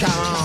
Come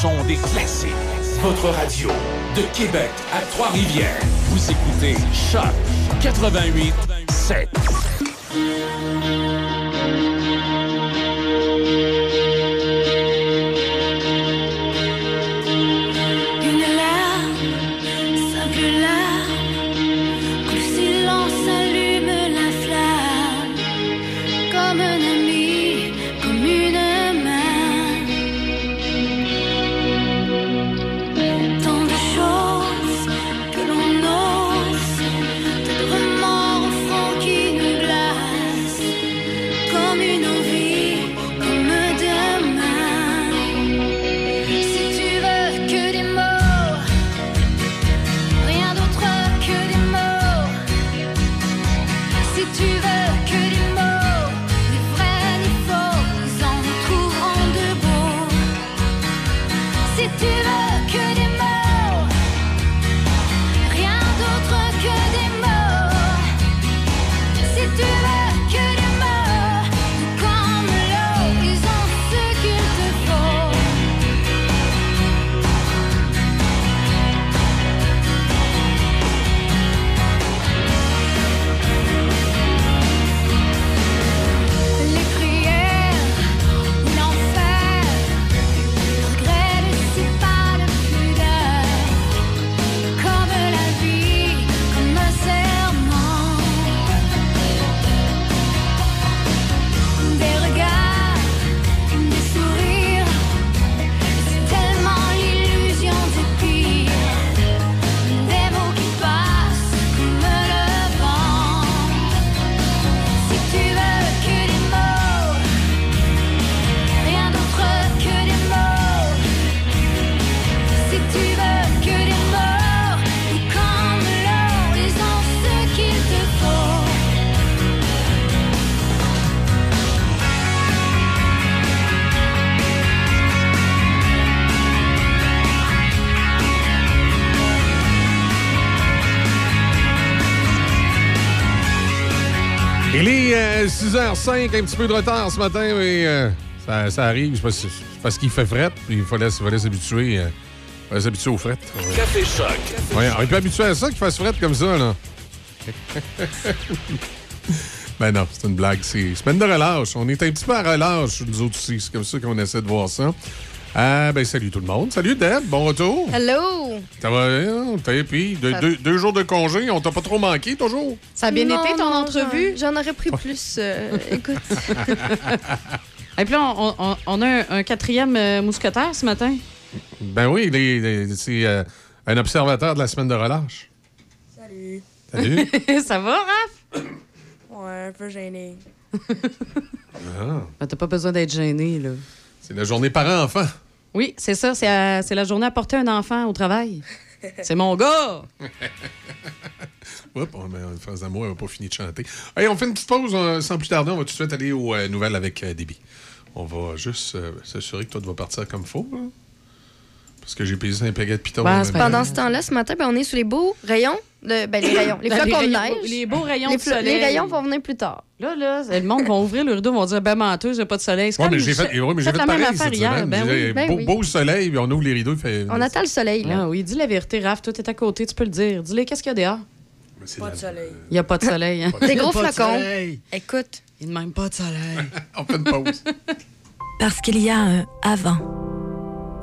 son des classiques. Votre radio de Québec à Trois-Rivières. Vous écoutez Choc 88 7. 5, un petit peu de retard ce matin, mais euh, ça, arrive. C'est parce qu'il fait fret, puis il fallait, fallait s'habituer. Euh, s'habituer au fret. Café Choc. Ouais, on est pas habitué à ça qu'il fasse fret comme ça, là. ben non, c'est une blague. C'est semaine de relâche. On est un petit peu à relâche, nous autres aussi. C'est comme ça qu'on essaie de voir ça. Ah, ben salut tout le monde. Salut Deb, bon retour. Hello. Ça va bien? T'as puis deux, Ça- deux- deux jours de congé, on t'a pas trop manqué toujours? Ça a bien Non, été ton non, entrevue? J'en aurais pris plus. euh, écoute. Et puis là, on, on- on a un, un quatrième euh, mousquetaire ce matin. Ben oui, c'est euh, un observateur de la semaine de relâche. Salut. Salut. ça va, Raph? Ouais, un peu gêné. Ah, Ben, t'as pas besoin d'être gêné, là. c'est la journée parents-enfants. Oui, c'est ça. C'est à- c'est la journée à porter un enfant au travail. C'est mon gars! Oups, on, mais Phase d'amour, elle n'a pas fini de chanter. Hey, on fait une petite pause euh, sans plus tarder. On va tout de suite aller aux euh, nouvelles avec euh, Déby. On va juste euh, s'assurer que toi, tu vas partir comme faut. là. Parce que j'ai payé un paquet de. Ben. Pendant ce temps-là, ce matin, ben, on est sous les beaux rayons. De, ben, les rayons. Les Ben, flocons de neige. Les beaux rayons Les, de soleil. les rayons vont venir plus tard. Là, là, le monde va ouvrir le rideau, vont dire ben menteuse, il n'y a pas de soleil. Comme mais j'ai fait, mais fait la même affaire hier. Ben oui. ben beau, oui. beau soleil, puis on ouvre les rideaux. il Fait... On attend le soleil, là. Ah oui, dis la vérité, Raph. Toi, t'es à côté, tu peux le dire. Dis-le, qu'est-ce qu'il y a dehors? Pas de soleil. Il n'y a pas de soleil. Hein? Des gros flocons. Écoute, Il n'y a même pas de soleil. On fait une pause. Parce qu'il y a un avant,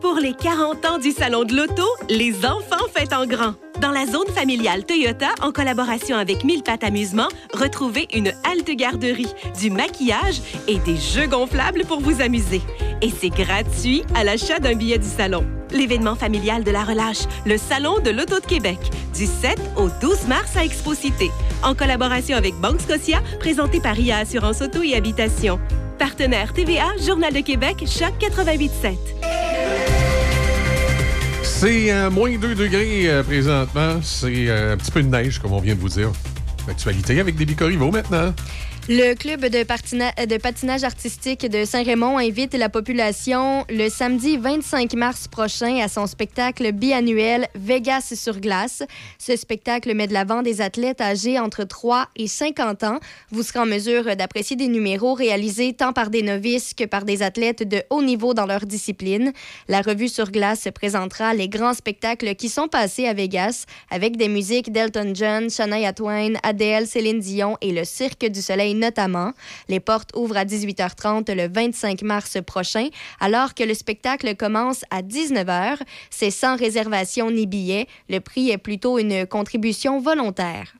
Pour les 40 ans du Salon de l'Auto, les enfants fêtent en grand. Dans la zone familiale Toyota, en collaboration avec Mille Pattes Amusement, retrouvez une halte garderie, du maquillage et des jeux gonflables pour vous amuser. Et c'est gratuit à l'achat d'un billet du salon. L'événement familial de la relâche, le Salon de l'Auto de Québec, du 7 au 12 mars à Expo Cité, en collaboration avec Banque Scotia, présenté par IA Assurance Auto et Habitation. Partenaire TVA, Journal de Québec, Choc 88.7. C'est euh, moins 2 degrés euh, présentement. C'est euh, un petit peu de neige, comme on vient de vous dire. L'actualité avec Déby Corriveau maintenant. Le club de, patinage artistique de Saint-Raymond invite la population le samedi 25 mars prochain à son spectacle biannuel Vegas sur glace. Ce spectacle met de l'avant des athlètes âgés entre 3 et 50 ans. Vous serez en mesure d'apprécier des numéros réalisés tant par des novices que par des athlètes de haut niveau dans leur discipline. La revue sur glace présentera les grands spectacles qui sont passés à Vegas avec des musiques d'Elton John, Shania Twain, Adele, Céline Dion et le Cirque du Soleil notamment. Les portes ouvrent à 18h30 le 25 mars prochain, alors que le spectacle commence à 19h. C'est sans réservation ni billet. Le prix est plutôt une contribution volontaire.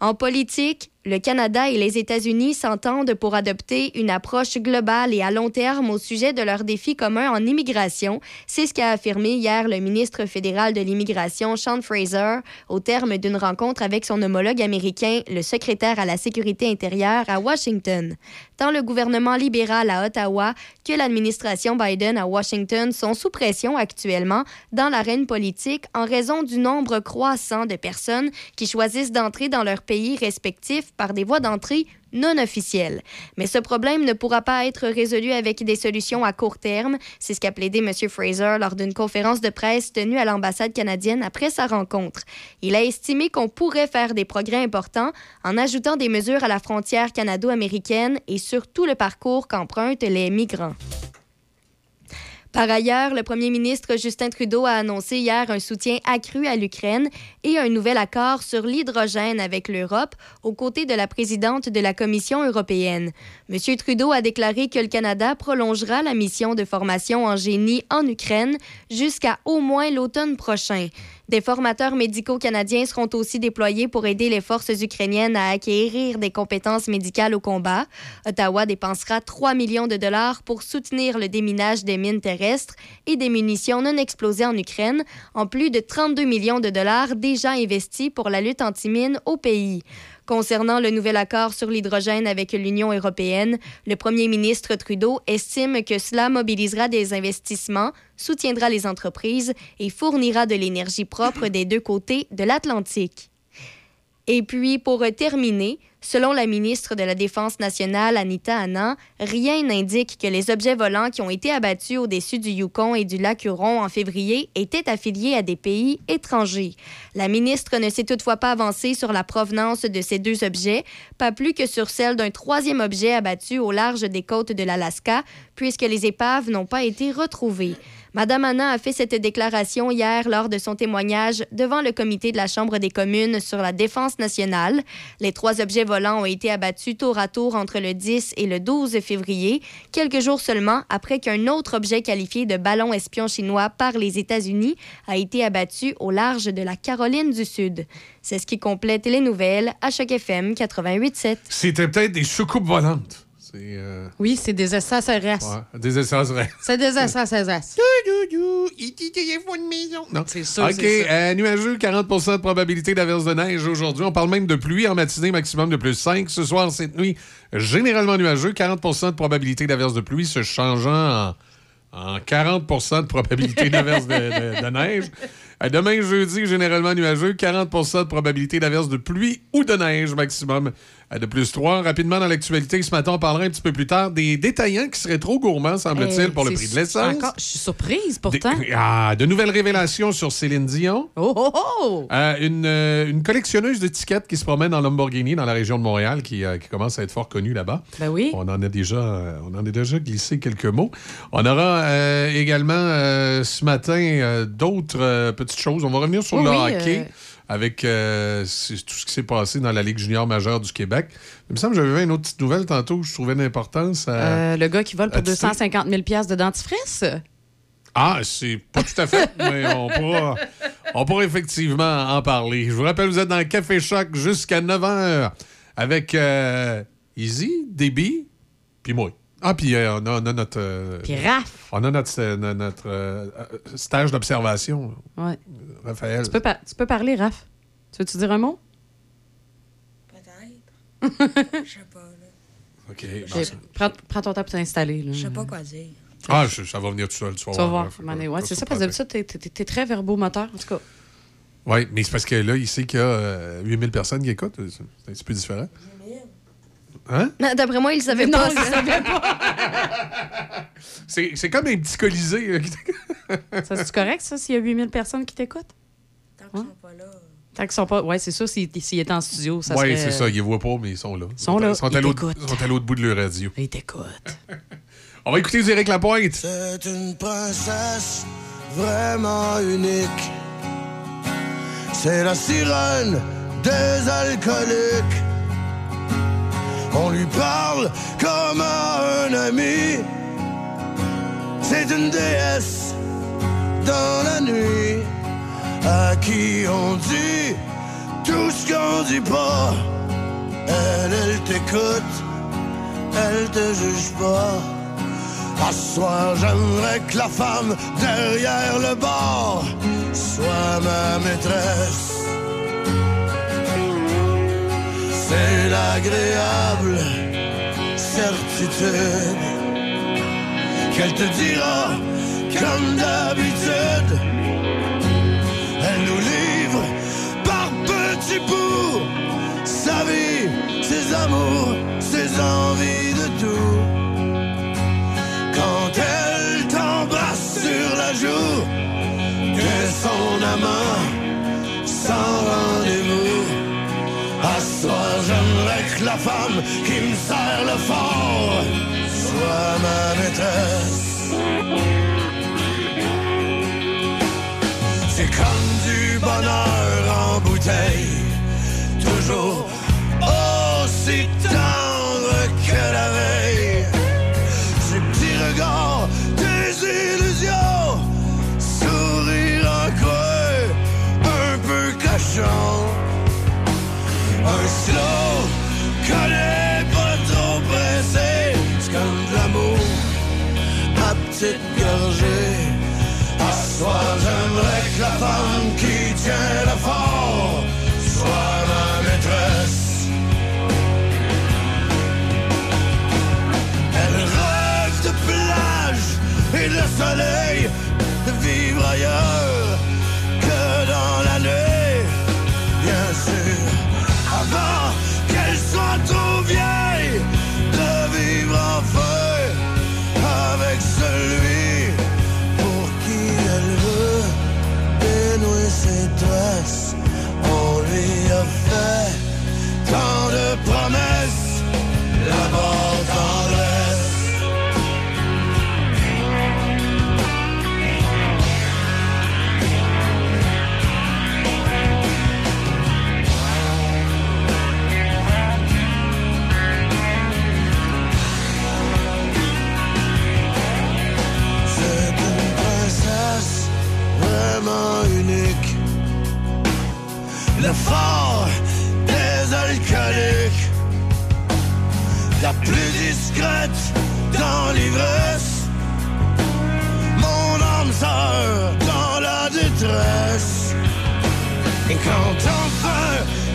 En politique, le Canada et les États-Unis s'entendent pour adopter une approche globale et à long terme au sujet de leurs défis communs en immigration. C'est ce qu'a affirmé hier le ministre fédéral de l'immigration, Sean Fraser, au terme d'une rencontre avec son homologue américain, le secrétaire à la sécurité intérieure à Washington. Tant le gouvernement libéral à Ottawa que l'administration Biden à Washington sont sous pression actuellement dans l'arène politique en raison du nombre croissant de personnes qui choisissent d'entrer dans leur pays respectif par des voies d'entrée non officielles. Mais ce problème ne pourra pas être résolu avec des solutions à court terme. C'est ce qu'a plaidé M. Fraser lors d'une conférence de presse tenue à l'ambassade canadienne après sa rencontre. Il a estimé qu'on pourrait faire des progrès importants en ajoutant des mesures à la frontière canado-américaine et sur tout le parcours qu'empruntent les migrants. Par ailleurs, le premier ministre Justin Trudeau a annoncé hier un soutien accru à l'Ukraine et un nouvel accord sur l'hydrogène avec l'Europe aux côtés de la présidente de la Commission européenne. M. Trudeau a déclaré que le Canada prolongera la mission de formation en génie en Ukraine jusqu'à au moins l'automne prochain. Des formateurs médicaux canadiens seront aussi déployés pour aider les forces ukrainiennes à acquérir des compétences médicales au combat. Ottawa dépensera 3 millions de dollars pour soutenir le déminage des mines terrestres et des munitions non explosées en Ukraine, en plus de 32 millions de dollars déjà investis pour la lutte anti-mine au pays. Concernant le nouvel accord sur l'hydrogène avec l'Union européenne, le premier ministre Trudeau estime que cela mobilisera des investissements, soutiendra les entreprises et fournira de l'énergie propre des deux côtés de l'Atlantique. Et puis, pour terminer, selon la ministre de la Défense nationale, Anita Anand, rien n'indique que les objets volants qui ont été abattus au-dessus du Yukon et du lac Huron en février étaient affiliés à des pays étrangers. La ministre ne s'est toutefois pas avancée sur la provenance de ces deux objets, pas plus que sur celle d'un troisième objet abattu au large des côtes de l'Alaska, puisque les épaves n'ont pas été retrouvées. Madame Anna a fait cette déclaration hier lors de son témoignage devant le comité de la Chambre des communes sur la défense nationale. Les trois objets volants ont été abattus tour à tour entre le 10 et le 12 février, quelques jours seulement après qu'un autre objet qualifié de ballon espion chinois par les États-Unis a été abattu au large de la Caroline du Sud. C'est ce qui complète les nouvelles à Choc FM 88.7. C'était peut-être des soucoupes volantes. Euh, Oui, c'est des SSRS. ouais, des essences vraies. C'est des SSRS. Non. C'est sûr, OK, c'est ça. euh, nuageux, 40% de probabilité d'averse de neige aujourd'hui. On parle même de pluie en matinée, maximum de plus 5. Ce soir, cette nuit, généralement nuageux, 40% de probabilité d'averse de pluie, se changeant en, en 40% de probabilité d'averse de, de- de neige. Euh, Demain, jeudi, généralement nuageux, 40% de probabilité d'averse de pluie ou de neige, maximum de plus 3. Rapidement, dans l'actualité, ce matin, on parlera un petit peu plus tard des détaillants qui seraient trop gourmands, semble-t-il, Hey, pour le prix de l'essence. encore- Je suis surprise Des- pourtant. Ah, de nouvelles révélations sur Céline Dion. Oh, oh, oh! Euh, une, euh, une collectionneuse d'étiquettes qui se promène en Lamborghini dans la région de Montréal, qui, euh, qui commence à être fort connue là-bas. Ben oui. On en a déjà, euh, on en a déjà glissé quelques mots. On aura euh, également euh, ce matin euh, d'autres euh, petites choses. On va revenir sur Oui, le oui, hockey. Avec euh, tout ce qui s'est passé dans la Ligue junior majeure du Québec. Il me semble que j'avais une autre petite nouvelle tantôt où je trouvais d'importance. à- Euh, le gars qui vole pour As-tu 250 000 de dentifrice? Ah, c'est pas tout à fait, mais on pourra, on pourra effectivement en parler. Je vous rappelle, vous êtes dans le Café Choc jusqu'à 9 h avec euh, Easy, Déby, puis moi. Ah, puis euh, on, a, on a notre. euh, Puis Raph. on a notre, euh, notre stage d'observation, Ouais. Raphaël. Tu peux, par- tu peux parler, Raph. Tu veux-tu dire un mot? Peut-être. Je sais pas, là. OK. Bon, Prends, prends ton temps pour t'installer. là. Je sais pas quoi dire. ah, je- ça va venir tout seul. Tu vas Tu vas voir. Raph. Mané. Ouais, c'est ça, parce que d'habitude, t'es- t'es t'es très verbomoteur, en tout cas. Oui, mais c'est parce que là, il sait qu'il y a euh, 8000 personnes qui écoutent. C'est c'est un petit peu différent. Hein? Non, D'après moi, il savait Non, pas il ça. savait pas. C'est c'est comme un petit colisée. Ça, c'est correct, ça, s'il y a 8000 personnes qui t'écoutent? Tant qu'ils sont pas là. Tant qu'ils sont pas. Ouais, c'est ça, s'ils étaient en studio, ça Oui, serait- c'est ça. Ils ne voient pas, mais ils sont là. Ils sont là, Ils sont ils à l'autre t'écoutent. ils sont à l'autre bout de leur radio. Ils t'écoutent. On va écouter Éric Lapointe. C'est une princesse vraiment unique. C'est la sirène des alcooliques. On lui parle comme à un ami. C'est une déesse dans la nuit à qui on dit tout ce qu'on dit pas. Elle, elle t'écoute, elle te juge pas. À j'aimerais que la femme derrière le bar soit ma maîtresse. C'est l'agréable certitude qu'elle te dira comme d'habitude. Elle nous livre par petits bouts sa vie, ses amours, ses envies de tout. Quand elle t'embrasse sur la joue, que son amant sans rendez-vous. La femme qui me serre le fort soit ma maîtresse. C'est comme du bonheur en bouteille, toujours petite gorgée. À ce soir, j'aimerais que la femme qui tient le fort le fort des alcooliques, la plus discrète dans l'ivresse, mon âme sœur dans la détresse. Et quand enfin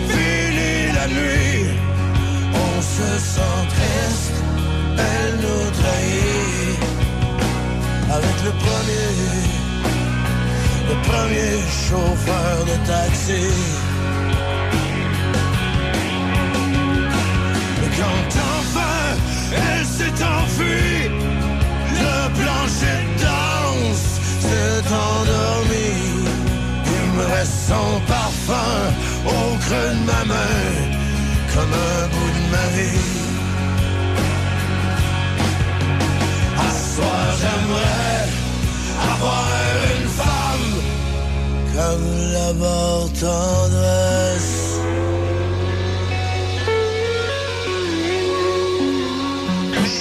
finit la nuit, on se sent triste, elle nous trahit avec le premier le premier chauffeur de taxi. Quand enfin elle s'est enfuie, le plancher danse s'est endormi. Il me reste son parfum au creux de ma main, comme un bout de ma vie. À ce soir, j'aimerais avoir une femme comme la tendresse.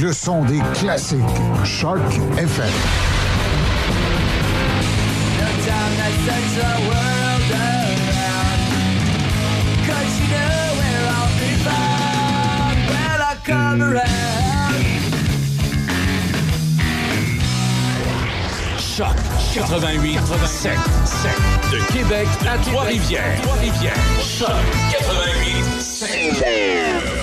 le son des classiques. Choc FM. Choc 88 7 7 de Québec à Trois-Rivières. Trois-Rivières. Choc 88 7.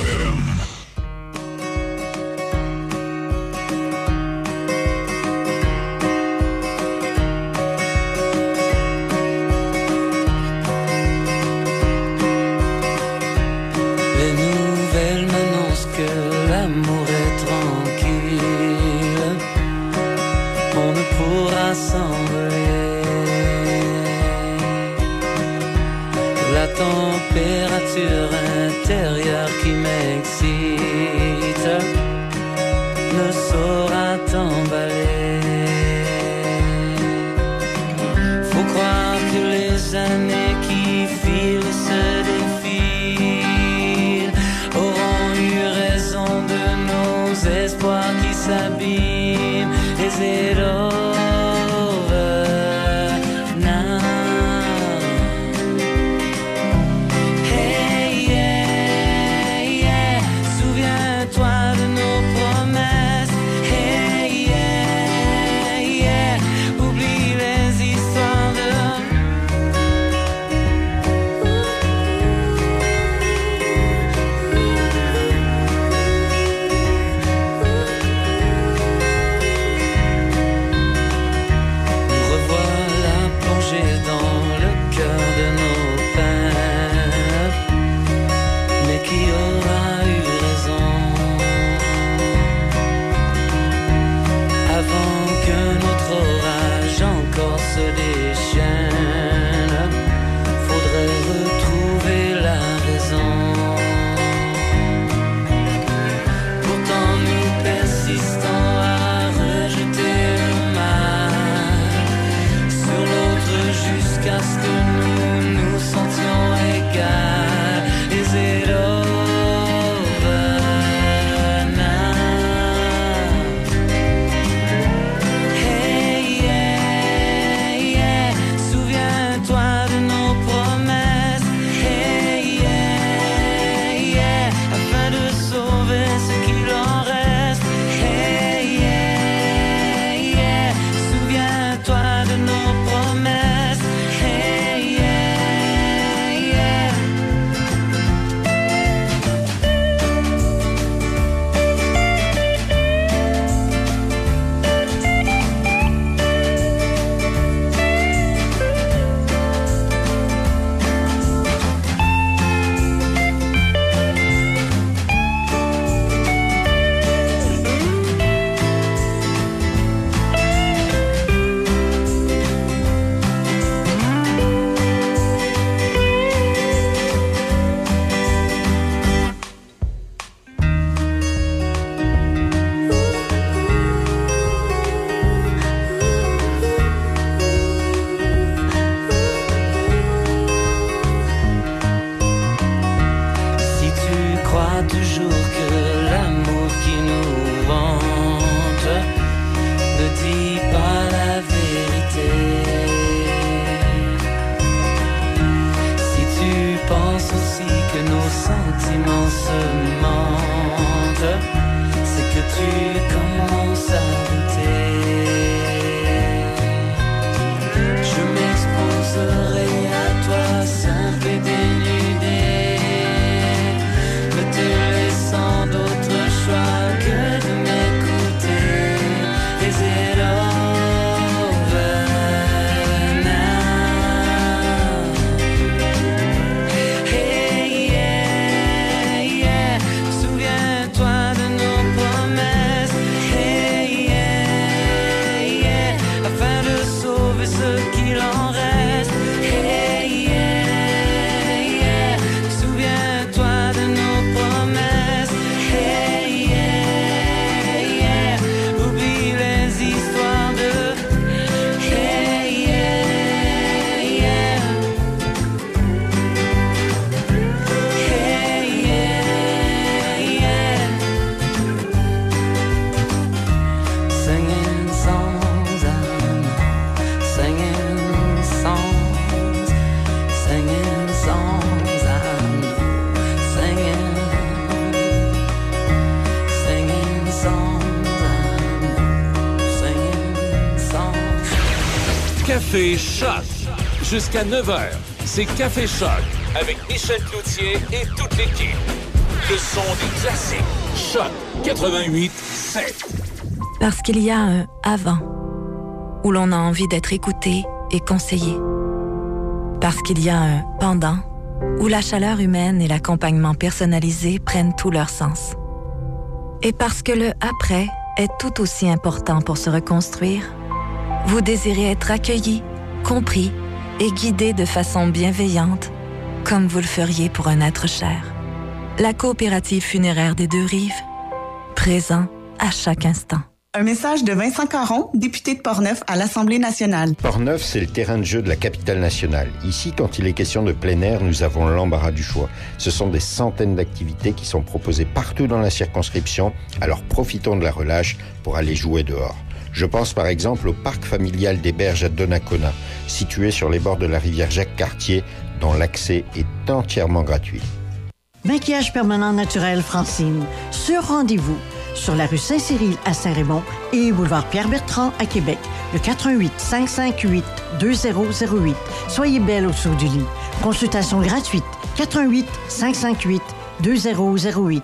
Café Choc. Jusqu'à 9h, c'est Café Choc avec Michel Cloutier et toute l'équipe. Le son des classiques. Choc 88 7. Parce qu'il y a un avant, où l'on a envie d'être écouté et conseillé. Parce qu'il y a un pendant, où la chaleur humaine et l'accompagnement personnalisé prennent tout leur sens. Et parce que le après est tout aussi important pour se reconstruire, vous désirez être accueilli, compris et guidé de façon bienveillante, comme vous le feriez pour un être cher. La coopérative funéraire des deux rives, présent à chaque instant. Un message de Vincent Caron, député de Portneuf à l'Assemblée nationale. Portneuf, c'est le terrain de jeu de la capitale nationale. Ici, quand il est question de plein air, nous avons l'embarras du choix. Ce sont des centaines d'activités qui sont proposées partout dans la circonscription, alors profitons de la relâche pour aller jouer dehors. Je pense par exemple au parc familial des Berges à Donnacona, situé sur les bords de la rivière Jacques-Cartier, dont l'accès est entièrement gratuit. Maquillage permanent naturel Francine, sur rendez-vous sur la rue Saint-Cyril à Saint-Raymond et boulevard Pierre-Bertrand à Québec, le 88 558 2008. Soyez belle au saut du lit. Consultation gratuite 88 558 2008.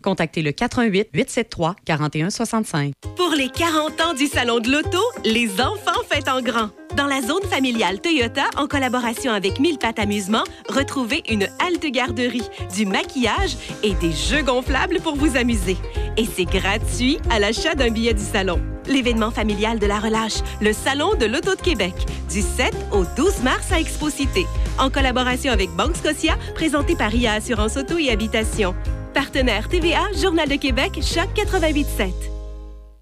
contactez le 88 873 4165. Pour les 40 ans du Salon de l'Auto, les enfants fêtent en grand. Dans la zone familiale Toyota, en collaboration avec Mille Pattes Amusement, retrouvez une halte garderie, du maquillage et des jeux gonflables pour vous amuser. Et c'est gratuit à l'achat d'un billet du salon. L'événement familial de la relâche, le Salon de l'Auto de Québec, du 7 au 12 mars à Expo Cité, en collaboration avec Banque Scotia, présenté par IA Assurance Auto et Habitation. Partenaire TVA, Journal de Québec, Choc 88.7.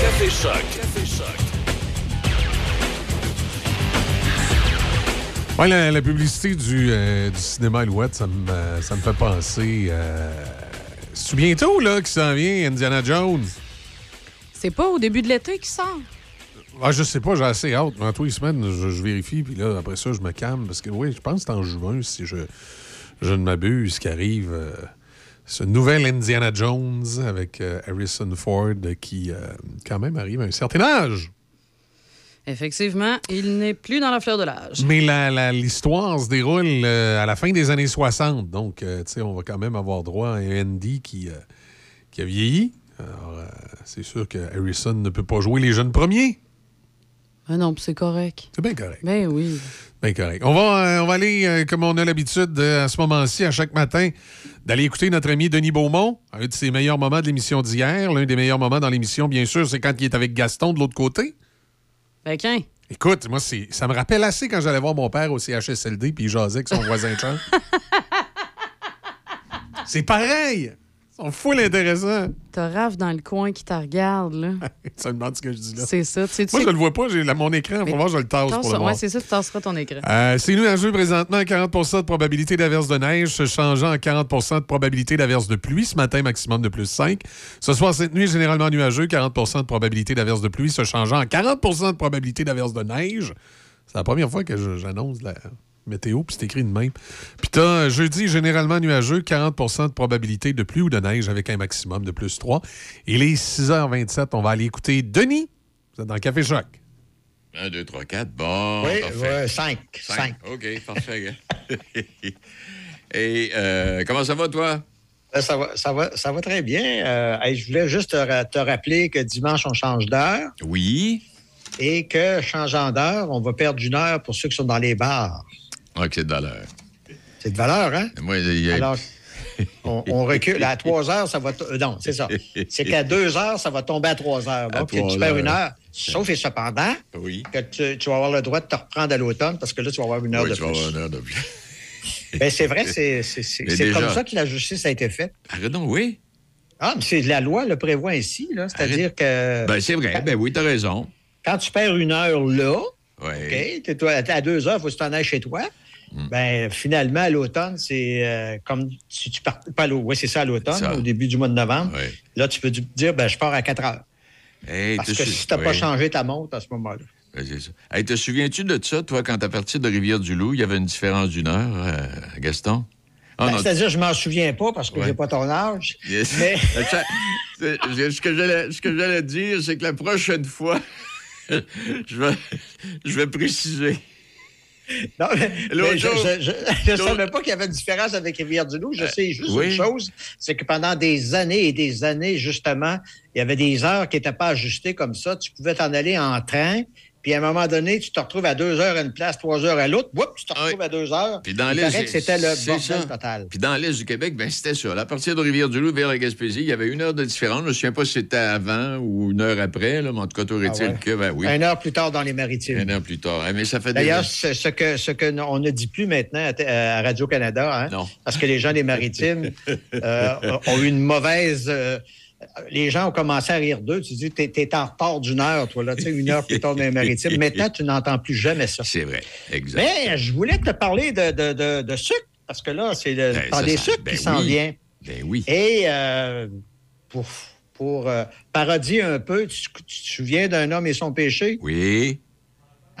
Café Choc. Café Choc. Ouais, la, la publicité du, euh, du cinéma Alouette, ça me, euh, ça me fait penser. Euh, C'est bientôt là, qui s'en vient, Indiana Jones? C'est pas au début de l'été qui sort? Ah, je sais pas, j'ai assez hâte. Dans tous les semaines, je, je vérifie, puis là, après ça, je me calme. Parce que, oui, je pense que c'est en juin, si je, je ne m'abuse, qui arrive. euh, ce nouvel Indiana Jones avec euh, Harrison Ford qui, euh, quand même, arrive à un certain âge. Effectivement, il n'est plus dans la fleur de l'âge. Mais la- la- l'histoire se déroule euh, à la fin des années 60. Donc, tu sais, on va quand même avoir droit à un Andy qui, qui a vieilli. Alors, c'est sûr que Harrison ne peut pas jouer les jeunes premiers. Ah non, c'est correct. C'est bien correct. Ben oui. Bien correct. On va, on va aller, comme on a l'habitude à ce moment-ci, à chaque matin, d'aller écouter notre ami Denis Beaumont, un de ses meilleurs moments de l'émission d'hier. L'un des meilleurs moments dans l'émission, bien sûr, c'est quand il est avec Gaston de l'autre côté. Ben qu'un. Écoute, moi, ça me rappelle assez quand j'allais voir mon père au CHSLD puis il jasait avec son voisin de chambre. c'est pareil! Sont full intéressants. T'as Raph dans le coin qui te regarde, là. ça me demande ce que je dis là. C'est ça. Tu sais, tu Moi, je le vois pas, j'ai la- mon écran. Faut voir, je le tasse pour ça. le voir. Ouais, c'est ça, tu tasseras ton écran. Euh, c'est nuageux présentement, 40% de probabilité d'averse de neige, se changeant à 40% de probabilité d'averse de pluie. Ce matin, maximum de plus 5. Ce soir, cette nuit, généralement nuageux, 40% de probabilité d'averse de pluie, se changeant à 40% de probabilité d'averse de neige. C'est la première fois que j'annonce la météo, puis c'est écrit de même. Puis t'as euh, jeudi, généralement nuageux, 40% de probabilité de pluie ou de neige avec un maximum de plus 3. Il est 6h27, on va aller écouter Denis. Vous êtes dans le Café Choc. 1, 2, 3, 4. Bon. Oui, parfait. ouais, cinq. Cinq. Cinq. OK, parfait. Et euh, comment ça va, toi? Euh, Ça va, ça, va, ça va très bien. Euh, hey, je voulais juste te rappeler que dimanche, on change d'heure. Oui. Et que, changeant d'heure, on va perdre une heure pour ceux qui sont dans les bars. C'est de valeur. C'est de valeur, hein? Moi, a- Alors, on, on recule. À 3 heures, ça va. t- euh, Non, c'est ça. C'est qu'à 2 heures, ça va tomber à 3 heures. Donc, trois tu perds une heure. Sauf et cependant, Oui. que tu, tu vas avoir le droit de te reprendre à l'automne parce que là, tu vas avoir une heure Oui, de tu vas plus. avoir une heure de plus. Ben, c'est vrai, c'est déjà- comme ça que la justice a été faite. Donc, oui. Ah, mais c'est la loi le prévoit ainsi, là. C'est-à-dire que. Ben, c'est vrai. Ben oui, t'as raison. Quand tu perds une heure là, OK, t'es toi, à deux heures, il faut que tu t'en ailles chez toi. Hmm. Ben, finalement, à l'automne, c'est euh, comme si tu partais pas à l'automne. Oui, c'est ça, à l'automne, au début du mois de novembre. Là, tu peux dire, ben, je pars à 4 heures. Hey, Parce que si tu n'as pas changé ta montre à ce moment-là. Ben. Hey, te souviens-tu de ça, toi, quand t'as parti de Rivière-du-Loup, il y avait une différence d'une heure, euh, Gaston? Ah, Ben, C'est-à-dire, je m'en souviens pas parce que Ouais. j'ai pas ton âge. Yes. Mais ce que j'allais dire, c'est que la prochaine fois, je vais, je vais préciser. Non, mais, je jour- l'autre- savais pas qu'il y avait une différence avec Rivière-du-Loup. Je Euh, sais juste oui. une chose, c'est que pendant des années et des années, justement, il y avait des heures qui n'étaient pas ajustées comme ça. Tu pouvais t'en aller en train, puis à un moment donné, tu te retrouves à deux heures à une place, trois heures à l'autre. Oups, tu te retrouves à deux heures. Puis dans l'Est, c'était le bordel ça. total. Puis dans l'Est du Québec, ben c'était ça. À partir de Rivière-du-Loup vers la Gaspésie, il y avait une heure de différence. Je me souviens pas si c'était avant ou une heure après, là, mais en tout cas, t'aurais-il Ah ouais. que, ben oui. Une heure plus tard dans les maritimes. Une heure plus tard. Eh, Mais ça fait D'ailleurs, des... ce, ce que ce que on ne dit plus maintenant à, à Radio-Canada, hein, parce que les gens des maritimes euh, ont eu une mauvaise. euh, les gens ont commencé à rire d'eux. Tu dis, t'es es en retard d'une heure, toi, là, tu sais, une heure plus tard dans les maritimes. Maintenant, tu n'entends plus jamais ça. C'est vrai, exact. Mais je voulais te parler de, de, de, de sucre, parce que là, c'est le Ben, des sucres ben qui s'en vient. Ben oui. Et euh, pour, pour euh, parodier un peu, tu, tu te souviens d'un homme et son péché? Oui.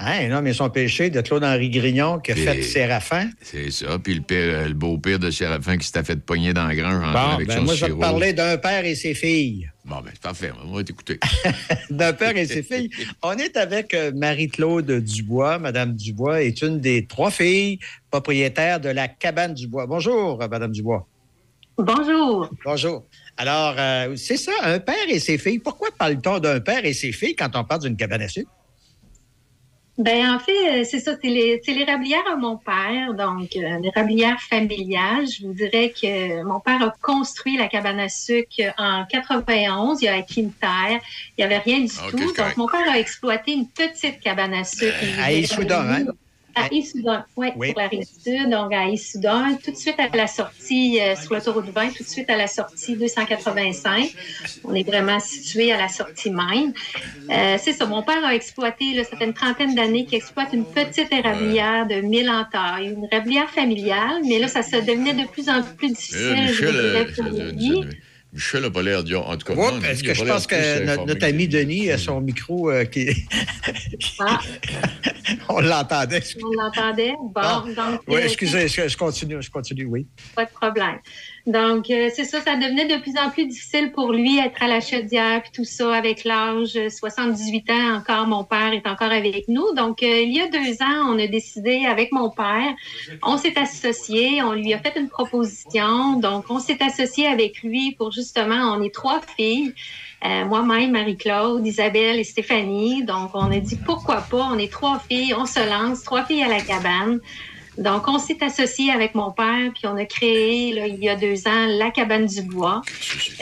Hein, un homme et son péché de Claude-Henri Grignon qui a Puis- fait Séraphin. C'est ça. Puis le, père, le beau-père de Séraphin qui s'était fait pogner dans la grange en Bon, avec ben son moi, je vais te parler d'un père et ses filles. Bon, ben, c'est parfait. On va t'écouter. d'un père et ses filles. On est avec euh, Marie-Claude Dubois. Madame Dubois est une des trois filles propriétaires de la cabane Dubois. Bonjour, euh, Madame Dubois. Bonjour. Bonjour. Alors, euh, c'est ça, un père et ses filles. Pourquoi parle-t-on d'un père et ses filles quand on parle d'une cabane à sucre? Ben en fait, euh, c'est ça, c'est les- c'est l'érablière à mon père, donc euh, l'érablière familiale. Je vous dirais que mon père a construit la cabane à sucre en 91. Il a acquis une terre. Il n'y avait rien du Ah, tout. Donc correct. mon père a exploité une petite cabane à sucre. Euh, à Issoudun, hein? À Issoudun, ouais, Oui. sur la rive sud, donc à Issoudun, tout de suite à la sortie euh, sur l'autoroute 20, tout de suite à la sortie 285. On est vraiment situé à la sortie même. Euh, c'est ça, mon père a exploité, là, ça fait une trentaine d'années qu'il exploite une petite érablière de 1000 en taille, une érablière familiale, mais là, ça se devenait de plus en plus difficile. Euh, Michel, Michel n'a pas l'air d'y En tout cas, Ouais, non, parce il que je pense que notre, ami Denis a son micro euh, qui. On l'entendait. On l'entendait. Bon, Ah. donc. Oui, euh, excusez, je, je continue, je continue, oui. Pas de problème. Donc, euh, c'est ça, ça devenait de plus en plus difficile pour lui être à la chaudière, puis tout ça, avec l'âge, euh, 78 ans encore, mon père est encore avec nous. Donc, euh, il y a deux ans, on a décidé avec mon père, on s'est associé, on lui a fait une proposition. Donc, on s'est associé avec lui pour justement, on est trois filles. Euh, moi-même, Marie-Claude, Isabelle et Stéphanie. Donc, on a dit pourquoi pas, on est trois filles, on se lance, trois filles à la cabane. Donc, on s'est associé avec mon père, puis on a créé, là, il y a deux ans, la cabane du bois.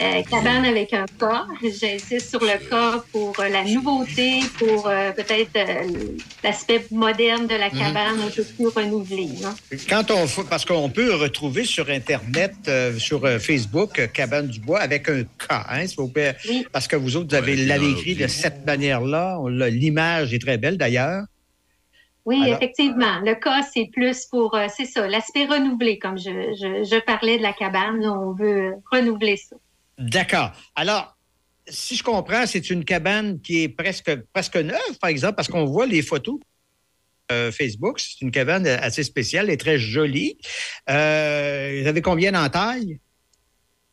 Euh, cabane avec un cas. J'insiste sur le cas pour euh, la nouveauté, pour euh, peut-être euh, l'aspect moderne de la Mhm. cabane, un peu plus renouvelé. hein. Quand on fait- parce qu'on peut retrouver sur Internet, euh, sur euh, Facebook, euh, Cabane du Bois avec un K, hein, s'il vous plaît. Parce que vous autres, vous avez l'allégré de cette manière-là. L'image est très belle d'ailleurs. Oui, Alors- effectivement. Le cas, c'est plus pour, euh, c'est ça, l'aspect renouvelé, comme je, je, je parlais de la cabane. on veut renouveler ça. D'accord. Alors, si je comprends, c'est une cabane qui est presque, presque neuve, par exemple, parce qu'on voit les photos. euh, Facebook, c'est une cabane assez spéciale, est très jolie. Euh, vous avez combien en taille?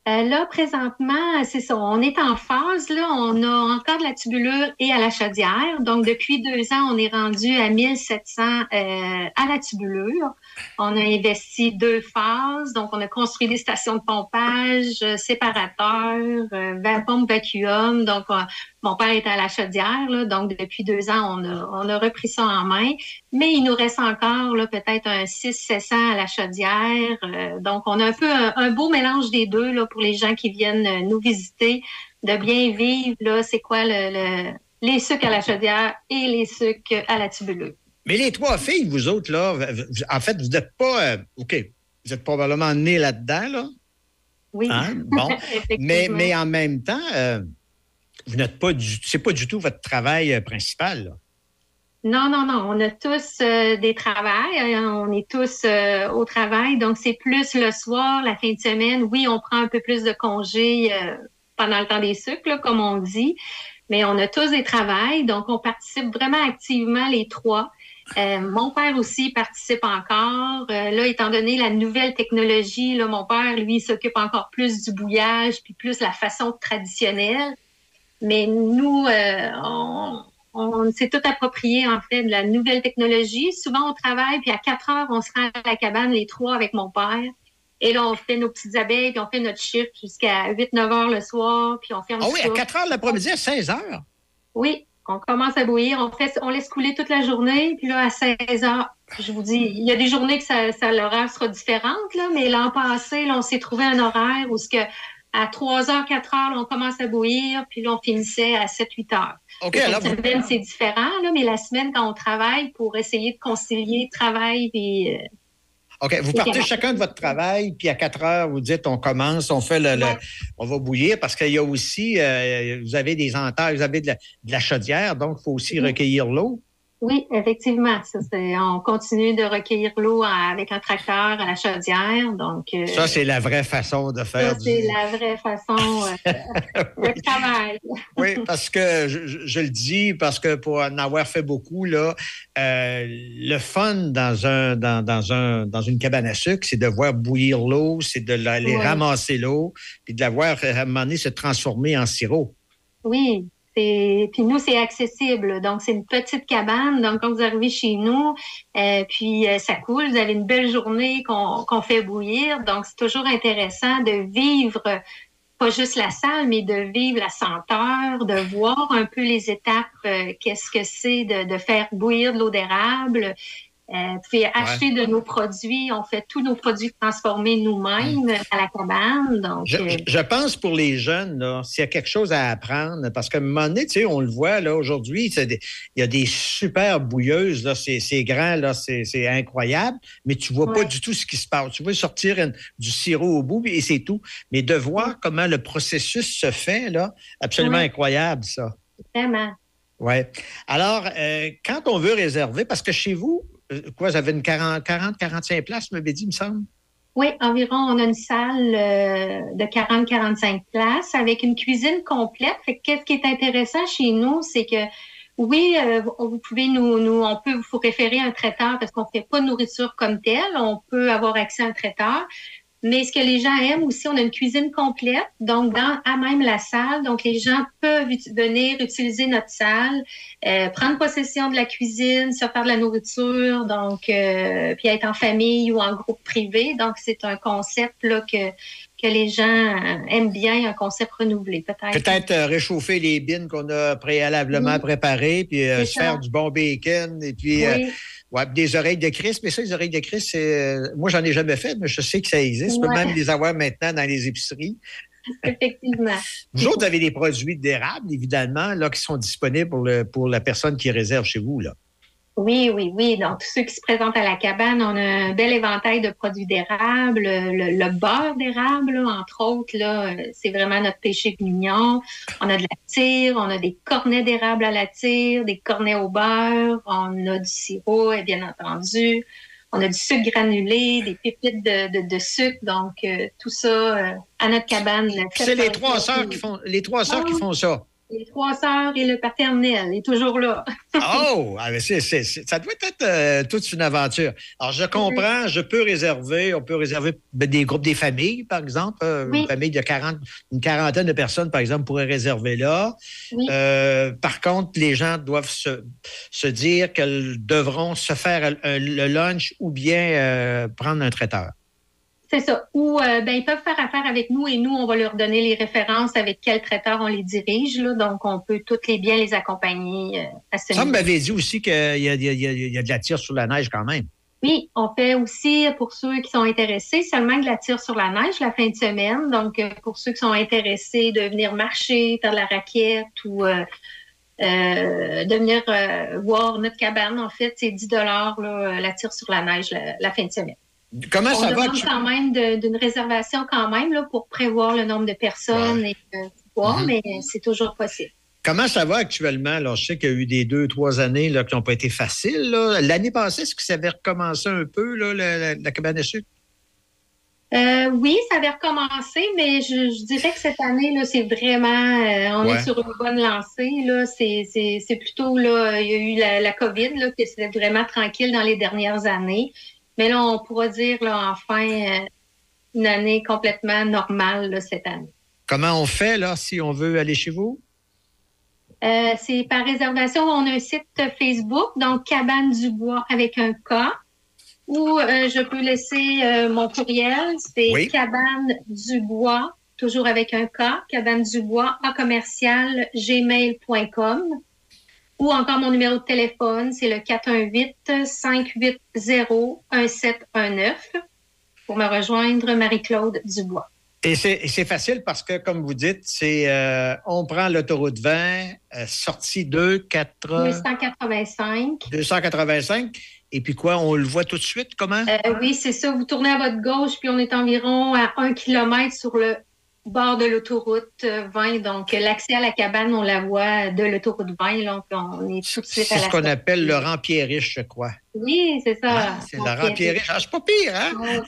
Euh, là, présentement, c'est ça. On est en phase. Là, on a encore de la tubulure et à la chaudière. Donc, depuis deux ans, on est rendu à 1700 euh, à la tubulure. On a investi deux phases. Donc, on a construit des stations de pompage, euh, séparateurs, euh, va- pompe vacuum. Donc, euh, mon père est à la chaudière. Donc, depuis deux ans, on a, on a repris ça en main. Mais il nous reste encore peut-être un 600-700 à la chaudière. Euh, donc, on a un peu un, beau mélange des deux là, pour les gens qui viennent nous visiter, de bien vivre. C'est quoi le, le- les sucres à la chaudière et les sucres à la tubulure. Mais les trois filles, vous autres, là, en fait, vous n'êtes pas. euh, OK, vous êtes probablement nés là-dedans, là. Oui. Hein? Bon. Mais, mais en même temps, euh, vous n'êtes pas du. C'est pas du tout votre travail euh, principal, là. Non, non, non. On a tous euh, des travails. hein, On est tous euh, au travail. Donc, c'est plus le soir, la fin de semaine. Oui, on prend un peu plus de congés euh, pendant le temps des sucres, là, comme on dit. Mais on a tous des travails. Donc, on participe vraiment activement les trois. Euh, mon père aussi participe encore. Euh, là, étant donné la nouvelle technologie, là, mon père, lui, s'occupe encore plus du bouillage, puis plus la façon traditionnelle. Mais nous, euh, on, on s'est tout approprié, en fait, de la nouvelle technologie. Souvent, on travaille, puis à 4 heures, on se rend à la cabane, les trois, avec mon père. Et là, on fait nos petites abeilles, puis on fait notre chiffre jusqu'à 8-9 heures le soir, puis on ferme Ah oui, à ça. 4 heures l'après-midi, à 16 heures? Oui, on commence à bouillir, on, fait, on laisse couler toute la journée, puis là, à 16 heures, je vous dis, il y a des journées que ça, ça- l'horaire sera différente, là, mais l'an passé, là, on s'est trouvé un horaire où ce que à 3 heures, 4 heures, là, on commence à bouillir, puis là, on finissait à 7-8 heures. OK, La alors vous- semaine, c'est différent, là, mais la semaine, quand on travaille pour essayer de concilier travail et... OK, vous partez chacun de votre travail, puis à 4 heures, vous dites on commence, on fait le, le- on va bouillir parce qu'il y a aussi, euh, vous avez des entailles, vous avez de la, de la chaudière, donc il faut aussi recueillir l'eau. Oui, effectivement. Ça, on continue de recueillir l'eau avec un tracteur à la chaudière. Donc, euh, Ça, c'est la vraie façon de ça, faire. du- c'est la vraie façon euh, de travail. Oui, parce que je, le dis, parce que pour en avoir fait beaucoup, là, euh, le fun dans un dans, dans un dans une cabane à sucre, c'est de voir bouillir l'eau, c'est de l'aller Ouais. ramasser l'eau, puis de la voir à un moment donné se transformer en sirop. Oui. C'est- Puis nous, c'est accessible. Donc, c'est une petite cabane. Donc, quand vous arrivez chez nous, euh, puis euh, ça coule, vous avez une belle journée qu'on fait bouillir. Donc, c'est toujours intéressant de vivre pas juste la salle, mais de vivre la senteur, de voir un peu les étapes, euh, qu'est-ce que c'est de, de faire bouillir de l'eau d'érable. Euh, puis acheter de nos produits. On fait tous nos produits transformés nous-mêmes à la cabane. Donc, Je, euh, je pense pour les jeunes, s'il y a quelque chose à apprendre, parce qu'à un moment donné, tu sais, on le voit là aujourd'hui, il y a des super bouilleuses, là, c'est c'est grand, là, c'est c'est incroyable, mais tu vois pas du tout ce qui se passe. Tu vois sortir une- du sirop au bout et c'est tout. Mais de voir comment le processus se fait, là, absolument incroyable, ça. vraiment. Oui. Alors, euh, quand on veut réserver, parce que chez vous, quoi, vous avez une 40, 40 45 places, m'avez dit, il me semble? Oui, environ, on a une salle euh, de 40-45 places avec une cuisine complète. Fait que qu'est-ce qui est intéressant chez nous, c'est que oui, euh, vous pouvez nous, nous, on peut vous référer à un traiteur parce qu'on fait pas de nourriture comme telle. On peut avoir accès à un traiteur. Mais ce que les gens aiment aussi, on a une cuisine complète, donc dans à même la salle. Donc les gens peuvent venir utiliser notre salle, euh, prendre possession de la cuisine, se faire de la nourriture, donc euh, puis être en famille ou en groupe privé. Donc c'est un concept là que que les gens euh, aiment bien, un concept renouvelé peut-être. Peut-être euh, réchauffer les bines qu'on a préalablement Oui. préparées, puis euh, se ça. faire du bon bacon, et puis Oui. Ouais, des oreilles de Christ. Mais ça, les oreilles de Christ, c'est, euh, moi, j'en ai jamais fait, mais je sais que ça existe. On peut Ouais. même les avoir maintenant dans les épiceries. Effectivement. Vous autres, avez des produits d'érable, évidemment, là, qui sont disponibles pour, le, pour la personne qui réserve chez vous. Là. Oui, oui, oui. Donc, tous ceux qui se présentent à la cabane, on a un bel éventail de produits d'érable. Le, le beurre d'érable, entre autres, là, c'est vraiment notre péché mignon. On a de la tire, on a des cornets d'érable à la tire, des cornets au beurre, on a du sirop, et bien entendu. On a du sucre granulé, des pépites de, de, de sucre. Donc, euh, tout ça euh, à notre cabane. C'est les trois sœurs qui font, les trois sœurs qui font ça. Les trois sœurs et le paternel est toujours là. Oh, ah, mais ça doit être euh, toute une aventure. Alors, je comprends, je peux réserver, on peut réserver ben, des groupes, des familles, par exemple. euh, Oui. Une famille de 40, une quarantaine de personnes, par exemple, pourraient réserver là. Oui. Euh, par contre, les gens doivent se, se dire qu'elles devront se faire le lunch ou bien prendre un traiteur. C'est ça. Ou euh, ben, ils peuvent faire affaire avec nous et nous, on va leur donner les références avec quel traiteur on les dirige. Là. Donc, on peut toutes les bien les accompagner euh, à ce Ça m'avait dit aussi qu'il y, a- y y de la tire sur la neige quand même. Oui, on fait aussi, pour ceux qui sont intéressés, seulement de la tire sur la neige la fin de semaine. Donc, euh, pour ceux qui sont intéressés de venir marcher, faire de la raquette ou euh, euh, de venir voir notre cabane, en fait, c'est 10 dollars la tire sur la neige la, la fin de semaine. Comment on ça va? quand même d'une réservation quand même là, pour prévoir le nombre de personnes et euh, pouvoir, Mhm. mais c'est toujours possible. Comment ça va actuellement? Alors, je sais qu'il y a eu des deux, trois années là, qui n'ont pas été faciles. L'année passée, est-ce que ça avait recommencé un peu, là, la, la- la cabane à sucre? Euh, oui, ça avait recommencé, mais je, je dirais que cette année, c'est vraiment, euh, on Ouais. est sur une bonne lancée. C'est, plutôt là, il y a eu la, la COVID, là, que c'était vraiment tranquille dans les dernières années. Mais là, on pourra dire là, enfin euh, une année complètement normale là, cette année. Comment on fait là si on veut aller chez vous? Euh, c'est par réservation. On a un site Facebook, donc Cabane du Bois avec un K. Ou euh, je peux laisser euh, mon courriel. C'est Oui. Cabane du Bois, toujours avec un K. Cabane du Bois à commercial gmail.com. Ou encore mon numéro de téléphone, c'est le 418-580-1719 pour me rejoindre, Marie-Claude Dubois. Et c'est facile parce que, comme vous dites, c'est euh, on prend l'autoroute 20, euh, sortie 2, 4, 285. 285, et puis quoi, on le voit tout de suite, comment? Euh, oui, c'est ça. Vous tournez à votre gauche, puis on est environ à un kilomètre sur le bord de l'autoroute euh, 20. Donc, euh, l'accès à la cabane, on la voit de l'autoroute 20. Donc, on est tout de suite C'est à ce la qu'on appelle Laurent Pierriche, je crois. Oui, c'est ça. C'est Laurent Pierriche. Ah, c'est pas pire, hein?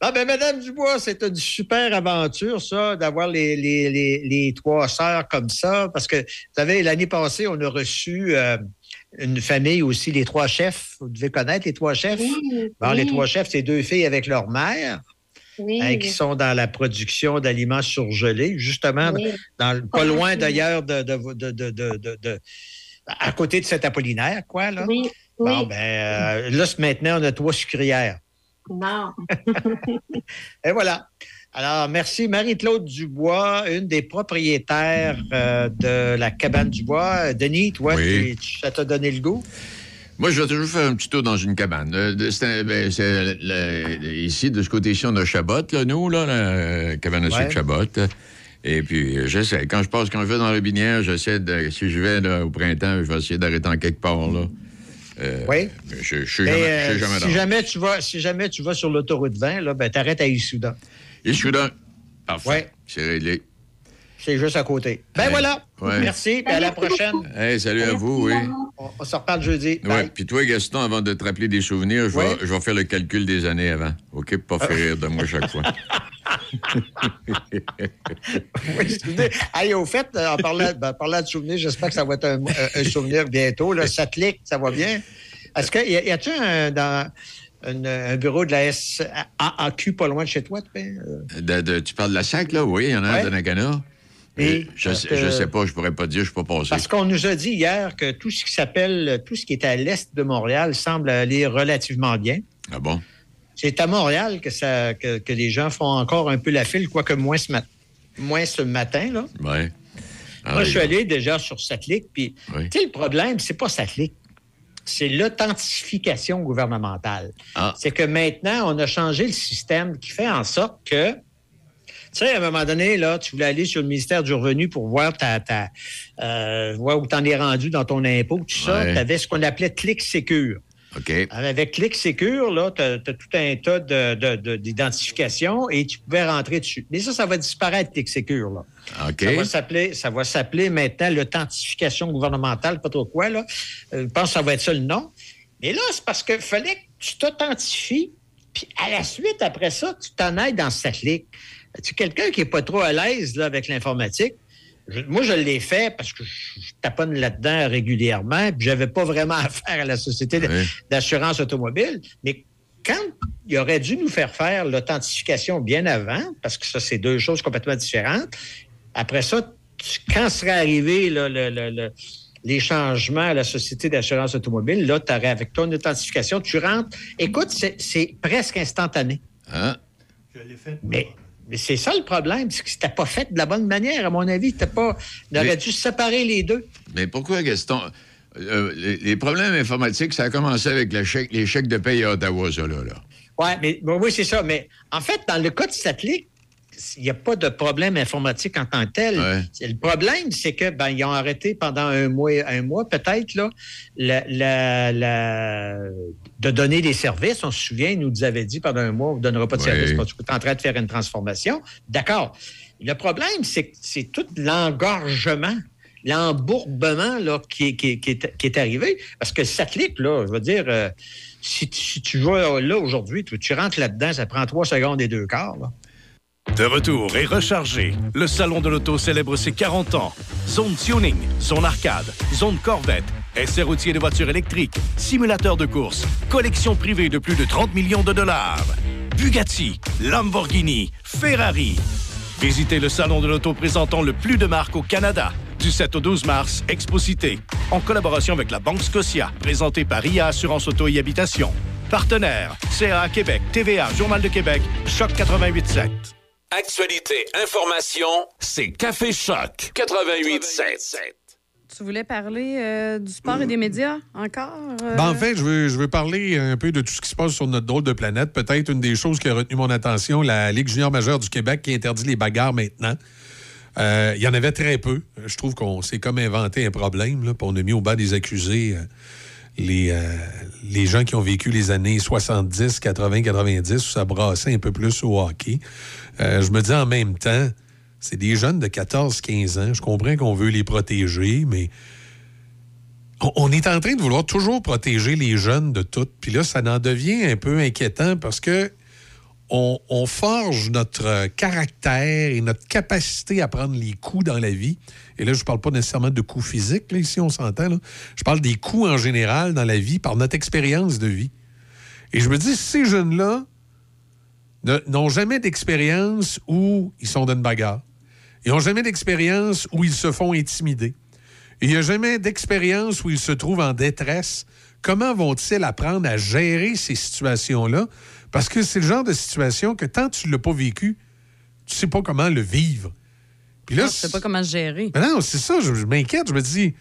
Ah ben, Madame Dubois, c'est une super aventure, ça, d'avoir les, les, les, les trois sœurs comme ça. Parce que, vous savez, l'année passée, on a reçu euh, une famille aussi, les trois chefs. Vous devez connaître les trois chefs. Bon, Les oui. trois chefs, c'est deux filles avec leur mère. Oui. hein, qui sont dans la production d'aliments surgelés, justement, Oui. dans, le- pas loin d'ailleurs de, de, de, de, de- de- de- à côté de cet Apollinaire, quoi, là. Oui, Bon, oui. ben, euh, là, ce- maintenant, on a trois sucrières. Non. Et voilà. Alors, merci Marie-Claude Dubois, une des propriétaires euh, de la cabane Dubois. Denis, toi, Oui. tu- ça t'a donné le goût? Moi, je vais toujours faire un petit tour dans une cabane. Euh, un- ben, le- le- ici, de ce côté-ci, on a Chabot, là, nous, là, la euh, cabane à sucre Ouais. Chabot. Et puis, euh, j'essaie. Quand je passe, quand je vais dans la binière, j'essaie de. Si je vais là, au printemps, je vais essayer d'arrêter en quelque part, là. Euh, Oui. Je, Mais, jamais, je euh, sais jamais si, jamais tu vas, si jamais tu vas sur l'autoroute 20, là, ben, t'arrêtes à Issoudun. Issoudun. Parfait. C'est réglé. C'est juste à côté. Ben voilà. Ouais. Merci. puis à la prochaine. Hey, salut à vous, oui. On, on se reparle jeudi. Ouais. Puis toi, Gaston, avant de te rappeler des souvenirs, je vais, Ouais. je vais faire le calcul des années avant. OK? Pour pas faire rire de moi chaque fois. Oui. Hey, au fait, euh, en parlant, ben, en parlant de souvenirs, j'espère que ça va être un, un- un souvenir bientôt. Là. Ça clique, ça va bien. Est-ce que y a-tu un, dans un, un bureau de la SAAQ pas loin de chez toi? Euh, De- de- tu parles de la SAC, là? Oui, il y en a un Ouais. de Nagana. Et, je, parce sais, pas, je pourrais pas dire, je suis pas passé. Parce qu'on nous a dit hier que tout ce qui s'appelle, tout ce qui est à l'est de Montréal semble aller relativement bien. Ah bon? C'est à Montréal que, ça, que, que les gens font encore un peu la file, quoique moins ce, mat- moins ce matin. Là. Ouais. Ah, Moi, je suis allé déjà sur Satellite, puis Oui. tu sais, le problème, c'est pas Satellite. C'est l'authentification gouvernementale. Ah. C'est que maintenant, on a changé le système qui fait en sorte que, sais, à un moment donné, là, tu voulais aller sur le ministère du Revenu pour voir ta, ta euh, voir où t'en es rendu dans ton impôt, tout ça. Ouais. Tu avais ce qu'on appelait Clic Secure. OK. Avec Clic Secure, là, tu as, tout un tas de- de- de- d'identification et tu pouvais rentrer dessus. Mais ça, ça va disparaître, Clic Secure, là. Ça va s'appeler, maintenant l'authentification gouvernementale, pas trop quoi, là. Euh, je pense que ça va être ça le nom. Mais là, c'est parce qu'il fallait que tu t'authentifies, puis à la suite, après ça, tu t'en ailles dans Satellite. Tu es quelqu'un qui n'est pas trop à l'aise là, avec l'informatique? Je- moi, je l'ai fait parce que je, je taponne là-dedans régulièrement, puis j'avais pas vraiment affaire à la société Oui. d'assurance automobile. Mais quand il aurait dû nous faire faire l'authentification bien avant, parce que ça, c'est deux choses complètement différentes, après ça, tu- quand serait arrivé là, le- le- le- les changements à la Société d'assurance automobile, là, tu aurais, avec ton authentification, tu rentres. Écoute, c'est c'est presque instantané. Hein? Mais, mais c'est ça le problème, c'est que c'était pas fait de la bonne manière, à mon avis. C'était pas. On aurait Mais- dû séparer les deux. Mais pourquoi, Gaston? Euh, les, les problèmes informatiques, ça a commencé avec le chèque- les chèques de paye à Ottawa, ça, là. là? Oui, mais bon, oui, c'est ça. Mais en fait, dans le cas de Satellite, il n'y a pas de problème informatique en tant que tel. Ouais. Le problème, c'est que ben, ils ont arrêté pendant un mois, un mois peut-être, là, la- la- la- de donner des services. On se souvient, ils nous avaient dit pendant un mois, on ne donnera pas de Ouais. services parce que tu es en train de faire une transformation. D'accord. Le problème, c'est que c'est tout l'engorgement, l'embourbement là, qui, est- qui est- qui est, qui est arrivé. Parce que le satellite, là, je veux dire, euh, si, tu- si tu vas là aujourd'hui, tu, tu rentres là-dedans, ça prend trois secondes et deux quarts. là. De retour et rechargé, le Salon de l'Auto célèbre ses 40 ans. Zone tuning, zone arcade, zone corvette, essai routier de voitures électriques, simulateur de course, collection privée de plus de 30 millions de dollars. Bugatti, Lamborghini, Ferrari. Visitez le Salon de l'Auto présentant le plus de marques au Canada. Du 7 au 12 mars, Exposité, en collaboration avec la Banque Scotia, présenté par IA Assurance Auto et Habitation. Partenaire, CA Québec, TVA, Journal de Québec, Choc 88.7. Actualité, information, c'est Café Choc 88.7. Tu voulais parler euh, du sport et des médias encore? euh? Ben, en fait, je veux, je veux parler un peu de tout ce qui se passe sur notre drôle de planète. Peut-être une des choses qui a retenu mon attention, la Ligue junior majeure du Québec qui interdit les bagarres maintenant. Euh, Il y en avait très peu. Je trouve qu'on s'est comme inventé un problème. Là, puis on a mis au bas des accusés euh, les, euh, les gens qui ont vécu les années 70, 80, 90, où ça brassait un peu plus au hockey. Euh, je me dis en même temps, c'est des jeunes de 14, 15 ans. Je comprends qu'on veut les protéger, mais on- on est en train de vouloir toujours protéger les jeunes de tout. Puis là, ça en devient un peu inquiétant parce que on, forge notre euh, caractère et notre capacité à prendre les coups dans la vie. Et là, je ne parle pas nécessairement de coups physiques, là, ici, on s'entend. Je parle des coups en général dans la vie par notre expérience de vie. Et je me dis, ces jeunes-là ne- n'ont jamais d'expérience où ils sont dans une bagarre. Ils n'ont jamais d'expérience où ils se font intimider. Il n'y a jamais d'expérience où ils se trouvent en détresse. Comment vont-ils apprendre à gérer ces situations-là? Parce que c'est le genre de situation que tant que tu ne l'as pas vécu, tu sais pas comment le vivre. Puis là, Non, tu sais pas comment gérer. Mais non, c'est ça, je, je m'inquiète, je me dis.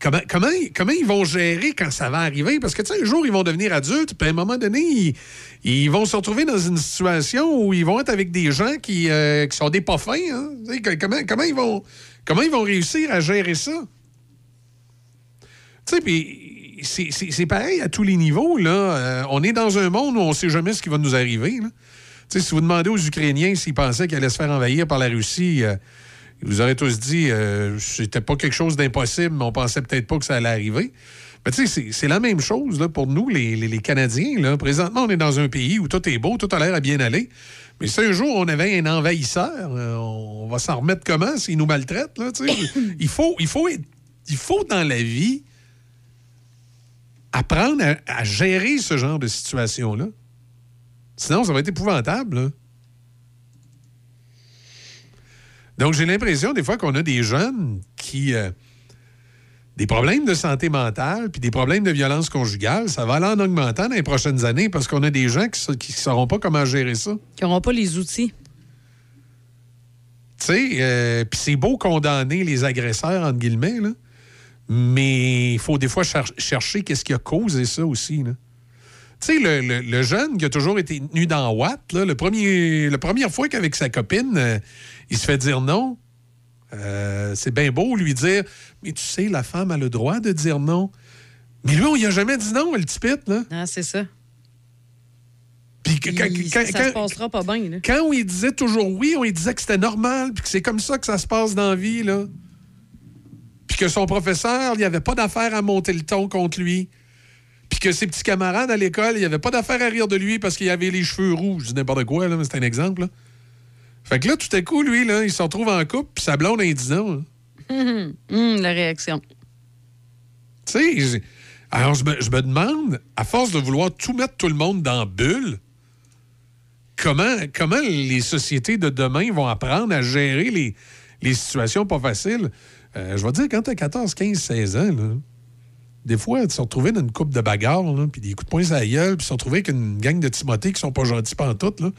Comment, comment, comment ils vont gérer quand ça va arriver? Parce que, tu sais, un jour, ils vont devenir adultes, puis à un moment donné, ils, ils vont se retrouver dans une situation où ils vont être avec des gens qui, euh, qui sont des pas fins. hein. Comment, comment, ils vont, comment ils vont réussir à gérer ça? Tu sais, puis c'est- pareil à tous les niveaux. Là. Euh, on est dans un monde où on ne sait jamais ce qui va nous arriver. là. Si vous demandez aux Ukrainiens s'ils pensaient qu'ils allaient se faire envahir par la Russie, euh, ils vous auraient tous dit euh, c'était pas quelque chose d'impossible, mais on pensait peut-être pas que ça allait arriver. Mais tu sais, c'est- la même chose là, pour nous, les, les- les Canadiens. Là. Présentement, on est dans un pays où tout est beau, tout a l'air à bien aller. Mais si un jour on avait un envahisseur, euh, on va s'en remettre comment s'il nous maltraite? Là, il, faut, il, faut être- il faut dans la vie apprendre à, à gérer ce genre de situation-là. Sinon, ça va être épouvantable. là. Donc, j'ai l'impression des fois qu'on a des jeunes qui... euh, des problèmes de santé mentale puis des problèmes de violence conjugale, ça va aller en augmentant dans les prochaines années parce qu'on a des gens qui ne sauront pas comment gérer ça. Qui n'auront pas les outils. Tu sais, euh, puis c'est beau condamner les agresseurs, entre guillemets, là, mais il faut des fois cher- chercher qu'est-ce qui a causé ça aussi. là. Tu sais, le, le- le jeune qui a toujours été tenu dans Watt, là, le premier, la première fois qu'avec sa copine, euh, il se fait dire non, euh, c'est bien beau lui dire Mais tu sais, la femme a le droit de dire non. Mais lui, on lui a jamais dit non, le tipite, là. Ah, c'est ça. Puis quand- Il- quand- ça quand- se passera pas bien. là. quand on lui disait toujours oui, on lui disait que c'était normal, puis que c'est comme ça que ça se passe dans la vie, là. Puis que son professeur, il n'y avait pas d'affaire à monter le ton contre lui. Puis que ses petits camarades à l'école, il n'y avait pas d'affaire à rire de lui parce qu'il avait les cheveux dis n'importe quoi, là, mais c'est un exemple. là. Fait que là, tout à coup, lui, là, il se retrouve en couple, puis sa blonde, hein. Hum, hum, la réaction. Tu sais, alors je me, je me demande, à force de vouloir tout mettre tout le monde dans la bulle, comment, comment les sociétés de demain vont apprendre à gérer les, les situations pas faciles? Euh, je vais dire, quand tu as 14, 15, 16 ans, là, des fois, tu te retrouves dans une coupe de bagarre, puis des coups de poing sur la gueule, puis tu te retrouves avec une gang de Timothée qui sont pas gentils pantoute, là.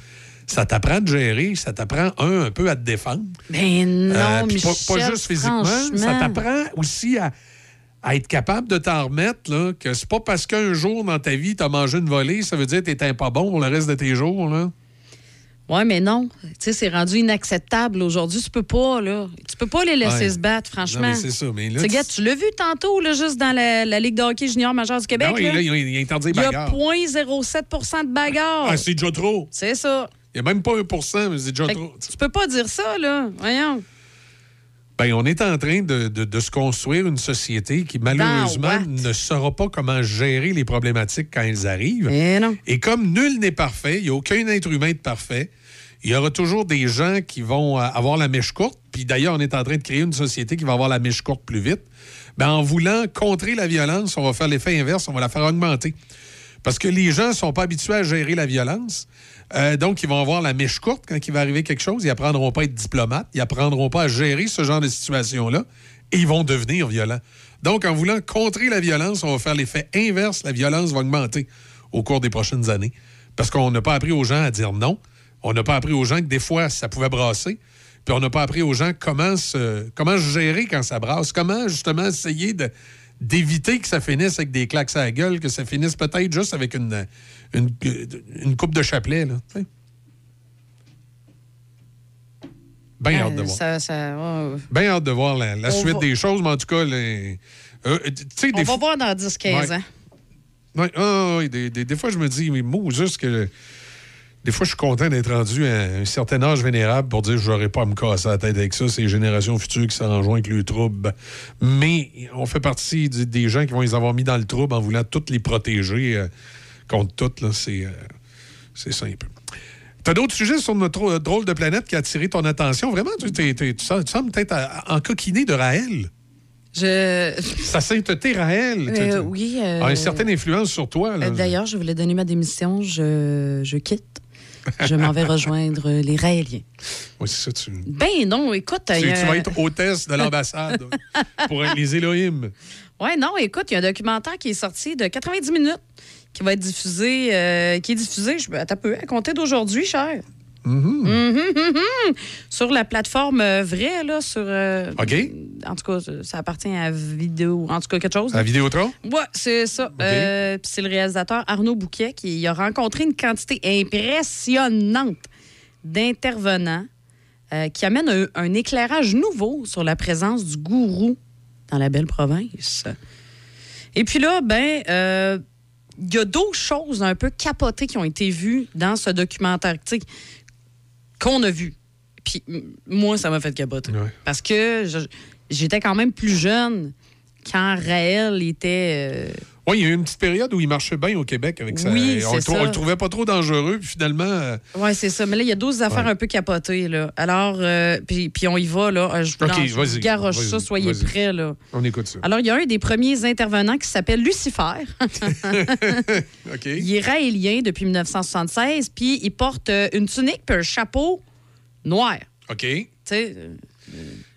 Ça t'apprend de gérer, ça t'apprend, un, un peu à te défendre. Ben non, Euh, Michel, pas, pas juste physiquement, ça t'apprend aussi à, à être capable de t'en remettre, là, que c'est pas parce qu'un jour dans ta vie, t'as mangé une volée, ça veut dire que t'es un pas bon pour le reste de tes jours. Là. Oui, mais non. Tu sais, c'est rendu inacceptable aujourd'hui. Tu peux pas, là. Tu peux pas les laisser Ouais. se battre, franchement. Non, c'est ça. Mais là, Tu sais, tu- l'as vu tantôt, là, juste dans la, la Ligue de hockey junior majeur du Québec. Ben oui, là. là, il a- il a interdit les Il y a bagarres. 0,07% de bagarres. Ah, c'est déjà trop. C'est ça. Il n'y a même pas 1% mais c'est déjà Fait trop. tu peux pas dire ça, là. Voyons. Ben, on est en train de, de- de se construire une société qui, malheureusement, ne saura pas comment gérer les problématiques quand elles arrivent. Et non. Et comme nul n'est parfait, il n'y a aucun être humain de parfait, il y aura toujours des gens qui vont euh, avoir la mèche courte. Puis d'ailleurs, on est en train de créer une société qui va avoir la mèche courte plus vite. Ben, en voulant contrer la violence, on va faire l'effet inverse, on va la faire augmenter. Parce que les gens ne sont pas habitués à gérer la violence. Euh, donc, ils vont avoir la mèche courte quand il va arriver quelque chose. Ils apprendront pas à être diplomates. Ils apprendront pas à gérer ce genre de situation-là. Et ils vont devenir violents. Donc, en voulant contrer la violence, on va faire l'effet inverse. La violence va augmenter au cours des prochaines années. Parce qu'on n'a pas appris aux gens à dire non. On n'a pas appris aux gens que des fois, ça pouvait brasser. Puis on n'a pas appris aux gens comment se, comment gérer quand ça brasse. Comment, justement, essayer de d'éviter que ça finisse avec des claques à la gueule, que ça finisse peut-être juste avec une, une, une coupe de chapelet. Là. Bien hâte de Euh, voir. ça- ça- ouais, ouais. Bien hâte de voir la, suite va- des choses, mais en tout cas, les, euh, sais, On va voir dans 10-15 Ouais. ans. Oui, ah, oui, des, des- des fois, je me dis, mais moi, juste que. Des fois, je suis content d'être rendu à un certain âge vénérable pour dire que je n'aurais pas à me casser la tête avec ça. C'est les générations futures qui s'en rejoignent avec le trouble. Mais on fait partie des gens qui vont les avoir mis dans le trouble en voulant toutes les protéger euh, contre toutes. C'est euh, c'est simple. Tu as d'autres sujets sur notre drôle de planète qui a attiré ton attention? Vraiment, tu, t'es- t'es- tu sens- tu sembles peut-être à- encoquiné de Raël. Je... Sa sainteté, Raël. Euh, oui. euh, a une certaine influence sur toi. D'ailleurs, je voulais donner ma démission. Je, je quitte. Je m'en vais rejoindre les Raéliens. Oui, c'est ça. Tu, Ben non, écoute. tu, vas être hôtesse de l'ambassade pour les Élohim. Ouais, non, écoute, il y a un documentaire qui est sorti de 90 minutes qui va être diffusé, euh, qui est diffusé, je, attends un peu, à compter d'aujourd'hui, cher. Mhm. Mhm, mhm. Sur la plateforme euh, vraie, là, sur. euh, OK. En tout cas, ça appartient à vidéo. En tout cas, quelque chose. À Vidéotron? Ouais, c'est ça. Euh, puis c'est le réalisateur Arnaud Bouquet qui a rencontré une quantité impressionnante d'intervenants euh, qui amènent un, un éclairage nouveau sur la présence du gourou dans la belle province. Et puis là, ben, il y a d'autres choses un peu capotées qui ont été vues dans ce documentaire tu sais, qu'on a vu. Puis moi, ça m'a fait capoter. Parce que j'étais quand même plus jeune quand Raël était. euh, Oui, il y a eu une petite période où il marchait bien au Québec avec ça. Oui, on, ça. on le trouvait pas trop dangereux, puis finalement. euh, Oui, c'est ça. Mais là, il y a d'autres affaires Ouais. un peu capotées. Là. Alors, euh, puis, puis on y va. Là. Euh, Je vous, OK, lance- je vous vas-y, garoche ça, soyez prêts. Là. on écoute ça. Alors, il y a un des premiers intervenants qui s'appelle Lucifer. Il est raélien depuis 1976, puis il porte une tunique puis un chapeau noir. OK. Tu sais,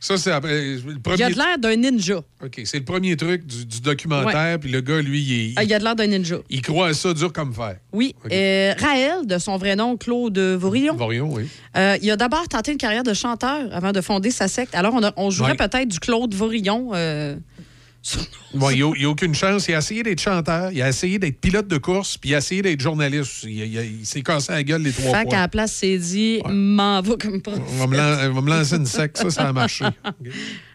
Ça, c'est après- le il premier. a de l'air d'un ninja. OK, c'est le premier truc du, du documentaire, puis le gars, lui, il, est- Ah, il a de l'air d'un ninja. il croit à ça dur comme fer. Oui. Euh, Raël, de son vrai nom, Claude Vorillon. Vorillon, oui. Euh, il a d'abord tenté une carrière de chanteur avant de fonder sa secte. Alors, on, a- on jouerait Ouais. peut-être du Claude Vorillon. euh, Bon, il n'a a aucune chance. Il a essayé d'être chanteur, il a essayé d'être pilote de course, puis il a essayé d'être journaliste. Il, il- il s'est cassé la gueule les trois Fait qu'à fois. la place, c'est dit, m'en va comme lan- on va me lancer une sec, ça, ça a marché.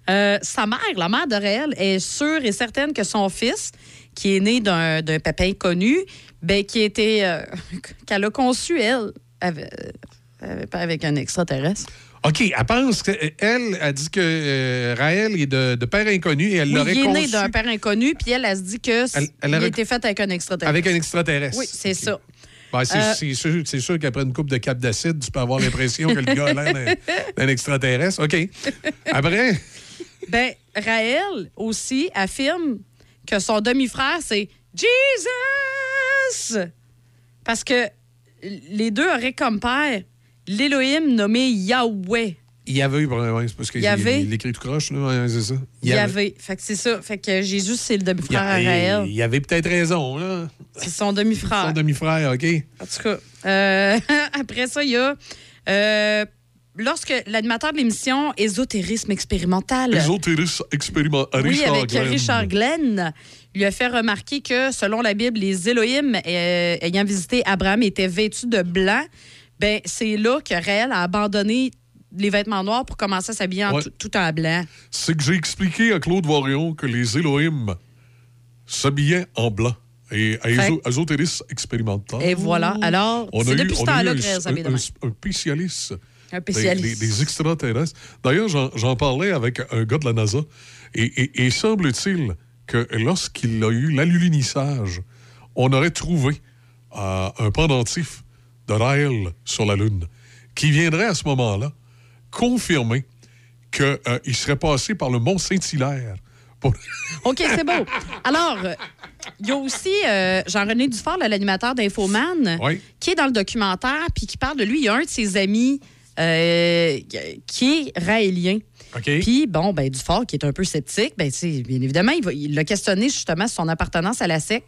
Euh, sa mère, la mère de Réel, est sûre et certaine que son fils, qui est né d'un d'un papa inconnu, ben, qui était. euh, qu'elle a conçu, elle, avec, euh, avec un extraterrestre. OK, elle pense qu'elle a dit que euh, Raël est de, de père inconnu et elle Oui, l'aurait il est né conçu d'un père inconnu, puis elle, elle se dit que Elle- elle il a été fait avec un extraterrestre. avec un extraterrestre. Oui, c'est ça. Ben, c'est Euh, c'est sûr, qu'après une coupe de cap d'acide, tu peux avoir l'impression que le gars a l'air d'un- d'un extraterrestre. OK. Après, Ben, Raël aussi affirme que son demi-frère, c'est Jesus! Parce que les deux auraient comme père l'Élohim nommé Yahweh. il y avait eu, c'est parce qu'il écrit tout croche, c'est ça. Il y avait-. Fait que c'est ça. Fait que Jésus, c'est le demi-frère à Raël. il y avait peut-être raison, là. C'est son demi-frère. Son demi-frère, OK. En tout cas, euh, après ça, il y a. euh, lorsque l'animateur de l'émission Ésotérisme expérimental. Ésotérisme expérimental. Oui, avec Glenn. Richard Glenn, lui a fait remarquer que, selon la Bible, les Élohim euh, ayant visité Abraham étaient vêtus de blanc. Ben, c'est là que Raël a abandonné les vêtements noirs pour commencer à s'habiller en Ouais. tout, en blanc. C'est que j'ai expliqué à Claude Varion que les Elohim s'habillaient en blanc. Et à ésotérisme expérimental. Et voilà. Alors, On c'est depuis ce temps-là un- que Raël s'habille un, un spécialiste. Des- spécialiste. Des, des extraterrestres. D'ailleurs, j'en- parlais avec un gars de la NASA. Et, et- et semble-t-il que lorsqu'il a eu l'alunissage, on aurait trouvé euh, un pendentif de Raël sur la Lune qui viendrait à ce moment-là confirmer qu'il serait passé par le mont Saint-Hilaire. pour- OK, c'est beau. Alors, euh, il y a aussi euh, Jean-René Dufort, l'animateur d'Infoman, Oui. qui est dans le documentaire, puis qui parle de lui. Il y a un de ses amis euh, qui est raélien. Puis, bon, ben, Dufort, qui est un peu sceptique, ben, bien évidemment, il va- il l'a questionné justement sur son appartenance à la secte.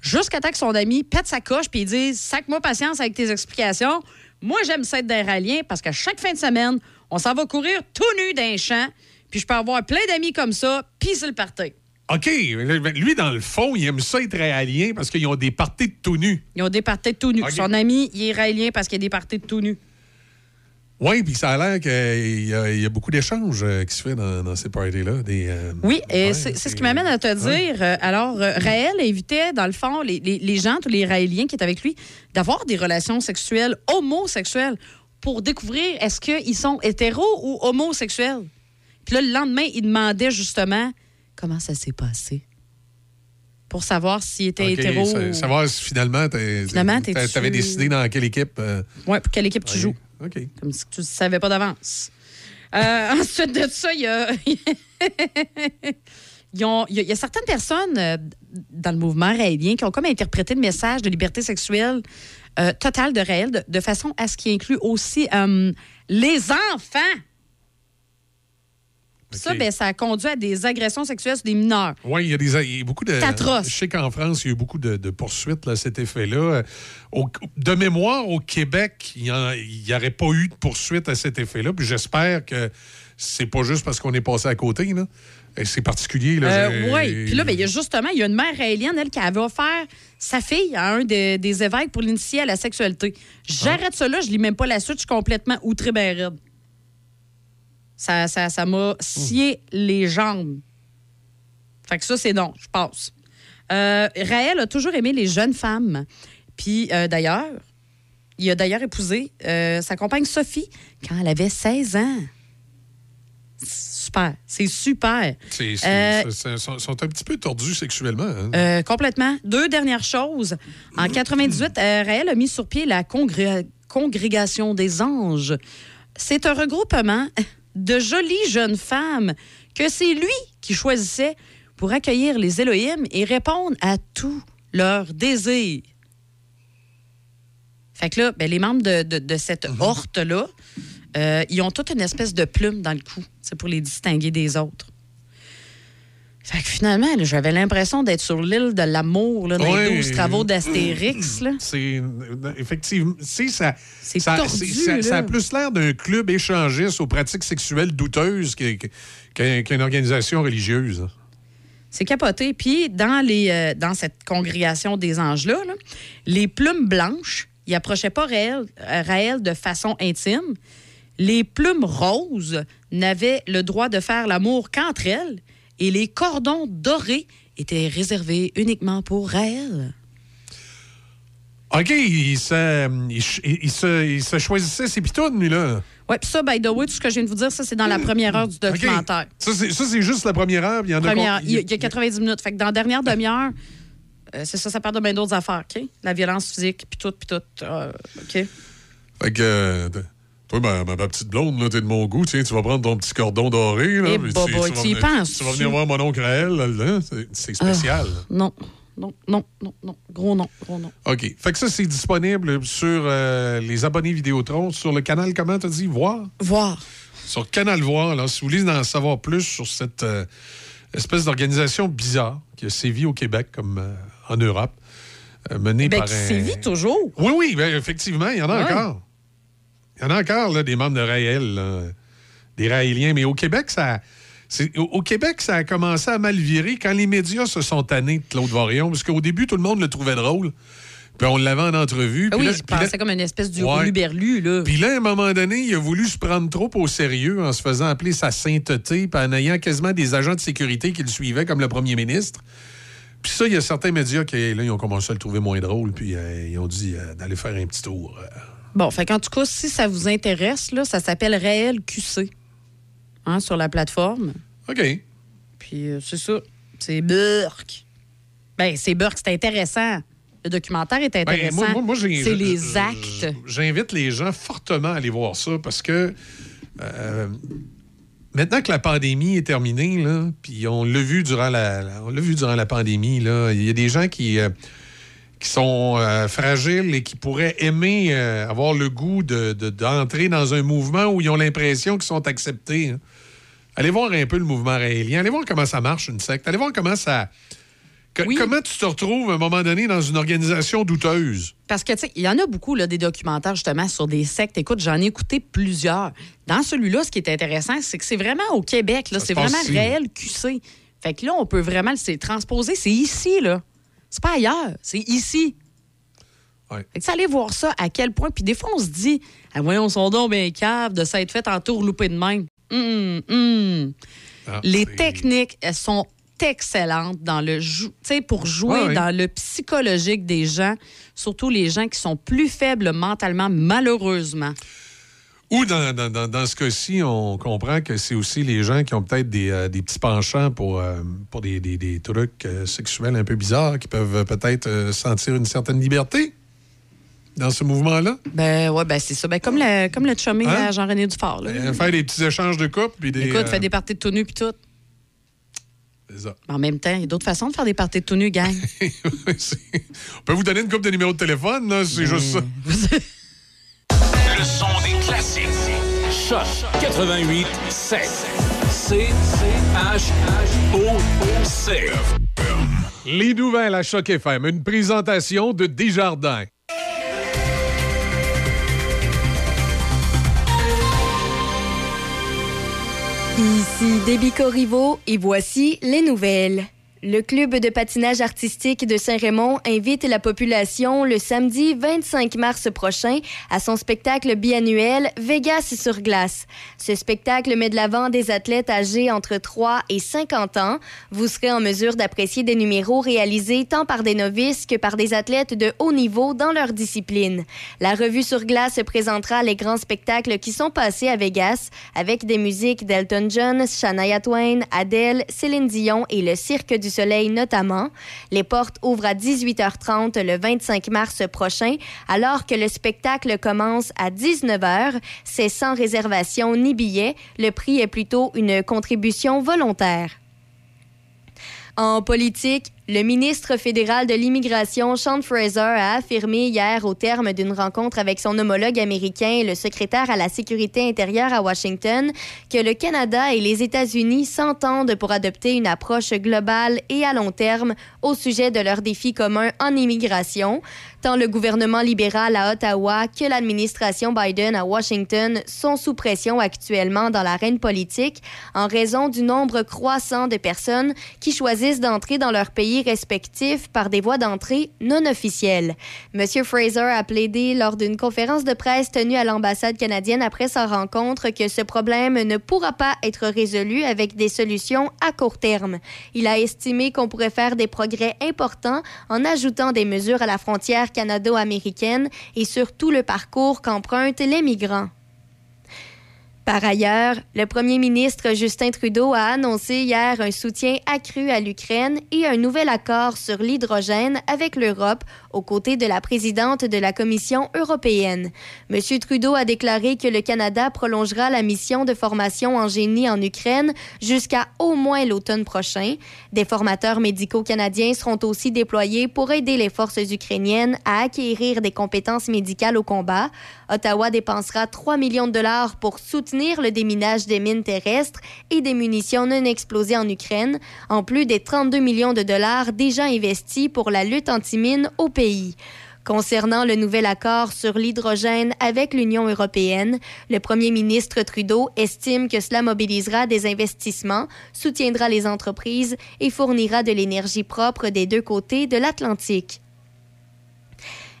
Jusqu'à temps que son ami pète sa coche puis il dise Sac-moi patience avec tes explications. Moi, j'aime ça être d'un raélien parce que chaque fin de semaine, on s'en va courir tout nu d'un champ, puis je peux avoir plein d'amis comme ça, puis c'est le party. OK. Lui, dans le fond, il aime ça être réalien parce qu'ils ont des parties de tout nu. Ils ont des parties de tout nu. Son ami, il est raélien parce qu'il y a des parties de tout nu. Oui, puis ça a l'air qu'il y, a- il y a beaucoup d'échanges euh, qui se fait dans, dans ces parties-là. Des, euh, Oui, et c'est c'est ce qui m'amène à te dire. euh, alors, Raël invitait, dans le fond, les, les- les gens, tous les Raéliens qui étaient avec lui, d'avoir des relations sexuelles homosexuelles pour découvrir est-ce qu'ils sont hétéros ou homosexuels. Puis là, le lendemain, il demandait justement comment ça s'est passé? Pour savoir s'il était OK, hétéro. ou- Savoir si finalement, t'es-tu- t'avais décidé dans quelle équipe. euh, Ouais, pour quelle équipe tu joues. OK. Comme si tu ne savais pas d'avance. Euh, ensuite de ça, il y a. Il y, a- il y a certaines personnes euh, dans le mouvement raélien qui ont comme interprété le message de liberté sexuelle euh, totale de Raël de, de façon à ce qui inclut aussi euh, les enfants. Ça, ben, ça a conduit à des agressions sexuelles sur des mineurs. Oui, il y a des il y a beaucoup de. Atroce. Je sais qu'en France, il y a eu beaucoup de, de poursuites à cet effet-là. Au- de mémoire, au Québec, il n'y aurait pas eu de poursuite à cet effet-là. Puis j'espère que c'est pas juste parce qu'on est passé à côté. Là. C'est particulier. Là. J'ai- oui. Puis là, ben, y a justement, il y a une mère raélienne, elle, qui avait offert sa fille à un des, des évêques pour l'initier à la sexualité. J'arrête ça là, je lis même pas la suite, je suis complètement outré ben raide. Ça ça, ça m'a scié les jambes. Fait que ça, c'est non, je passe. Euh, Raël a toujours aimé les jeunes femmes. Puis euh, d'ailleurs, il a d'ailleurs épousé euh, sa compagne Sophie quand elle avait 16 ans. Super, c'est super. C'est- sont, sont un petit peu tordus sexuellement. hein? complètement. Deux dernières choses. En 98, euh, Raël a mis sur pied la congré- Congrégation des anges. C'est un regroupement de jolies jeunes femmes que c'est lui qui choisissait pour accueillir les Élohim et répondre à tous leurs désirs. Fait que là, ben, les membres de, de- de cette horte-là, euh, ils ont toute une espèce de plume dans le cou. C'est pour les distinguer des autres. Fait que finalement, j'avais l'impression d'être sur l'île de l'amour, dans les Ouais. 12 travaux d'Astérix. là. C'est effectivement, c'est ça. C'est ça, tordu, ça- a plus l'air d'un club échangiste aux pratiques sexuelles douteuses qu'une organisation religieuse. C'est capoté. Puis, dans, les, euh, dans cette congrégation des anges-là, là, les plumes blanches, ils approchaient pas Raël, euh, Raël de façon intime. Les plumes roses n'avaient le droit de faire l'amour qu'entre elles. Et les cordons dorés étaient réservés uniquement pour Raël. OK, il se, il, il se, il se choisissait ses pitounes, lui, là. Oui, puis ça, by the way, tout ce que je viens de vous dire, ça, c'est dans la première heure du documentaire. Ça, c'est ça, c'est juste la première heure. puis Il y en a Première- con- il y, a- il y a 90 minutes. Fait que dans la dernière demi-heure, euh, c'est ça, ça parle de bien d'autres affaires, OK? La violence physique, puis tout, puis tout. euh, OK? Fait que, euh, toi, ma, ma- ma petite blonde, là, t'es de mon goût, tiens, tu vas prendre ton petit cordon doré, là. Eh, puis boboy, vas tu y venir- penses-tu? Tu vas venir voir mon oncle Raël, là, là, c'est- c'est spécial. Ah, non, non, non, non, non. Gros non, gros non. OK. Fait que ça, c'est disponible sur euh, les abonnés Vidéotron, sur le canal, comment t'as dit? Voir? Voir. Sur Canal Voir, là, si vous voulez en savoir plus sur cette euh, espèce d'organisation bizarre qui a sévi au Québec comme euh, en Europe, menée Ben, par qui un... sévit toujours. Oui, oui, ben, effectivement, il y en a Ouais. encore. Il y en a encore, là, des membres de Raël, là, des Raéliens. Mais au Québec, ça... Au, Québec, ça a commencé à mal virer quand les médias se sont tannés de Claude Varion, parce qu'au début, tout le monde le trouvait drôle. Puis on l'avait en entrevue. Ah oui, là- je comme une espèce du Ouais. berlu là. puis là, à un moment donné, il a voulu se prendre trop au sérieux en se faisant appeler sa sainteté, puis en ayant quasiment des agents de sécurité qui le suivaient, comme le premier ministre. Puis ça, il y a certains médias qui, là, ils ont commencé à le trouver moins drôle, puis euh, ils ont dit euh, d'aller faire un petit tour. euh. Bon, fait qu'en tout cas, si ça vous intéresse, là, ça s'appelle Réel QC hein, sur la plateforme. OK. Puis euh, c'est ça. C'est Burk. Ben, c'est Burk, c'est intéressant. Le documentaire est Ben, intéressant. moi- moi- moi, c'est les actes. J'invite les gens fortement à aller voir ça parce que euh, maintenant que la pandémie est terminée, là, puis on l'a vu durant la, la- on l'a vu durant la pandémie, là, il y a des gens qui, euh, qui sont euh, fragiles et qui pourraient aimer euh, avoir le goût de- de- d'entrer dans un mouvement où ils ont l'impression qu'ils sont acceptés. hein. Allez voir un peu le mouvement raélien. Allez voir comment ça marche, une secte. Allez voir comment ça. que- Comment tu te retrouves à un moment donné dans une organisation douteuse. Parce que, tu sais, il y en a beaucoup, là, des documentaires, justement, sur des sectes. Écoute, j'en ai écouté plusieurs. Dans celui-là, ce qui est intéressant, c'est que c'est vraiment au Québec, là. C'est vraiment ici. réel QC. Fait que là, on peut vraiment le c'est transposer. C'est ici, là. C'est pas ailleurs. C'est ici. Ouais. Fait que allez voir ça, à quel point. Puis des fois, on se dit, ah, voyons, son don bien cave de s'être fait en tour loupé de même. Hum, hum. Ah, Les techniques, elles sont excellentes dans le jou- pour jouer Ouais, ouais. dans le psychologique des gens, surtout les gens qui sont plus faibles mentalement, malheureusement. Ou dans, dans- dans- ce cas-ci, on comprend que c'est aussi les gens qui ont peut-être des, euh, des petits penchants pour, euh, pour des, des- des trucs euh, sexuels un peu bizarres, qui peuvent peut-être sentir une certaine liberté dans ce mouvement-là. Ben ouais, ben c'est ça. Ben comme le, comme le chumé Hein? à Jean-René Dufort. Là. Euh, faire des petits échanges de couple. Puis des, Écoute, fait des parties de tout nu puis tout. ça. Mais en même temps, il y a d'autres façons de faire des parties de tout nu, gang. On peut vous donner une coupe de numéros de téléphone, c'est juste ça. Choc 88 7. C H O O C. Les nouvelles à Choc FM, une présentation de Desjardins. Ici Déby Corriveau et voici les nouvelles. Le club de patinage artistique de Saint-Raymond invite la population le samedi 25 mars prochain à son spectacle biannuel Vegas sur glace. Ce spectacle met de l'avant des athlètes âgés entre 3 et 50 ans. Vous serez en mesure d'apprécier des numéros réalisés tant par des novices que par des athlètes de haut niveau dans leur discipline. La revue sur glace présentera les grands spectacles qui sont passés à Vegas avec des musiques d'Elton John, Shania Twain, Adele, Céline Dion et le Cirque du Soleil notamment. Les portes ouvrent à 18h30 le 25 mars prochain, alors que le spectacle commence à 19h. C'est sans réservation ni billet. Le prix est plutôt une contribution volontaire. En politique, le ministre fédéral de l'immigration, Sean Fraser, a affirmé hier, au terme d'une rencontre avec son homologue américain le secrétaire à la sécurité intérieure à Washington, que le Canada et les États-Unis s'entendent pour adopter une approche globale et à long terme au sujet de leurs défis communs en immigration. Tant le gouvernement libéral à Ottawa que l'administration Biden à Washington sont sous pression actuellement dans l'arène politique en raison du nombre croissant de personnes qui choisissent d'entrer dans leur pays respectifs par des voies d'entrée non officielles. M. Fraser a plaidé lors d'une conférence de presse tenue à l'ambassade canadienne après sa rencontre que ce problème ne pourra pas être résolu avec des solutions à court terme. Il a estimé qu'on pourrait faire des progrès importants en ajoutant des mesures à la frontière canado-américaine et sur tout le parcours qu'empruntent les migrants. Par ailleurs, le premier ministre Justin Trudeau a annoncé hier un soutien accru à l'Ukraine et un nouvel accord sur l'hydrogène avec l'Europe aux côtés de la présidente de la Commission européenne. M. Trudeau a déclaré que le Canada prolongera la mission de formation en génie en Ukraine jusqu'à au moins l'automne prochain. Des formateurs médicaux canadiens seront aussi déployés pour aider les forces ukrainiennes à acquérir des compétences médicales au combat. Ottawa dépensera 3 millions de dollars pour soutenir le déminage des mines terrestres et des munitions non explosées en Ukraine, en plus des 32 millions de dollars déjà investis pour la lutte anti-mine au pays. Concernant le nouvel accord sur l'hydrogène avec l'Union européenne, le premier ministre Trudeau estime que cela mobilisera des investissements, soutiendra les entreprises et fournira de l'énergie propre des deux côtés de l'Atlantique.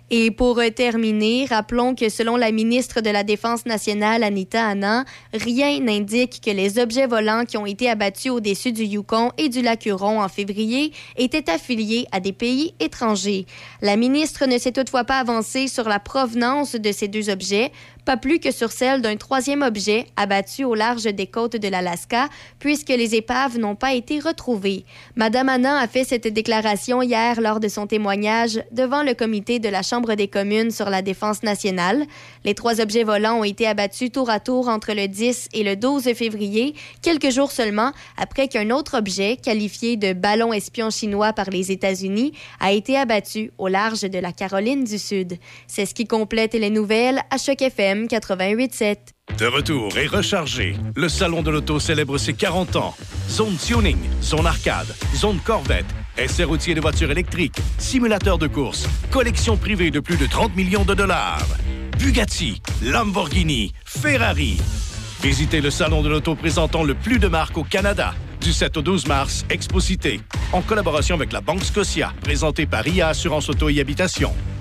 Et pour terminer, rappelons que selon la ministre de la Défense nationale, Anita Anna, rien n'indique que les objets volants qui ont été abattus au-dessus du Yukon et du lac Huron en février étaient affiliés à des pays étrangers. La ministre ne s'est toutefois pas avancée sur la provenance de ces deux objets, pas plus que sur celle d'un troisième objet abattu au large des côtes de l'Alaska, puisque les épaves n'ont pas été retrouvées. Madame Anna a fait cette déclaration hier lors de son témoignage devant le comité de la Chambre des communes sur la défense nationale. Les trois objets volants ont été abattus tour à tour entre le 10 et le 12 février, quelques jours seulement après qu'un autre objet, qualifié de ballon espion chinois par les États-Unis, a été abattu au large de la Caroline du Sud. C'est ce qui complète les nouvelles à Choc FM 88.7. De retour et rechargé, le Salon de l'Auto célèbre ses 40 ans. Zone tuning, zone arcade, zone Corvette, essai routier de voitures électriques, simulateur de course, collection privée de plus de 30 millions de dollars. Bugatti, Lamborghini, Ferrari. Visitez le Salon de l'Auto présentant le plus de marques au Canada. Du 7 au 12 mars, Exposité, en collaboration avec la Banque Scotia, présenté par IA Assurance Auto et Habitation.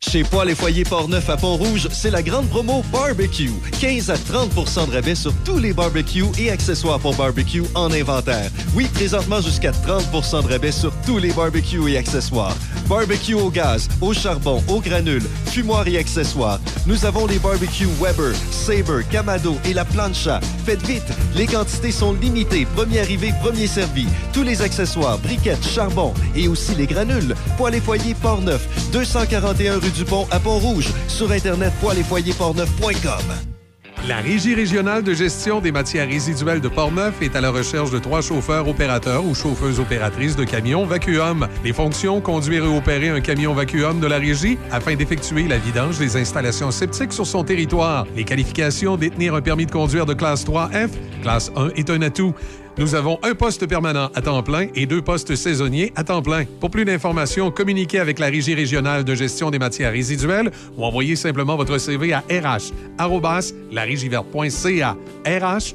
Chez Poil et Foyer Portneuf à Pont-Rouge, c'est la grande promo barbecue. 15 à 30% de rabais sur tous les barbecues et accessoires pour barbecue en inventaire. Oui, présentement jusqu'à 30% de rabais sur tous les barbecues et accessoires. Barbecue au gaz, au charbon, au granule, fumoir et accessoires. Nous avons les barbecues Weber, Sabre, Kamado et la plancha. Faites vite, les quantités sont limitées. Premier arrivé, premier servi. Tous les accessoires, briquettes, charbon et aussi les granules. Poil et Foyer Portneuf, 241 rue du à Pont-Rouge. Sur Internet. La Régie régionale de gestion des matières résiduelles de Portneuf est à la recherche de trois chauffeurs opérateurs ou chauffeuses opératrices de camions vacuum. Les fonctions, conduire et opérer un camion vacuum de la régie afin d'effectuer la vidange des installations septiques sur son territoire. Les qualifications, détenir un permis de conduire de classe 3F, classe 1 est un atout. Nous avons un poste permanent à temps plein et deux postes saisonniers à temps plein. Pour plus d'informations, communiquez avec la Régie régionale de gestion des matières résiduelles ou envoyez simplement votre CV à rh@larigiverte.ca. RH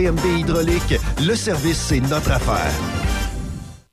Hydraulique, le service, c'est notre affaire.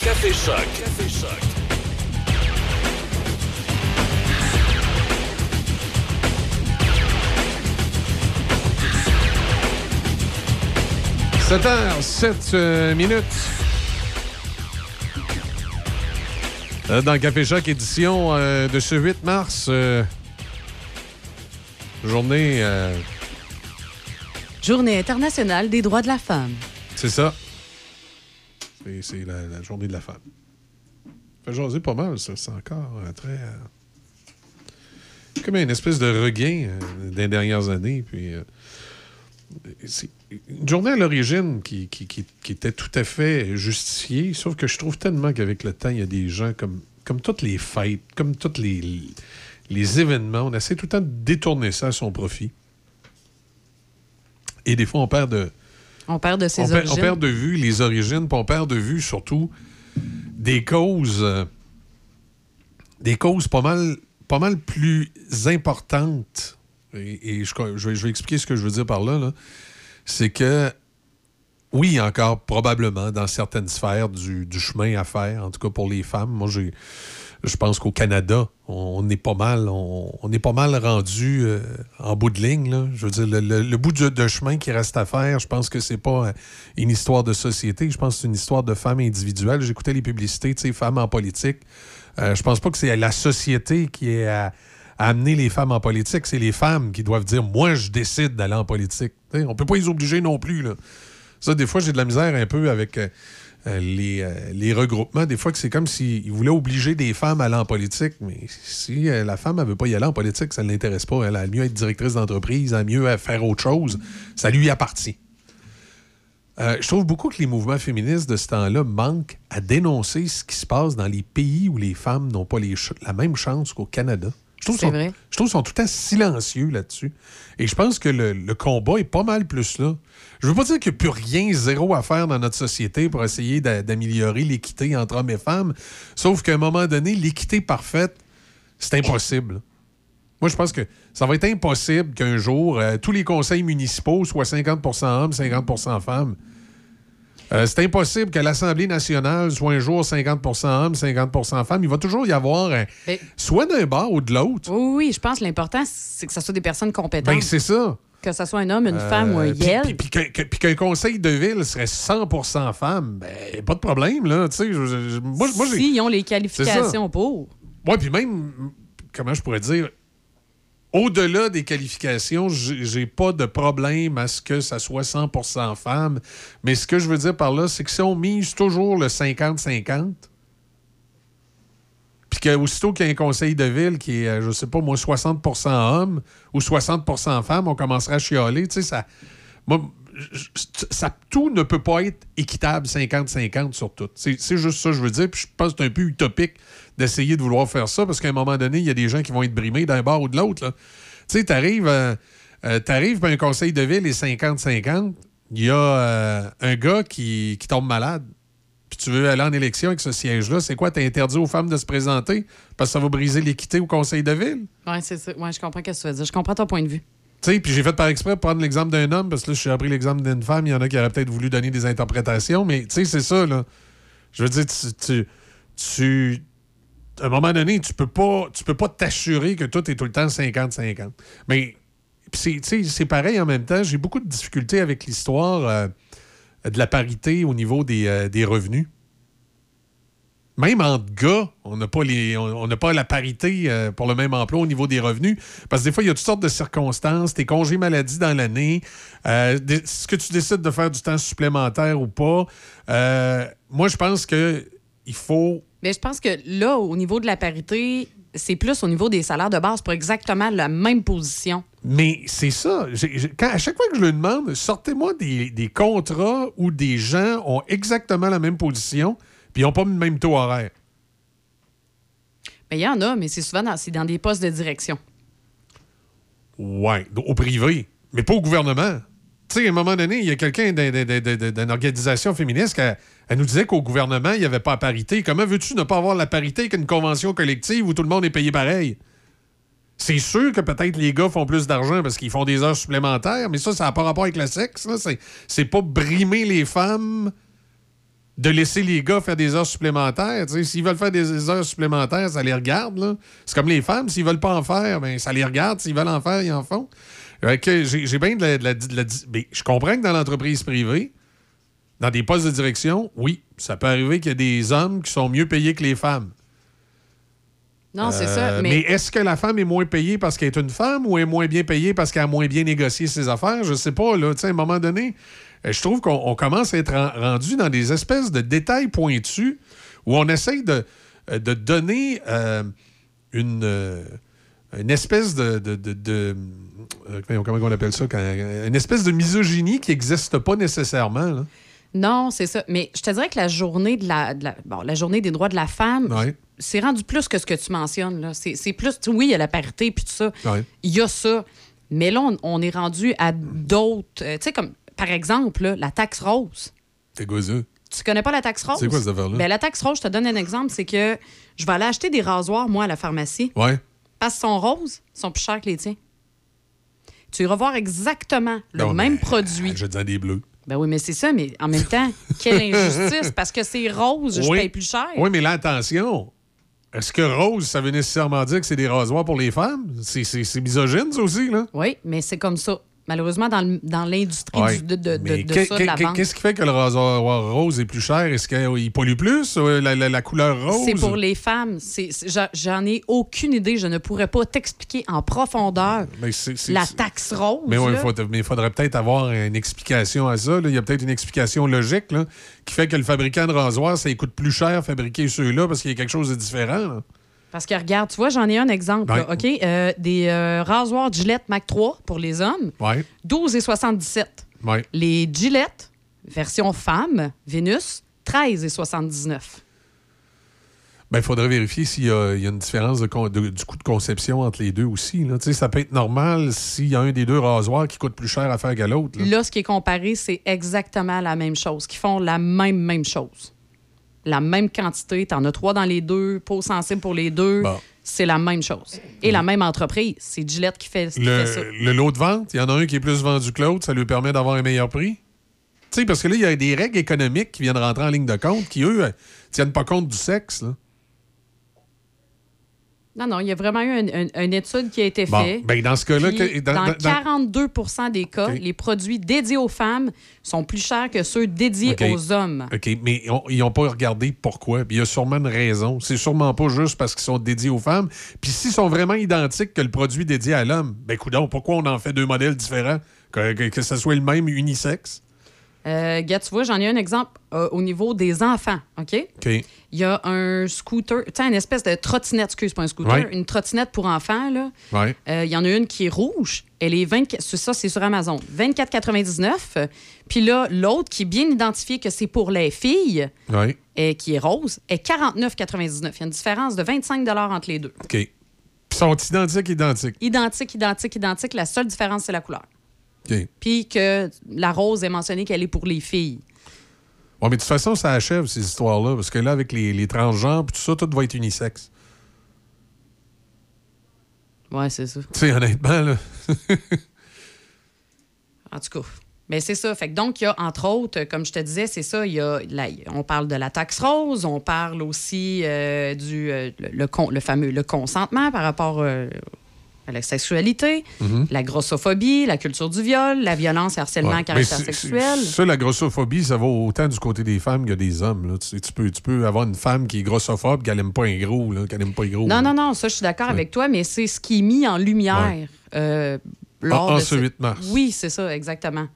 Café Choc. Café Choc. – 7h07 euh, minutes. Euh, Dans Café Choc, édition euh, de ce 8 mars. euh, journée. euh, Journée internationale des droits de la femme. c'est ça. C'est- la, journée de la femme. Fait jaser pas mal, ça. C'est encore euh, très. euh, comme une espèce de regain euh, des dernières années. Puis. euh, c'est une journée à l'origine qui- qui était tout à fait justifiée, sauf que je trouve tellement qu'avec le temps, il y a des gens comme, comme toutes les fêtes, comme tous les, les événements, on essaie tout le temps de détourner ça à son profit. Et des fois, on perd de, On perd de ses on perd, origines. on perd de vue les origines, puis on perd de vue surtout des causes, euh, des causes pas mal, pas mal plus importantes. Et, et je, je vais, je vais expliquer ce que je veux dire par là. là. C'est que, oui, encore probablement dans certaines sphères du, du chemin à faire, en tout cas pour les femmes. Moi, j'ai. Je pense qu'au Canada, on est pas mal, on, on est pas mal rendu euh, en bout de ligne. Je veux dire, le, bout de, chemin qui reste à faire, je pense que c'est pas euh, une histoire de société. Je pense que c'est une histoire de femmes individuelles. J'écoutais les publicités, tu sais, femmes en politique. Euh, je pense pas que c'est la société qui est à, amener les femmes en politique. C'est les femmes qui doivent dire, moi, je décide d'aller en politique. Sais, on peut pas les obliger non plus. Ça, des fois, j'ai de la misère un peu avec euh, les, euh, les regroupements. Des fois, c'est comme s'ils voulaient obliger des femmes à aller en politique. Mais si euh, la femme ne veut pas y aller en politique, ça ne l'intéresse pas. Elle a mieux être directrice d'entreprise, elle a mieux à faire autre chose. Ça lui appartient. Euh, je trouve beaucoup que les mouvements féministes de ce temps-là manquent à dénoncer ce qui se passe dans les pays où les femmes n'ont pas la même chance qu'au Canada. Je trouve C'est sont- vrai. je trouve qu'ils sont tout temps silencieux là-dessus. Et je pense que le, le combat est pas mal plus là. Je veux pas dire qu'il n'y a plus rien, zéro à faire dans notre société pour essayer d'a- d'améliorer l'équité entre hommes et femmes. Sauf qu'à un moment donné, l'équité parfaite, c'est impossible. Moi, je pense que ça va être impossible qu'un jour, euh, tous les conseils municipaux soient 50% hommes, 50% femmes. Euh, c'est impossible que l'Assemblée nationale soit un jour 50% hommes, 50% femmes. Il va toujours y avoir un- Ben- soit d'un bord ou de l'autre. Oui, oui, je pense que l'important, c'est que ce soit des personnes compétentes. Ben, c'est ça. que ce soit un homme, une Euh, femme ou un yel. Puis, qu'un- conseil de ville serait 100% femmes, ben, pas de problème, là. Tu sais, moi, moi, S'ils ont les qualifications pour. Ouais, puis même, comment je pourrais dire, au-delà des qualifications, j'ai pas de problème à ce que ça soit 100% femmes. Mais ce que je veux dire par là, c'est que si on mise toujours le 50-50, puis qu'aussitôt qu'il y a un conseil de ville qui est, euh, je sais pas, moi, 60% hommes ou 60% femmes, on commencerait à chialer. Tu sais, ça. Ça, tout ne peut pas être équitable 50-50 sur tout. C'est juste ça que je veux dire. Puis je pense que c'est un peu utopique d'essayer de vouloir faire ça parce qu'à un moment donné, il y a des gens qui vont être brimés d'un bord ou de l'autre. Tu sais, t'arrives, euh, euh, t'arrives un conseil de ville et 50-50, il y a euh, un gars qui, qui tombe malade. Puis tu veux aller en élection avec ce siège-là, c'est quoi? T'as interdit aux femmes de se présenter parce que ça va briser l'équité au conseil de ville? Oui, c'est ça. Ouais, je comprends ce que tu veux dire. Je comprends ton point de vue. Tu sais, puis j'ai fait par exprès pour prendre l'exemple d'un homme, parce que là, j'ai appris l'exemple d'une femme. Il y en a qui auraient peut-être voulu donner des interprétations, mais tu sais, c'est ça, là. Je veux dire, tu, tu, tu- À un moment donné, tu peux pas tu peux pas t'assurer que tout est tout le temps 50-50. Mais c'est- pareil en même temps. J'ai beaucoup de difficultés avec l'histoire euh, de la parité au niveau des, euh, des revenus. Même entre gars, on n'a pas, les, on, on pas la parité euh, pour le même emploi au niveau des revenus. Parce que des fois, il y a toutes sortes de circonstances. Tes congés maladie dans l'année, ce que tu décides de faire du temps supplémentaire ou pas? Moi, je pense que il faut. Mais je pense que là, au niveau de la parité, c'est plus au niveau des salaires de base pour exactement la même position. Mais c'est ça. Quand- à chaque fois que je le demande, sortez-moi des, des contrats où des gens ont exactement la même position puis ils n'ont pas le même taux horaire. Mais il y en a, mais c'est souvent dans, dans des postes de direction. Ouais, au privé, mais pas au gouvernement. Tu sais, à un moment donné, il y a quelqu'un d'un- d'un- d'un- d'un- d'une organisation féministe qui nous disait qu'au gouvernement, il n'y avait pas parité. Comment veux-tu ne pas avoir la parité qu'une convention collective où tout le monde est payé pareil? C'est sûr que peut-être les gars font plus d'argent parce qu'ils font des heures supplémentaires, mais ça, ça n'a pas rapport avec le sexe. C'est- pas brimer les femmes de laisser les gars faire des heures supplémentaires. S'ils veulent faire des heures supplémentaires, ça les regarde. C'est comme les femmes, s'ils veulent pas en faire, ben, ça les regarde. S'ils veulent en faire, ils en font. Que J'ai bien de la... de la- de la- mais je comprends que dans l'entreprise privée, dans des postes de direction, oui, ça peut arriver qu'il y a des hommes qui sont mieux payés que les femmes. Non, c'est Euh, ça. mais Mais, est-ce que la femme est moins payée parce qu'elle est une femme ou est moins bien payée parce qu'elle a moins bien négocié ses affaires? Je sais pas. Là, Tu sais, à un moment donné, euh, je trouve qu'on on commence à être ren- rendu dans des espèces de détails pointus où on essaye de, euh, de donner euh, une, euh, une espèce de... de- de- de- euh, comment on appelle ça? quand- une espèce de misogynie qui n'existe pas nécessairement. là. non, c'est ça. Mais je te dirais que la journée de la, de la- bon, la journée des droits de la femme, Ouais. c'est rendu plus que ce que tu mentionnes. C'est plus, oui, il y a la parité puis tout ça. Ouais. Il y a ça. Mais là, on, on est rendu à d'autres. euh, tu sais, comme par exemple, là, la taxe rose. Quoi ça? Tu connais pas la taxe rose? C'est quoi cette affaire-là? Ben, la taxe rose, je te donne un exemple, c'est que je vais aller acheter des rasoirs, moi, à la pharmacie. Ouais. Parce qu'ils sont roses, ils sont plus chers que les tiens. Tu iras voir exactement le Non, même produit. Je dis des bleus. Ben oui, mais c'est ça, mais en même temps, quelle injustice, parce que c'est rose, je paye plus cher. Oui, mais là, attention. Est-ce que rose, ça veut nécessairement dire que c'est des rasoirs pour les femmes? C'est misogyne, ça aussi, là? Oui, mais c'est comme ça. Malheureusement, dans, l'industrie Ouais. de, de, ça, de la vente. Qu'est-ce qui fait que le rasoir rose est plus cher? Est-ce qu'il pollue plus, euh, la, la- la couleur rose? C'est pour les femmes. J'en- ai aucune idée. Je ne pourrais pas t'expliquer en profondeur Mais la taxe rose. Mais il faudrait peut-être avoir une explication à ça. là. Il y a peut-être une explication logique là, qui fait que le fabricant de rasoir, ça coûte plus cher fabriquer ceux-là parce qu'il y a quelque chose de différent. là. Parce que regarde, tu vois, j'en ai un exemple. là. OK? Euh, des euh, rasoirs Gillette Mac 3 pour les hommes, Ouais. 12,77. Ouais. Les Gillette, version femme, Vénus, 13,79. Ben, il faudrait vérifier s'il y, a il y a une différence de con- de- du coût de conception entre les deux aussi. Là. Tu sais, Ça peut être normal s'il y a un des deux rasoirs qui coûte plus cher à faire qu'à l'autre. là. Là, ce qui est comparé, c'est exactement la même chose, qui font la même, même chose. La même quantité, tu en as trois dans les deux, peau sensible pour les deux, Bon. c'est la même chose. Et la même entreprise, c'est Gillette qui fait, qui fait ça. Le, lot de vente, il y en a un qui est plus vendu que l'autre, ça lui permet d'avoir un meilleur prix. Tu sais, parce que là, il y a des règles économiques qui viennent rentrer en ligne de compte qui, eux, euh, tiennent pas compte du sexe. là. Non, non, il y a vraiment eu une, étude qui a été Bon, faite. ben, dans ce cas-là, dans- dans, dans- 42 des cas, les produits dédiés aux femmes sont plus chers que ceux dédiés aux hommes. OK, mais on- ils n'ont pas regardé pourquoi. Il y a sûrement une raison. C'est sûrement pas juste parce qu'ils sont dédiés aux femmes. Puis s'ils sont vraiment identiques que le produit dédié à l'homme, ben coudonc, pourquoi on en fait deux modèles différents? Que, que, que ce soit le même unisexe? Euh, gars, tu vois, j'en ai un exemple euh, au niveau des enfants, OK? OK. Il y a un scooter, tu sais, une espèce de trottinette, excuse, pas un scooter, Ouais. une trottinette pour enfants, là. Ouais. Euh, Il y en a une qui est rouge. Elle est 24, c'est ça, c'est sur Amazon. 24,99. Puis là, l'autre qui est bien identifié que c'est pour les filles, et qui est rose, est 49,99. Il y a une différence de 25 entre les deux. OK. Puis ils sont identiques, identiques. Identique, identique, identique. La seule différence, c'est la couleur. Puis que la rose est mentionnée qu'elle est pour les filles. Ouais, mais de toute façon, ça achève ces histoires-là. Parce que là, avec les, les transgenres, puis tout ça, tout va être unisexe. Ouais, c'est ça. Tu sais, honnêtement, là. En tout cas. Mais c'est ça. Fait que donc, il y a, entre autres, comme je te disais, c'est ça, il y a, on parle de la taxe rose, on parle aussi euh, du euh, le, le con- le fameux le consentement par rapport euh, la sexualité, Mhm. la grossophobie, la culture du viol, la violence et harcèlement à Ouais. caractère Mais c'est- sexuel. Ça, la grossophobie, ça va autant du côté des femmes que des hommes. Là. Tu, peux, tu peux avoir une femme qui est grossophobe, qu'elle aime pas un gros, qu'elle aime pas les gros. Non, là. non, non, ça, je suis d'accord avec toi, mais c'est ce qui est mis en lumière euh, lors En- en de ce 8 mars. Oui, c'est ça, exactement.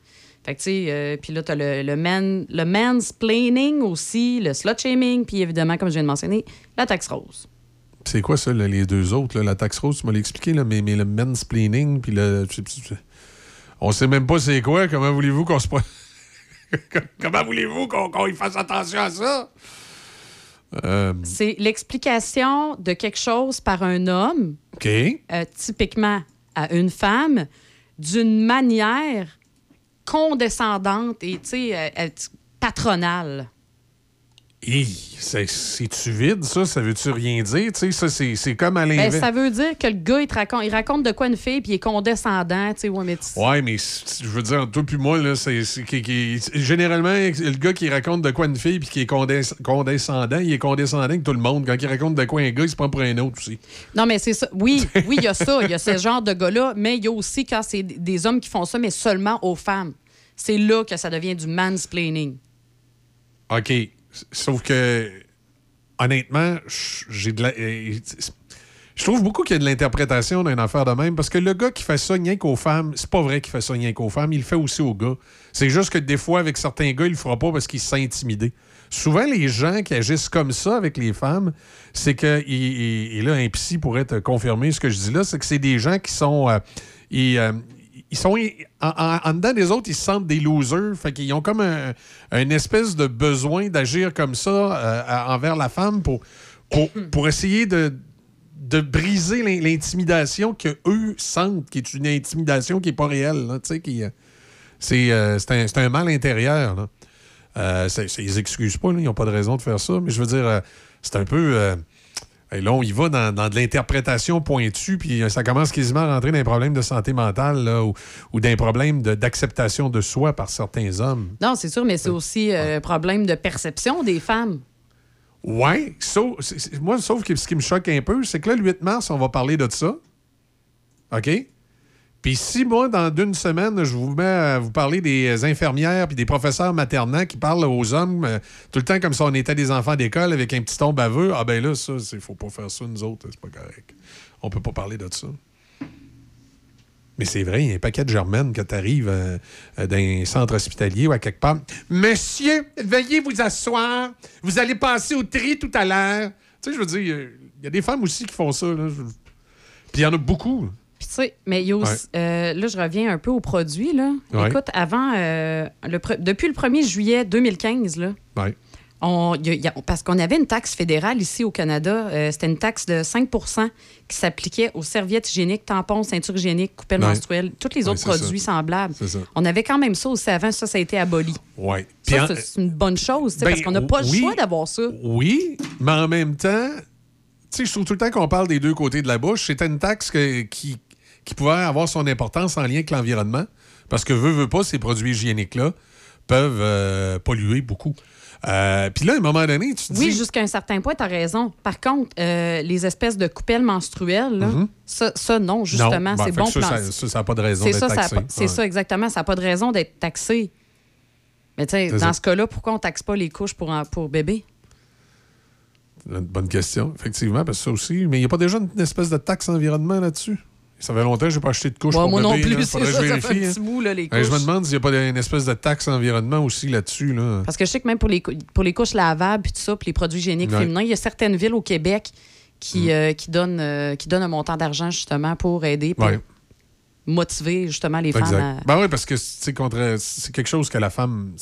Fait que, tu sais, euh, puis là, tu as le, le, man, le mansplaining aussi, le slut-shaming, puis évidemment, comme je viens de mentionner, la taxe rose. C'est quoi ça, là, les deux autres? là? La taxe rose, tu m'as expliqué, là, mais, mais le mansplaining, puis le. On sait même pas c'est quoi. Comment voulez-vous qu'on se. Comment voulez-vous qu'on y fasse attention à ça? Euh, C'est l'explication de quelque chose par un homme, euh, typiquement à une femme, d'une manière condescendante et, tu sais, euh, patronale. C'est-tu vide, ça? Ça veut-tu rien dire? Tu sais, ça, c'est comme à Ben, l'inverse. ça veut dire que le gars, il, te raconte, il raconte de quoi une fille, puis il est condescendant, tu sais, ouais, mais Ouais, mais je veux dire, toi puis moi, là, c'est généralement, le gars qui raconte de quoi une fille puis qui est condes- condescendant, il est condescendant avec tout le monde. Quand il raconte de quoi un gars, il se prend pour un autre aussi. Non, mais c'est ça. Oui, oui, il y a ça. Il y a ce genre de gars-là, mais il y a aussi quand c'est des hommes qui font ça, mais seulement aux femmes. C'est là que ça devient du mansplaining. OK. Sauf que, honnêtement, j'ai euh, Je trouve beaucoup qu'il y a de l'interprétation d'une affaire de même parce que le gars qui fait ça rien qu'aux femmes, c'est pas vrai qu'il fait ça rien qu'aux femmes, il le fait aussi aux gars. C'est juste que des fois, avec certains gars, il le fera pas parce qu'il se sent intimidé. Souvent, les gens qui agissent comme ça avec les femmes, c'est que, et- et là, un psy pourrait te confirmer ce que je dis là, c'est que c'est des gens qui sont. euh, ils, euh, ils sont en, en- en dedans des autres, ils se sentent des losers. Fait qu'ils ont comme un, un espèce de besoin d'agir comme ça euh, envers la femme pour, pour, pour essayer de, de briser l'in- l'intimidation que eux sentent, qui est une intimidation qui n'est pas réelle. là, qui, euh, c'est, euh, c'est un, c'est un mal intérieur. Là. Euh, c'est- c'est- ils excusent pas, là, ils n'ont pas de raison de faire ça, mais je veux dire, c'est un peu. Euh, et là, on y va dans, dans de l'interprétation pointue, puis euh, ça commence quasiment à rentrer dans un problème de santé mentale là, ou, ou d'un problème d'acceptation de, soi par certains hommes. Non, c'est sûr, mais c'est aussi euh, un problème de perception des femmes. C'est- moi, sauf que ce qui me choque un peu, c'est que là, le 8 mars, on va parler de ça. OK? Puis si moi, dans d'une semaine, je vous mets à vous parler des infirmières puis des professeurs maternants qui parlent aux hommes euh, tout le temps comme si on était des enfants d'école avec un petit ton baveux, ah ben là, ça, il faut pas faire ça, nous autres, c'est pas correct. On peut pas parler de ça. Mais c'est vrai, il y a un paquet de germaines quand tu arrives dans un centre hospitalier ou à quelque part. Monsieur, veuillez vous asseoir. Vous allez passer au tri tout à l'heure. Tu sais, je veux dire, il y a des femmes aussi qui font ça. Là. Puis il y en a beaucoup. Puis tu sais, mais euh, là, je reviens un peu aux produits, là. Ouais. Écoute, avant, euh, le depuis le 1er juillet 2015, là, Ouais. on, il y a- il y a- parce qu'on avait une taxe fédérale ici au Canada, euh, c'était une taxe de 5% qui s'appliquait aux serviettes hygiéniques, tampons, ceintures hygiéniques, coupelles menstruelles, tous les autres produits ça. semblables. On avait quand même ça aussi avant, ça, ça a été aboli. En- c'est- une bonne chose, tu sais, Ben, parce qu'on n'a pas le oui. choix d'avoir ça. Oui, mais en même temps, tu sais, je trouve tout le temps qu'on parle des deux côtés de la bouche. C'était une taxe que- qui, qui pouvait avoir son importance en lien avec l'environnement. Parce que veut, veut pas, ces produits hygiéniques-là peuvent euh, polluer beaucoup. Euh, Puis là, à un moment donné, tu te Oui, dis... jusqu'à un certain point, tu as raison. Par contre, euh, les espèces de coupelles menstruelles, là, Mhm. ça, ça, non, justement, ben, c'est bon ça, plan- ça- n'a pas de raison C'est d'être taxé. c'est Ouais. ça, exactement. Ça n'a pas de raison d'être taxé. Mais tu sais, dans ça. ce cas-là, pourquoi on taxe pas les couches pour, pour bébé? Une bonne question, effectivement, parce que ça aussi. Mais il n'y a pas déjà une espèce de taxe environnement là-dessus? Ça fait longtemps que je n'ai pas acheté de couches Ouais, pour moi non bébé, plus, là. c'est Faudrait ça, que je ça fait un petit hein. bout, là, les Hey, je me couches. demande s'il n'y a pas une espèce de taxe environnement aussi là-dessus. Là. Parce que je sais que même pour les, cou- pour les couches lavables puis tout ça, puis les produits Ouais. Mm. féminins, il y a certaines villes au Québec qui, euh, qui, donnent, euh, qui donnent un montant d'argent justement pour aider, pour Ouais. motiver justement les femmes Exact. à. Ben oui, parce que c'est contre- c'est quelque chose que la femme,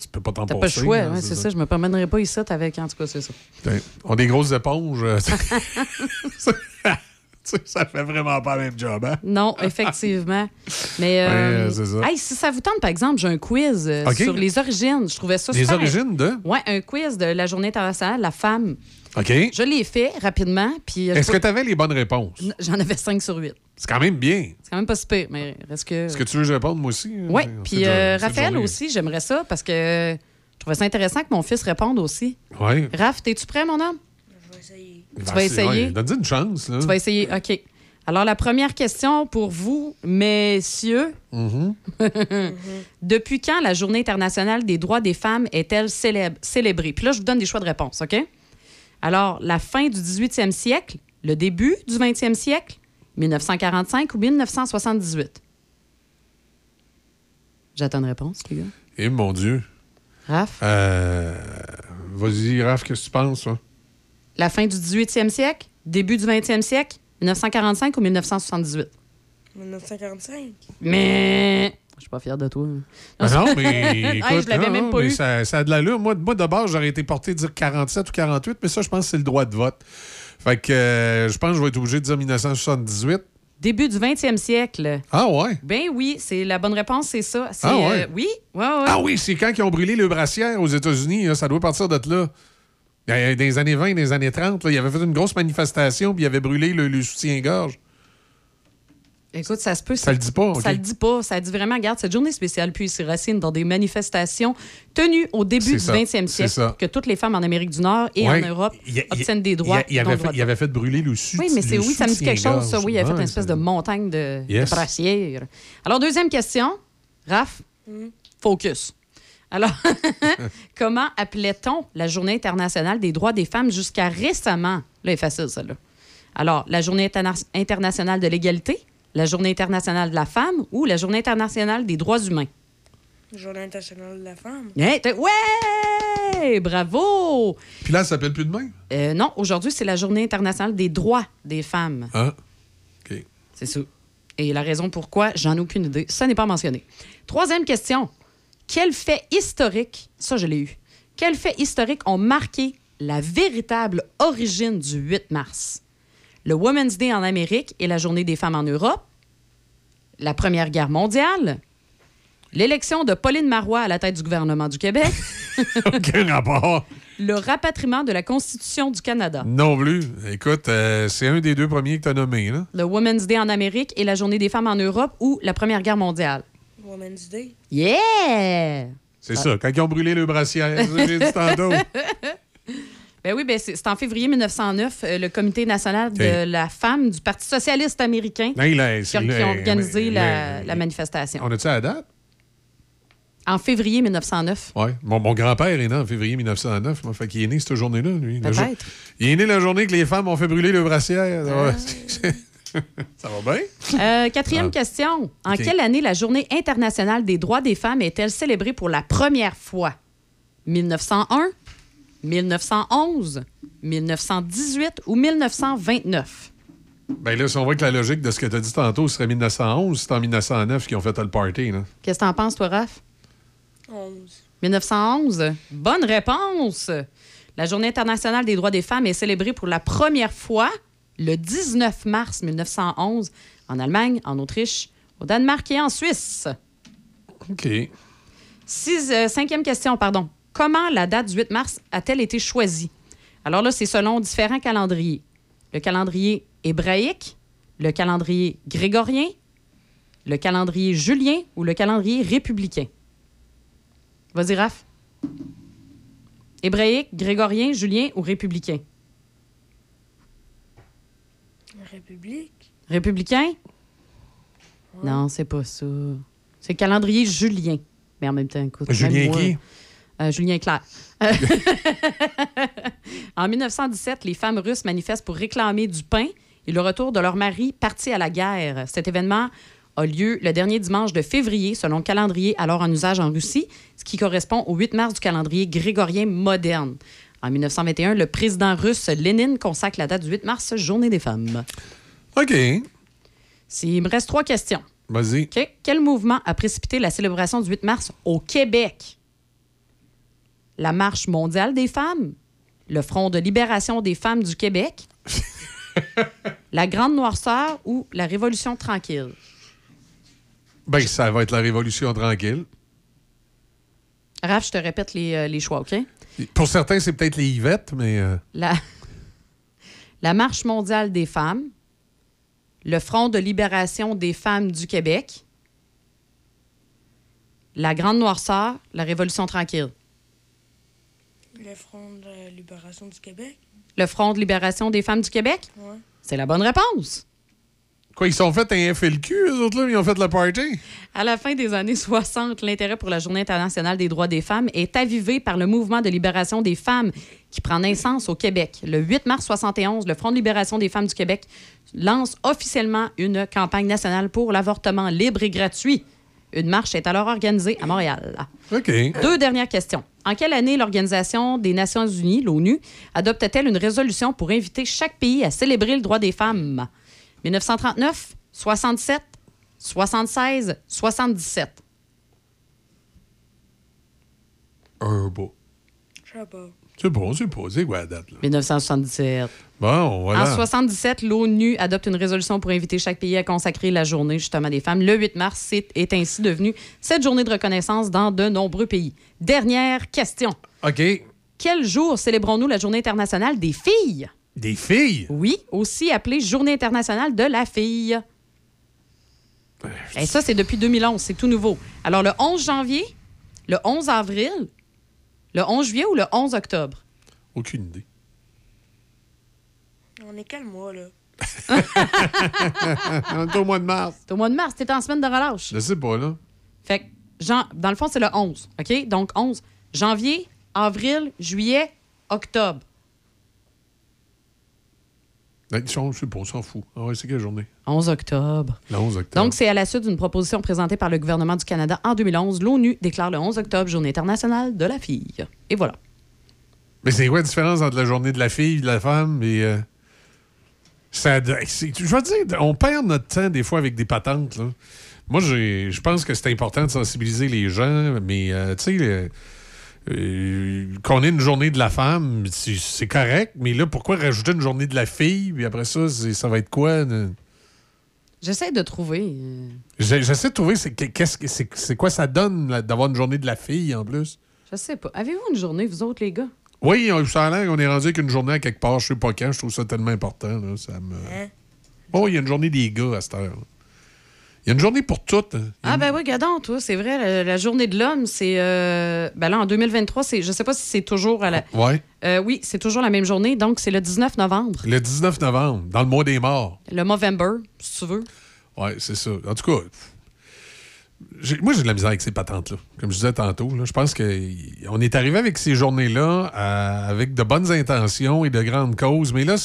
tu peux pas t'en T'as passer. pas le choix, c'est ça. Je me promènerai pas ici avec, en tout cas, c'est ça. Ben, On a des grosses éponges. ça fait vraiment pas le même job, hein? Non, effectivement. Mais euh, Ouais, c'est ça. hey, si ça vous tente, par exemple, j'ai un quiz euh, sur les origines. Je trouvais ça Les super- origines de? Ouais, un quiz de la Journée internationale de la femme. OK. Je l'ai fait rapidement. puis euh, Est-ce que tu avais les bonnes réponses? J'en avais 5 sur 8. C'est quand même bien. C'est quand même pas super, mais reste que. Est-ce que tu veux que je réponde, moi aussi? Oui, puis euh, Raphaël aussi, j'aimerais ça parce que je trouvais ça intéressant que mon fils réponde aussi. Oui. Raph, es-tu prêt, mon homme? Essayer. Tu Ben, vas essayer? ouais, Donne-lui une chance, là. Tu vas essayer, OK. Alors, la première question pour vous, messieurs. Mhm. Depuis quand la Journée internationale des droits des femmes est-elle célèbre- célébrée? Puis là, je vous donne des choix de réponse, OK? Alors, la fin du 18e siècle, le début du 20e siècle, 1945 ou 1978? J'attends une réponse, les gars. Eh, mon Dieu. Raph? Euh, Vas-y, Raph, qu'est-ce que tu penses, toi? La fin du 18e siècle, début du 20e siècle, 1945 ou 1978? 1945. Mais. Je suis pas fier de toi. Ah non, mais Hey, écoute, je l'avais même pas mais eu. Ça, ça a de l'allure. Moi, moi, de base, j'aurais été porté de dire 47 ou 48, mais ça, je pense que c'est le droit de vote. Fait que euh, je pense que je vais être obligé de dire 1978. Début du 20e siècle. Ah ouais? Ben oui, c'est la bonne réponse, c'est ça. Ah ouais? euh, oui, ouais, ouais. Ah oui, c'est quand ils ont brûlé le brassière aux États-Unis. là, Ça doit partir de là. Dans les années 20, dans les années 30, là, il avait fait une grosse manifestation puis il avait brûlé le, le soutien-gorge. Écoute, ça se peut. Ça le dit pas, OK? Ça le dit pas. Ça dit vraiment, regarde, cette journée spéciale puis ses racines dans des manifestations tenues au début du ça, 20e c'est siècle, ça. que toutes les femmes en Amérique du Nord et Ouais. en Europe y a- obtiennent des droits. il avait fait, droit de il avait fait brûler le soutien. Oui, mais c'est oui, ça me dit quelque chose, ça. Oui, il a fait une espèce de montagne de, de Yes. brassière. Alors, deuxième question. Raph, focus. Alors, comment appelait-on la Journée internationale des droits des femmes jusqu'à récemment? Là, est facile, celle-là. Alors, la Journée interna- internationale de l'égalité, la Journée internationale de la femme ou la Journée internationale des droits humains? Journée internationale de la femme. T'as- Ouais! Bravo! Puis là, ça s'appelle plus de même? Euh, non, aujourd'hui, c'est la Journée internationale des droits des femmes. Ah, OK. C'est ça. Et la raison pourquoi, j'en ai aucune idée. Ça n'est pas mentionné. Troisième question. Quel fait historique, ça je l'ai eu, quel fait historique ont marqué la véritable origine du 8 mars? Le Women's Day en Amérique et la Journée des femmes en Europe? La Première Guerre mondiale? L'élection de Pauline Marois à la tête du gouvernement du Québec? Aucun rapport. Le rapatriement de la Constitution du Canada? Non plus. Écoute, euh, c'est un des deux premiers que tu as nommé. Là. Le Women's Day en Amérique et la Journée des femmes en Europe ou la Première Guerre mondiale? Women's Day. Yeah! C'est ça, quand ils ont brûlé le brassière. ça, J'ai dit tantôt. Ben oui, ben c'est en février 1909, euh, le Comité national de la femme du Parti socialiste américain là, qui, a, qui le- ont organisé la, manifestation. On a-tu à la date? En février 1909. Oui. Mon, mon grand-père est né en février 1909. Moi, fait qu'il est né cette journée-là, lui. Jour- Peut-être. Il est né la journée que les femmes ont fait brûler le brassière. Ah. Ouais. ça va bien? Euh, quatrième Ah. question. En quelle année la Journée internationale des droits des femmes est-elle célébrée pour la première fois? 1901, 1911, 1918 ou 1929? Ben là, si on voit que la logique de ce que tu as dit tantôt serait 1911, c'est en 1909 qu'ils ont fait le party. Là. Qu'est-ce que t'en penses, toi, Raph? 11. 1911. Bonne réponse. La Journée internationale des droits des femmes est célébrée pour la première fois le 19 mars 1911 en Allemagne, en Autriche, au Danemark et en Suisse. OK. Six- euh, cinquième question, pardon. Comment la date du 8 mars a-t-elle été choisie? Alors là, c'est selon différents calendriers. Le calendrier hébraïque, le calendrier grégorien, le calendrier julien ou le calendrier républicain. Vas-y, Raph. Hébraïque, grégorien, julien ou républicain? République. Républicain? Non, c'est pas ça. C'est le calendrier julien. Mais en même temps, écoute. Julien moi- qui? Euh, Julien Clerc. En 1917, les femmes russes manifestent pour réclamer du pain et le retour de leur mari parti à la guerre. Cet événement a lieu le dernier dimanche de février, selon le calendrier alors en usage en Russie, ce qui correspond au 8 mars du calendrier grégorien moderne. En 1921, le président russe Lénine consacre la date du 8 mars, journée des femmes. OK. Il me reste trois questions. Vas-y. Quel mouvement a précipité la célébration du 8 mars au Québec? La Marche mondiale des femmes? Le Front de libération des femmes du Québec? la Grande Noirceur ou la Révolution tranquille? Ben, ça va être la révolution tranquille. Raph, je te répète les, euh, les choix, OK? Pour certains, c'est peut-être les Yvettes, mais. euh, La... la Marche mondiale des femmes, le Front de libération des femmes du Québec, la Grande Noirceur, la Révolution tranquille. Le Front de libération du Québec? Le Front de libération des femmes du Québec? Ouais. C'est la bonne réponse. Quoi, ils sont fait un FLQ, eux autres, là, ils ont fait le party? À la fin des années 60, l'intérêt pour la Journée internationale des droits des femmes est avivé par le mouvement de libération des femmes qui prend naissance au Québec. Le 8 mars 71, le Front de libération des femmes du Québec lance officiellement une campagne nationale pour l'avortement libre et gratuit. Une marche est alors organisée à Montréal. OK. Deux dernières questions. En quelle année l'Organisation des Nations Unies, l'ONU, adopte-t-elle une résolution pour inviter chaque pays à célébrer le droit des femmes? 1939, 67, 76, 77. Un beau. Je sais pas. C'est bon, c'est pas. C'est quoi la date, là? 1977. Bon, voilà. En 77, l'ONU adopte une résolution pour inviter chaque pays à consacrer la journée justement des femmes. Le 8 mars c'est- est ainsi devenu cette journée de reconnaissance dans de nombreux pays. Dernière question. OK. Quel jour célébrons-nous la journée internationale des filles? Des filles? Oui, aussi appelée Journée internationale de la fille. Et ça, c'est depuis 2011, c'est tout nouveau. Alors, le 11 janvier, le 11 avril, le 11 juillet ou le 11 octobre? Aucune idée. On est quel mois, là? On est au mois de mars. C'est au mois de mars, t'es en semaine de relâche. Je sais pas, là. Fait que, jan- dans le fond, c'est le 11, OK? Donc, 11. Janvier, avril, juillet, octobre. Je sais pas, on s'en fout. Ah ouais, c'est quelle journée? 11 octobre. Le 11 octobre. Donc, c'est à la suite d'une proposition présentée par le gouvernement du Canada en 2011. L'ONU déclare le 11 octobre Journée internationale de la fille. Et voilà. Mais c'est quoi la différence entre la journée de la fille et de la femme? Et. euh, ça, je veux dire, on perd notre temps des fois avec des patentes. Là. Moi, je pense que c'est important de sensibiliser les gens, mais euh, tu sais, euh, qu'on ait une journée de la femme, c'est c'est correct, mais là, pourquoi rajouter une journée de la fille, puis après ça, ça va être quoi? J'essaie de trouver. euh, J'ai- J'essaie de trouver c'est que- qu'est-ce que- c'est c'est quoi ça donne d'avoir une journée de la fille en plus? Je sais pas. Avez-vous une journée, vous autres, les gars? Oui, on- ça a l'air qu'on est rendu avec une journée à quelque part, je sais pas quand, je trouve ça tellement important. Là, ça me... Oh, il y a une journée des gars à cette heure. là. Il y a une journée pour toutes. Ah, ben oui, gadon, toi, c'est vrai. La, la journée de l'homme, c'est. euh, ben là, en 2023, c'est, je sais pas si c'est toujours à la. Ouais. Euh, oui, c'est toujours la même journée. Donc, c'est le 19 novembre. Le 19 novembre, dans le mois des morts. Le Movember, si tu veux. Ouais, c'est ça. En tout cas, moi, j'ai de la misère avec ces patentes-là. Comme je disais tantôt, là, je pense qu'on est arrivé avec ces journées-là à- avec de bonnes intentions et de grandes causes. Mais là,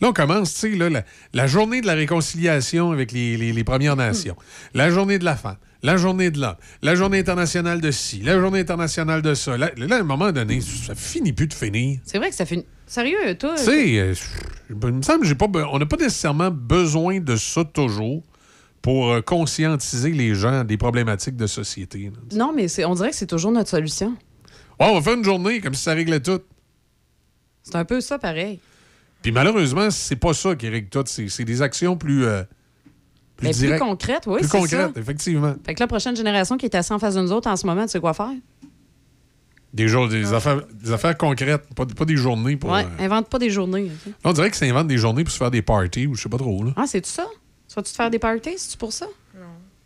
là on commence, tu sais, la, la journée de la réconciliation avec les, les- les Premières Nations, la journée de la femme, la journée de l'homme, la journée internationale de ci, la journée internationale de ça. Là, là, à un moment donné, ça finit plus de finir. C'est vrai que ça fait une. Sérieux, toi? Tu sais, euh, il me semble pas be- on n'a pas nécessairement besoin de ça toujours pour euh, conscientiser les gens des problématiques de société. là. Non, mais on dirait que c'est toujours notre solution. Ouais, on va faire une journée comme si ça réglait tout. C'est un peu ça, pareil. Puis malheureusement, c'est pas ça qui règle tout. C'est des actions plus, euh, plus Mais plus directes. concrètes, oui, Plus concrètes, ça. effectivement. Fait que la prochaine génération qui est assise en face de nous autres en ce moment, tu sais quoi faire? Des, jours, des, affaires, des affaires concrètes, pas, pas des journées pour. ouais, euh, invente pas des journées. On dirait qu'ils s'inventent des journées pour se faire des parties ou je sais pas trop. Là. Ah, c'est tout ça? Tu vas-tu te faire des parties? C'est-tu pour ça?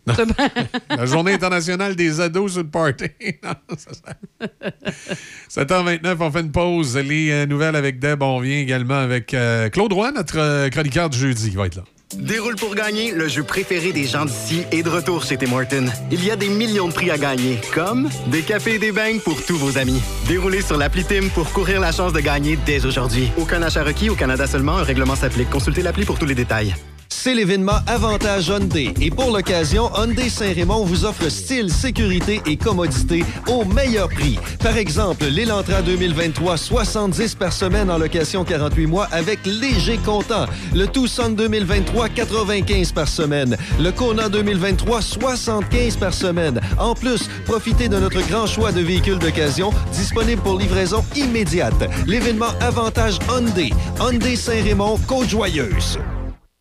La journée internationale des ados sur le party. Non, ça, ça- 7h29, on fait une pause. Les euh, nouvelles avec Deb, on vient également avec euh, Claude Roy, notre euh, chroniqueur du jeudi, qui va être là. Déroule pour gagner, le jeu préféré des gens d'ici est de retour chez Tim Hortons. Il y a des millions de prix à gagner, comme des cafés et des beignes pour tous vos amis. Déroulez sur l'appli Tim pour courir la chance de gagner dès aujourd'hui. Aucun achat requis au Canada seulement, un règlement s'applique. Consultez l'appli pour tous les détails. C'est l'événement Avantage Hyundai. Et pour l'occasion, Hyundai Saint-Raymond vous offre style, sécurité et commodité au meilleur prix. Par exemple, l'Elantra 2023, 70 par semaine en location 48 mois avec léger comptant. Le Tucson 2023, 95 par semaine. Le Kona 2023, 75 par semaine. En plus, profitez de notre grand choix de véhicules d'occasion disponibles pour livraison immédiate. L'événement Avantage Hyundai. Hyundai Saint-Raymond, Côte-Joyeuse.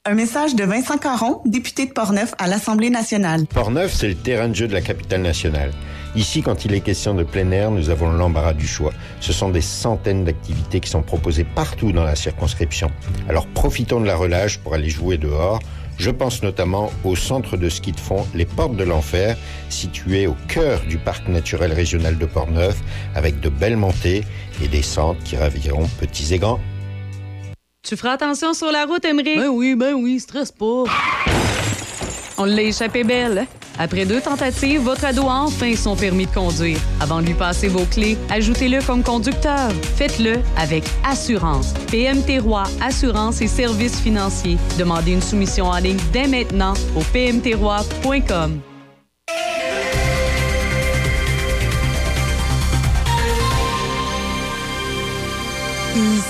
Un message de Vincent Caron, député de Portneuf à l'Assemblée nationale. Port-Neuf, c'est le terrain de jeu de la capitale nationale. Ici, quand il est question de plein air, nous avons l'embarras du choix. Ce sont des centaines d'activités qui sont proposées partout dans la circonscription. Alors profitons de la relâche pour aller jouer dehors. Je pense notamment au centre de ski de fond Les Portes de l'Enfer, situé au cœur du parc naturel régional de Portneuf, avec de belles montées et des centres qui raviront petits et grands. Tu feras attention sur la route, Emery. Ben oui, ben oui, stresse pas. On l'a échappé belle. Après deux tentatives, votre ado a enfin son permis de conduire. Avant de lui passer vos clés, ajoutez-le comme conducteur. Faites-le avec assurance. PMT Roi Assurance et services financiers. Demandez une soumission en ligne dès maintenant au pmtroi.com.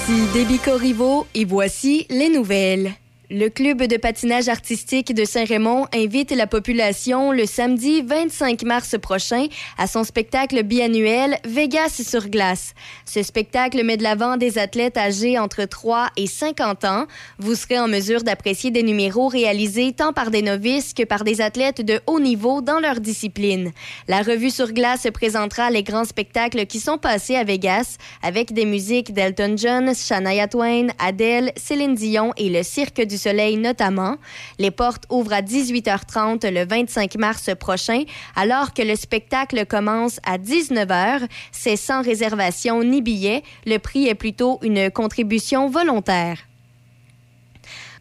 Ici Déby Corriveau et voici les nouvelles. Le club de patinage artistique de Saint-Raymond invite la population le samedi 25 mars prochain à son spectacle biannuel Vegas sur glace. Ce spectacle met de l'avant des athlètes âgés entre 3 et 50 ans. Vous serez en mesure d'apprécier des numéros réalisés tant par des novices que par des athlètes de haut niveau dans leur discipline. La revue sur glace présentera les grands spectacles qui sont passés à Vegas avec des musiques d'Elton John, Shania Twain, Adele, Céline Dion et le Cirque du Soleil notamment. Les portes ouvrent à 18h30 le 25 mars prochain, alors que le spectacle commence à 19h. C'est sans réservation ni billet. Le prix est plutôt une contribution volontaire.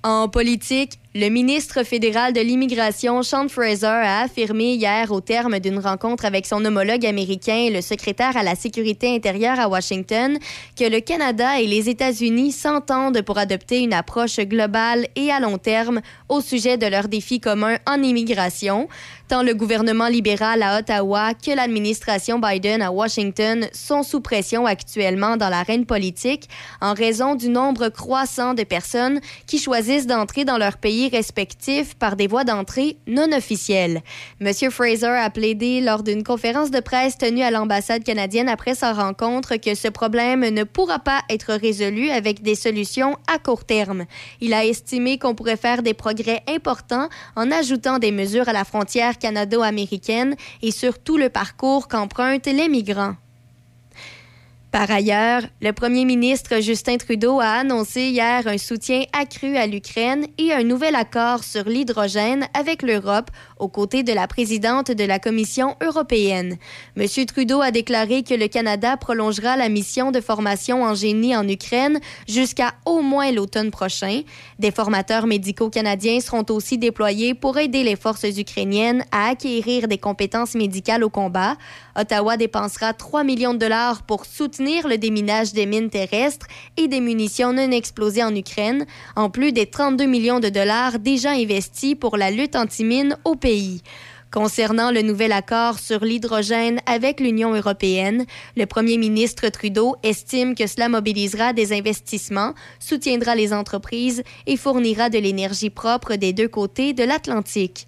En politique, le ministre fédéral de l'immigration, Sean Fraser, a affirmé hier, au terme d'une rencontre avec son homologue américain, le secrétaire à la sécurité intérieure à Washington, que le Canada et les États-Unis s'entendent pour adopter une approche globale et à long terme au sujet de leurs défis communs en immigration. Tant le gouvernement libéral à Ottawa que l'administration Biden à Washington sont sous pression actuellement dans l'arène politique en raison du nombre croissant de personnes qui choisissent d'entrer dans leur pays respectifs par des voies d'entrée non officielles. Monsieur Fraser a plaidé lors d'une conférence de presse tenue à l'ambassade canadienne après sa rencontre que ce problème ne pourra pas être résolu avec des solutions à court terme. Il a estimé qu'on pourrait faire des progrès importants en ajoutant des mesures à la frontière canado-américaine et sur tout le parcours qu'empruntent les migrants. Par ailleurs, le premier ministre Justin Trudeau a annoncé hier un soutien accru à l'Ukraine et un nouvel accord sur l'hydrogène avec l'Europe aux côtés de la présidente de la Commission européenne. M. Trudeau a déclaré que le Canada prolongera la mission de formation en génie en Ukraine jusqu'à au moins l'automne prochain. Des formateurs médicaux canadiens seront aussi déployés pour aider les forces ukrainiennes à acquérir des compétences médicales au combat. Ottawa dépensera 3 millions de dollars pour soutenir le déminage des mines terrestres et des munitions non explosées en Ukraine, en plus des 32 millions de dollars déjà investis pour la lutte anti-mine au pays. Concernant le nouvel accord sur l'hydrogène avec l'Union européenne, le premier ministre Trudeau estime que cela mobilisera des investissements, soutiendra les entreprises et fournira de l'énergie propre des deux côtés de l'Atlantique.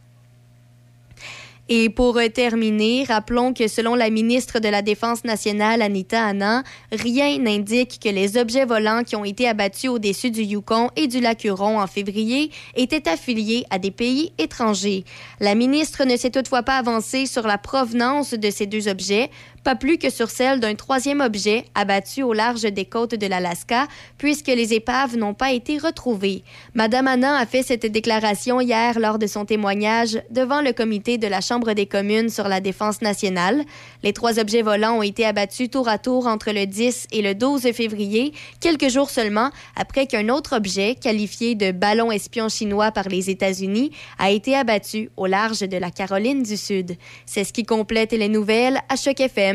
Et pour euh, terminer, rappelons que selon la ministre de la Défense nationale, Anita Anand, rien n'indique que les objets volants qui ont été abattus au-dessus du Yukon et du lac Huron en février étaient affiliés à des pays étrangers. La ministre ne s'est toutefois pas avancée sur la provenance de ces deux objets. Pas plus que sur celle d'un troisième objet abattu au large des côtes de l'Alaska, puisque les épaves n'ont pas été retrouvées. Madame Anna a fait cette déclaration hier lors de son témoignage devant le comité de la Chambre des communes sur la défense nationale. Les trois objets volants ont été abattus tour à tour entre le 10 et le 12 février, quelques jours seulement après qu'un autre objet, qualifié de ballon espion chinois par les États-Unis, a été abattu au large de la Caroline du Sud. C'est ce qui complète les nouvelles à Choc FM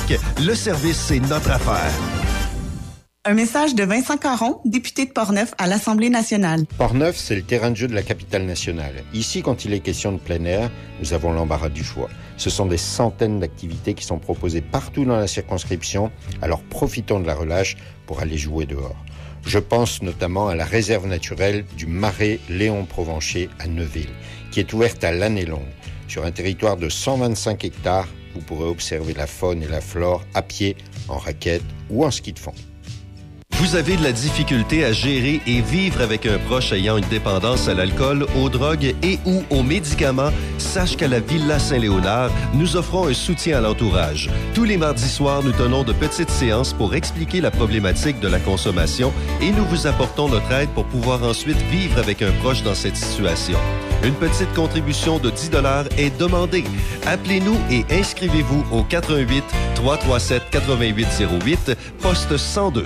le service, c'est notre affaire. Un message de Vincent Caron, député de Portneuf à l'Assemblée nationale. Portneuf, c'est le terrain de jeu de la capitale nationale. Ici, quand il est question de plein air, nous avons l'embarras du choix. Ce sont des centaines d'activités qui sont proposées partout dans la circonscription, alors profitons de la relâche pour aller jouer dehors. Je pense notamment à la réserve naturelle du marais Léon Provencher à Neuville, qui est ouverte à l'année longue. Sur un territoire de 125 hectares, vous pourrez observer la faune et la flore à pied, en raquette ou en ski de fond. Vous avez de la difficulté à gérer et vivre avec un proche ayant une dépendance à l'alcool, aux drogues et ou aux médicaments, sache qu'à la Villa Saint-Léonard, nous offrons un soutien à l'entourage. Tous les mardis soirs, nous tenons de petites séances pour expliquer la problématique de la consommation et nous vous apportons notre aide pour pouvoir ensuite vivre avec un proche dans cette situation. Une petite contribution de 10 dollars est demandée. Appelez-nous et inscrivez-vous au 88 337 8808 poste 102.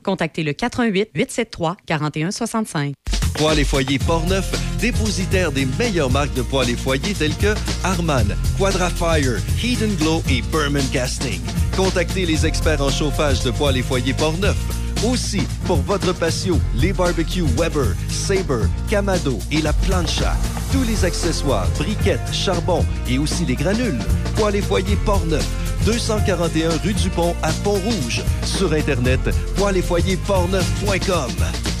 contactez le 88 873 4165. Poêles et foyers Portneuf, dépositaire des meilleures marques de poêles et foyers telles que Harman, Quadrafire, and Glow et Berman Casting. Contactez les experts en chauffage de poêles et foyers Portneuf. Aussi, pour votre patio, les barbecues Weber, Sabre, Camado et la plancha. Tous les accessoires, briquettes, charbon et aussi les granules. Poêles et foyers Portneuf, 241 rue du Pont à Pont-Rouge. Sur Internet, poêles-et-foyers-portneuf.com.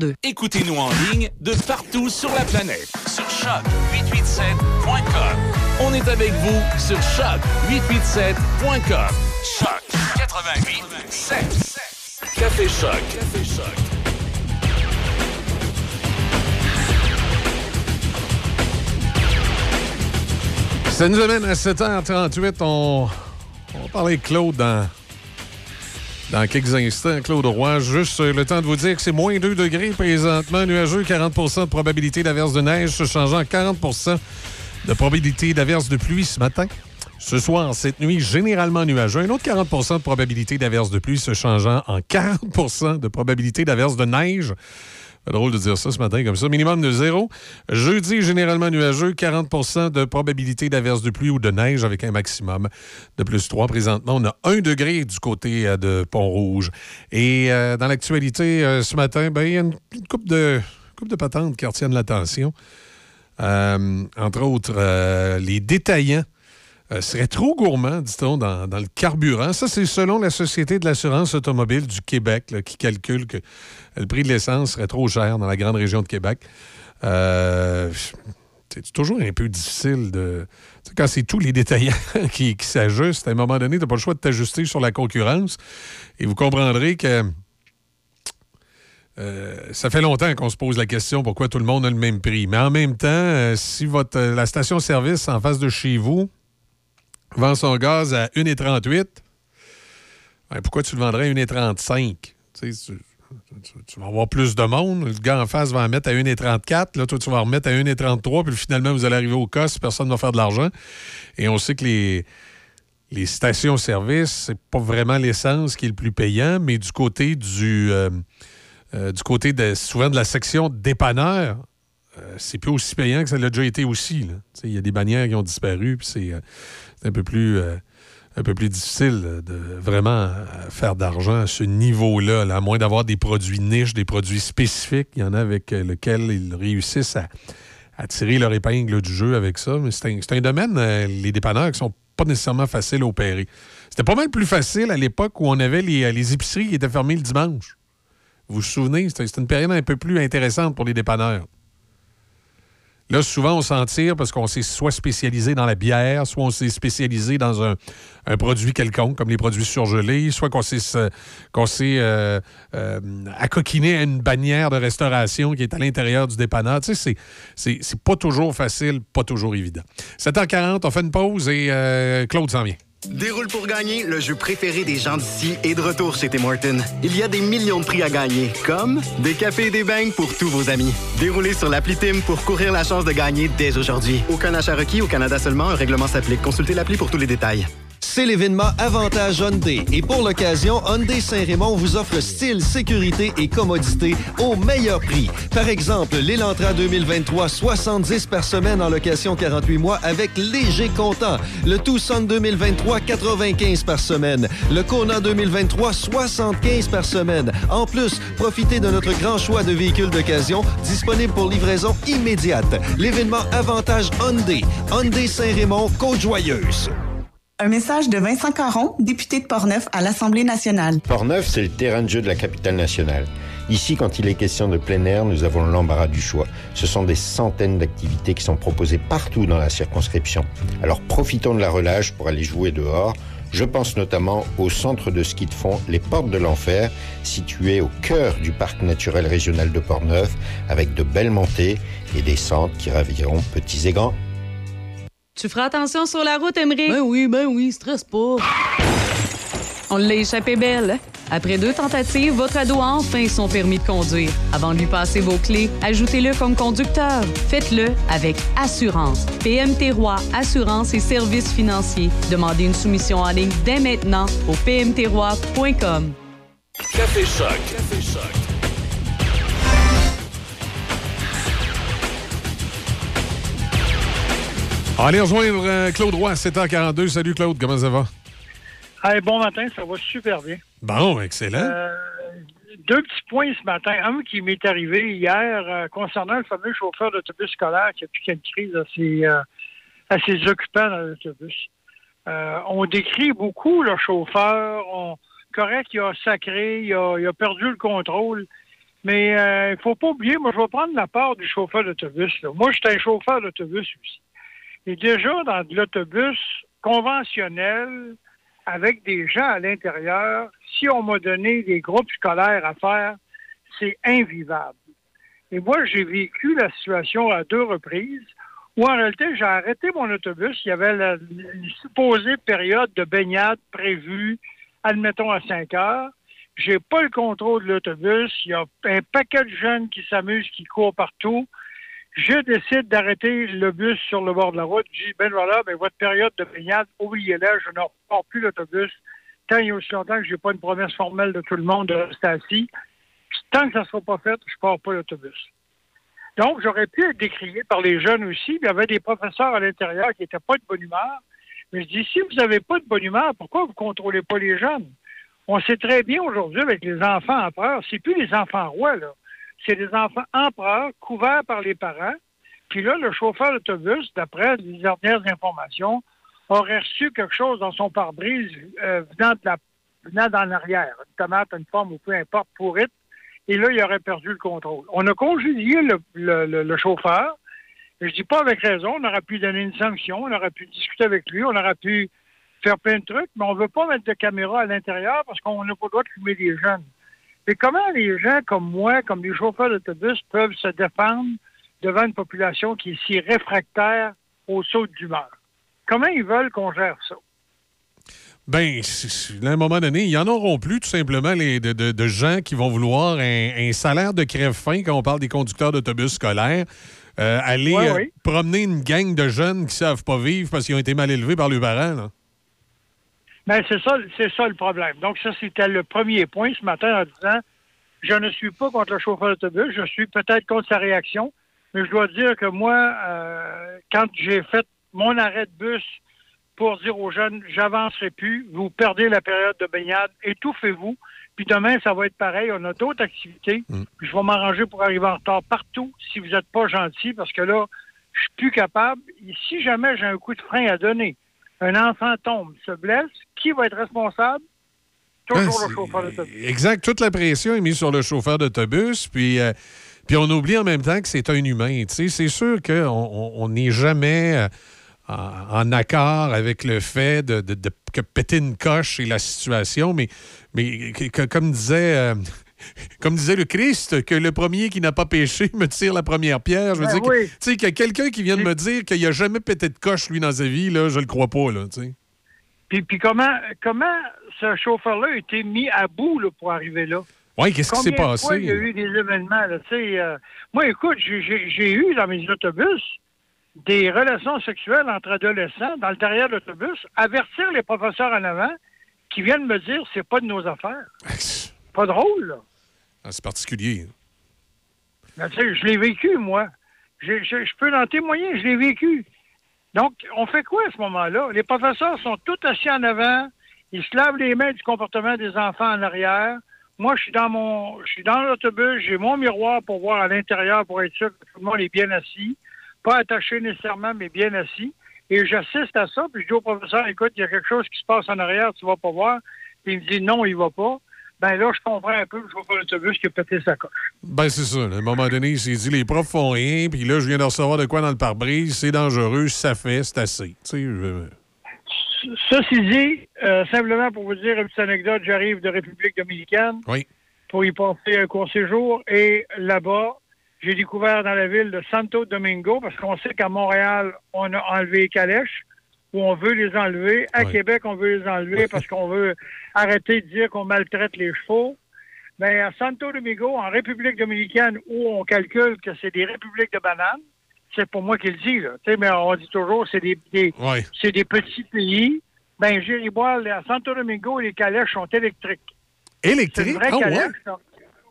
3952. Écoutez-nous en ligne de partout sur la planète. Sur choc887.com. On est avec vous sur choc887.com. Choc 88 Café Choc. Café Choc. Ça nous amène à 7h38. On, on va parler de Claude dans, dans quelques instants. Claude Roy, juste euh, le temps de vous dire que c'est moins 2 degrés présentement, nuageux, 40% de probabilité d'averse de neige, se changeant à 40 de probabilité d'averse de pluie ce matin. Ce soir, cette nuit, généralement nuageux. Un autre 40% de probabilité d'averse de pluie se changeant en 40% de probabilité d'averse de neige. Drôle de dire ça ce matin comme ça. Minimum de zéro. Jeudi, généralement nuageux, 40% de probabilité d'averse de pluie ou de neige avec un maximum de plus 3. Présentement, on a 1 degré du côté euh, de Pont-Rouge. Et euh, dans l'actualité, euh, ce matin, ben, il y a une, une coupe de, patentes qui retiennent l'attention. Entre autres, les détaillants seraient trop gourmands, dit-on, dans, le carburant. Ça, c'est selon la Société de l'assurance automobile du Québec qui calcule que le prix de l'essence serait trop cher dans la grande région de Québec. Euh, c'est toujours un peu difficile de. quand c'est tous les détaillants qui, s'ajustent, à un moment donné, tu n'as pas le choix de t'ajuster sur la concurrence. Et vous comprendrez que euh, ça fait longtemps qu'on se pose la question pourquoi tout le monde a le même prix. Mais en même temps, euh, si votre, la station-service en face de chez vous vend son gaz à 1,38, ben, pourquoi tu le vendrais à 1,35? Tu, tu, vas avoir plus de monde. Le gars en face va en mettre à 1,34. Là, toi, tu vas en remettre à 1,33. Puis finalement, vous allez arriver au cost, personne ne va faire de l'argent. Et on sait que les, les stations-service, c'est pas vraiment l'essence qui est le plus payant, mais du côté du. Euh, euh, du côté de, souvent de la section dépanneur, euh, c'est plus aussi payant que ça l'a déjà été aussi. Il y a des bannières qui ont disparu, puis c'est euh, un peu plus un peu plus difficile de vraiment faire d'argent à ce niveau-là, à moins d'avoir des produits niches, des produits spécifiques. Il y en a avec lesquels ils réussissent à, tirer leur épingle du jeu avec ça. Mais c'est un, domaine, les dépanneurs, qui sont pas nécessairement faciles à opérer. C'était pas mal plus facile à l'époque où on avait les épiceries qui étaient fermées le dimanche. Vous vous souvenez, c'était une période un peu plus intéressante pour les dépanneurs. Là, souvent, on s'en tire parce qu'on s'est soit spécialisé dans la bière, soit on s'est spécialisé dans un, produit quelconque, comme les produits surgelés, soit qu'on s'est qu'on euh, euh, à une bannière de restauration qui est à l'intérieur du dépanneur. Tu sais, c'est pas toujours facile, pas toujours évident. 7h40, on fait une pause et euh, Claude s'en vient. Déroule pour gagner, le jeu préféré des gens d'ici est de retour chez Tim Hortons. Il y a des millions de prix à gagner, comme des cafés et des beignes pour tous vos amis. Déroulez sur l'appli Tim pour courir la chance de gagner dès aujourd'hui. Aucun achat requis au Canada seulement, un règlement s'applique. Consultez l'appli pour tous les détails. C'est l'événement Avantage Hyundai. Et pour l'occasion, Hyundai Saint-Raymond vous offre style, sécurité et commodité au meilleur prix. Par exemple, l'Elantra 2023, 70 par semaine en location 48 mois avec léger comptant. Le Tucson 2023, 95 par semaine. Le Kona 2023, 75 par semaine. En plus, profitez de notre grand choix de véhicules d'occasion disponibles pour livraison immédiate. L'événement Avantage Hyundai. Hyundai Saint-Raymond, Côte-Joyeuse. Un message de Vincent Caron, député de Portneuf à l'Assemblée nationale. Portneuf, c'est le terrain de jeu de la capitale nationale. Ici, quand il est question de plein air, nous avons l'embarras du choix. Ce sont des centaines d'activités qui sont proposées partout dans la circonscription. Alors profitons de la relâche pour aller jouer dehors. Je pense notamment au centre de ski de fond Les Portes de l'Enfer, situé au cœur du parc naturel régional de Portneuf, avec de belles montées et des centres qui raviront petits et grands. Tu feras attention sur la route, Emery. Ben oui, ben oui, stress pas. On l'a échappé belle. Après deux tentatives, votre ado a enfin son permis de conduire. Avant de lui passer vos clés, ajoutez-le comme conducteur. Faites-le avec assurance. PMT Roi Assurance et Services financiers. Demandez une soumission en ligne dès maintenant au pmtroi.com. Café Choc. Café Choc. Allez rejoindre euh, Claude Roy, 7h42. Salut Claude, comment ça va? bon matin, ça va super bien. Bon, excellent. Euh, deux petits points ce matin. Un qui m'est arrivé hier euh, concernant le fameux chauffeur d'autobus scolaire qui a piqué une crise à ses, à ses occupants dans l'autobus. on décrit beaucoup le chauffeur. On, correct, il a sacré, il a, il a perdu le contrôle. Mais il ne faut pas oublier, moi, je vais prendre la part du chauffeur d'autobus. Moi, j'étais un chauffeur d'autobus aussi. Et déjà, dans l'autobus conventionnel, avec des gens à l'intérieur, si on m'a donné des groupes scolaires à faire, c'est invivable. Et moi, j'ai vécu la situation à deux reprises où en réalité, j'ai arrêté mon autobus. Il y avait la, supposée période de baignade prévue, admettons, à 5 heures. J'ai pas le contrôle de l'autobus. Il y a un paquet de jeunes qui s'amusent, qui courent partout. Je décide d'arrêter le bus sur le bord de la route. Je dis, ben voilà, ben votre période de baignade, oubliez-la, je ne repars plus l'autobus. Tant il y a aussi longtemps que je n'ai pas une promesse formelle de tout le monde de rester assis. tant que ça ne sera pas fait, je ne pars pas l'autobus. Donc, j'aurais pu être décrié par les jeunes aussi. Il y avait des professeurs à l'intérieur qui n'étaient pas de bonne humeur. Mais je dis, si vous n'avez pas de bonne humeur, pourquoi vous ne contrôlez pas les jeunes? On sait très bien aujourd'hui avec les enfants empereurs, c'est plus les enfants rois, là c'est des enfants empereurs couverts par les parents. Puis là, le chauffeur d'autobus, d'après les dernières informations, aurait reçu quelque chose dans son pare-brise euh, venant, de la, venant d'en arrière, une tomate, une pomme ou peu importe, pourrite. Et là, il aurait perdu le contrôle. On a congédié le, le, chauffeur. Je dis pas avec raison, on aurait pu donner une sanction, on aurait pu discuter avec lui, on aurait pu faire plein de trucs, mais on veut pas mettre de caméra à l'intérieur parce qu'on n'a pas le droit de fumer des jeunes. Mais comment les gens comme moi, comme les chauffeurs d'autobus, peuvent se défendre devant une population qui est si réfractaire au saut d'humeur? Comment ils veulent qu'on gère ça? Ben, à un moment donné, il n'y en auront plus, tout simplement, les, de, gens qui vont vouloir un, salaire de crève-fin quand on parle des conducteurs d'autobus scolaires. Euh, aller euh, promener une gang de jeunes qui ne savent pas vivre parce qu'ils ont été mal élevés par leurs parents. Ben, c'est ça, c'est ça le problème. Donc, ça, c'était le premier point ce matin en disant je ne suis pas contre le chauffeur d'autobus, je suis peut-être contre sa réaction, mais je dois dire que moi, euh, quand j'ai fait mon arrêt de bus pour dire aux jeunes, j'avancerai plus, vous perdez la période de baignade, étouffez-vous, puis demain, ça va être pareil, on a d'autres activités, mm. puis je vais m'arranger pour arriver en retard partout si vous n'êtes pas gentil, parce que là, je suis plus capable. Et si jamais j'ai un coup de frein à donner, un enfant tombe, se blesse, qui va être responsable? Toujours le chauffeur d'autobus. Exact. Toute la pression est mise sur le chauffeur d'autobus. Puis, euh, puis on oublie en même temps que c'est un humain. C'est sûr qu'on n'est jamais euh, en, accord avec le fait de, que péter une coche et la situation, mais, mais comme disait. Euh, comme disait le Christ, que le premier qui n'a pas péché me tire la première pierre. Je veux ben dire, tu sais, qu'il y a quelqu'un qui vient de me dire qu'il n'a jamais pété de coche, lui, dans sa vie, là, je le crois pas, là, tu sais. Puis, puis comment, comment ce chauffeur-là a été mis à bout là, pour arriver là? Oui, qu'est-ce qui s'est passé? il y a eu des événements, là, euh, moi, écoute, j'ai eu dans mes autobus des relations sexuelles entre adolescents dans le derrière de l'autobus, avertir les professeurs en avant qui viennent me dire c'est pas de nos affaires. pas drôle, là. Ah, c'est particulier. Ben, je l'ai vécu, moi. Je, peux en témoigner, je l'ai vécu. Donc, on fait quoi à ce moment-là? Les professeurs sont tous assis en avant, ils se lavent les mains du comportement des enfants en arrière. Moi, je suis dans mon je suis dans l'autobus, j'ai mon miroir pour voir à l'intérieur pour être sûr que tout le monde est bien assis. Pas attaché nécessairement, mais bien assis. Et j'assiste à ça, puis je dis au professeur, écoute, il y a quelque chose qui se passe en arrière, tu vas pas voir. Puis il me dit non, il va pas ben là, je comprends un peu je vois pas l'autobus qui a pété sa coche. Ben, c'est ça. À un moment donné, il s'est dit les profs font rien, puis là, je viens de recevoir de quoi dans le pare-brise, c'est dangereux, ça fait, c'est assez. Tu Ceci dit, euh, simplement pour vous dire une petite anecdote, j'arrive de République dominicaine oui. pour y passer un court séjour, et là-bas, j'ai découvert dans la ville de Santo Domingo, parce qu'on sait qu'à Montréal, on a enlevé les calèches où on veut les enlever. À Québec, on veut les enlever parce qu'on veut arrêter de dire qu'on maltraite les chevaux. Mais à Santo Domingo, en République dominicaine, où on calcule que c'est des républiques de bananes, c'est pour moi qui le dis, là. mais on dit toujours c'est des, c'est des petits pays. Ben, voir, à Santo Domingo, les calèches sont électriques. Électriques? Ah, ouais?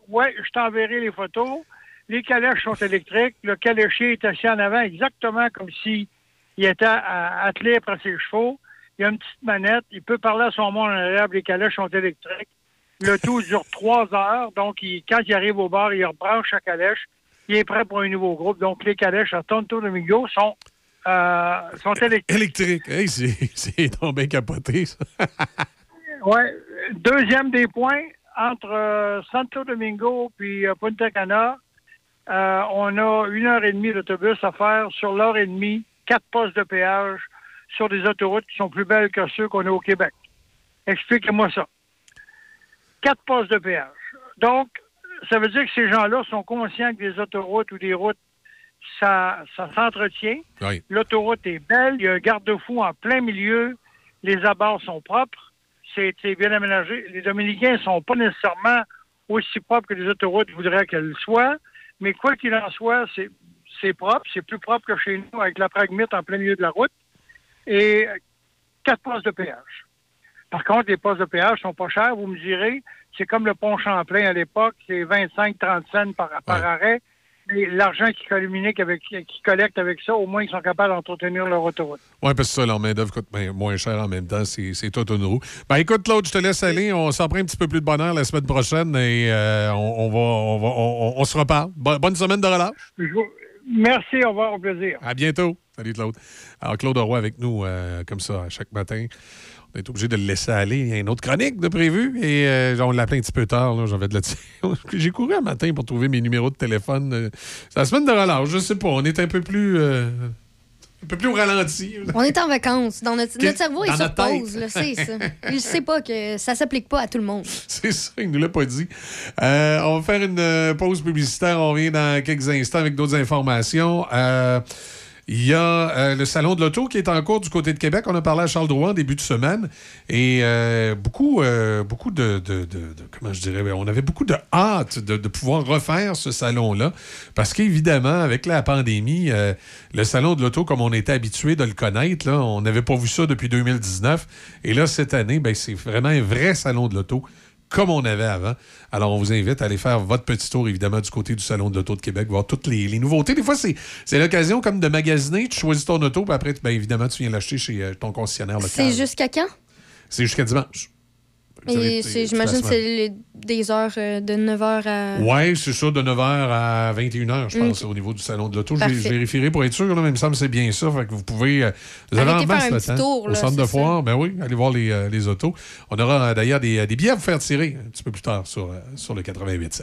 ouais, je t'enverrai les photos. Les calèches sont électriques. Le caléchier est assis en avant exactement comme si il était attelé après ses chevaux. Il a une petite manette. Il peut parler à son monde en arrière. Les calèches sont électriques. Le tout dure trois heures. Donc, quand il arrive au bar, il rebranche sa calèche. Il est prêt pour un nouveau groupe. Donc, les calèches à Tonto Domingo sont, euh, sont électriques. Électriques. Hey, c'est tombé capoté, ça. oui. Deuxième des points, entre euh, Santo Domingo puis euh, Punta Cana, on a une heure et demie d'autobus à faire sur l'heure et demie quatre postes de péage sur des autoroutes qui sont plus belles que ceux qu'on a au Québec. Expliquez-moi ça. Quatre postes de péage. Donc, ça veut dire que ces gens-là sont conscients que des autoroutes ou des routes, ça, ça s'entretient. L'autoroute est belle, il y a un garde-fou en plein milieu, les abords sont propres, c'est bien aménagé. Les Dominicains ne sont pas nécessairement aussi propres que les autoroutes voudraient qu'elles soient, mais quoi qu'il en soit, c'est c'est propre, c'est plus propre que chez nous avec la pragmite en plein milieu de la route. Et quatre postes de péage. Par contre, les postes de péage sont pas chers, vous me direz. C'est comme le pont Champlain à l'époque, c'est 25-30 cents par, arrêt. Mais l'argent qu'ils communiquent avec, qui collectent avec ça, au moins ils sont capables d'entretenir leur autoroute. Oui, parce que ça, leur main-d'œuvre coûte moins cher en même temps. C'est tout une roue. Ben, écoute, Claude, je te laisse aller. On s'en prend un petit peu plus de bonheur la semaine prochaine et euh, on, va, on, se reparle. Bonne semaine de relâche. Merci, au revoir, au plaisir. À bientôt. Salut Claude. Alors Claude Roy avec nous euh, comme ça chaque matin. On est obligé de le laisser aller. Il y a une autre chronique de prévu et euh, on l'a appelé un petit peu tard. J'avais de la... J'ai couru un matin pour trouver mes numéros de téléphone. euh, C'est la semaine de relâche, je sais pas. On est un peu plus. euh, un peu plus au ralenti. On est en vacances. Dans notre, notre cerveau, il se repose. là, C'est ça. Il sait pas que ça s'applique pas à tout le monde. C'est ça, il nous l'a pas dit. Euh, on va faire une euh, pause publicitaire. On revient dans quelques instants avec d'autres informations. Euh, il y a euh, le Salon de l'Auto qui est en cours du côté de Québec. On a parlé à Charles Drouin en début de semaine. Et euh, beaucoup, euh, beaucoup de, de- de- Comment je dirais? On avait beaucoup de hâte de, pouvoir refaire ce salon-là. Parce qu'évidemment, avec la pandémie, le Salon de l'Auto, comme on était habitué de le connaître, on n'avait pas vu ça depuis 2019. Et là, cette année, ben, c'est vraiment un vrai Salon de l'Auto comme on avait avant. Alors, on vous invite à aller faire votre petit tour, évidemment, du côté du Salon de l'Auto de Québec, voir toutes les, les nouveautés. Des fois, c'est c'est l'occasion comme de magasiner. Tu choisis ton auto, puis après, ben, évidemment, tu viens l'acheter chez euh, ton concessionnaire local. C'est jusqu'à quand? C'est jusqu'à dimanche. J'imagine que c'est des heures euh, de 9h à. Oui, c'est ça, de 9h à 21h, je pense, Ok. au niveau du Salon de l'Auto. Je, vérifierai pour être sûr, là, mais il me semble que c'est bien ça. Fait que vous pouvez. euh, vous avez en faire masse un le petit temps. tour, Au là, centre de foire, ben oui, allez voir les, euh, les autos. On aura d'ailleurs des, des billets à vous faire tirer un petit peu plus tard sur, sur le 88.7.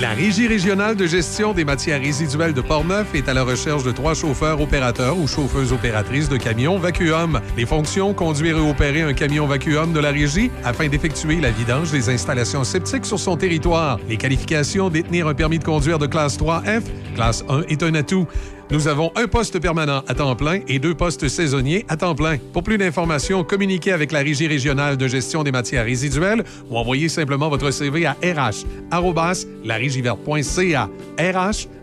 La Régie régionale de gestion des matières résiduelles de Portneuf est à la recherche de trois chauffeurs opérateurs ou chauffeuses opératrices de camions vacuum. Les fonctions, conduire et opérer un camion vacuum de la régie afin d'effectuer la vidange des installations septiques sur son territoire. Les qualifications, détenir un permis de conduire de classe 3F, classe 1 est un atout. Nous avons un poste permanent à temps plein et deux postes saisonniers à temps plein. Pour plus d'informations, communiquez avec la Régie régionale de gestion des matières résiduelles ou envoyez simplement votre CV à rh@larigiverte.ca.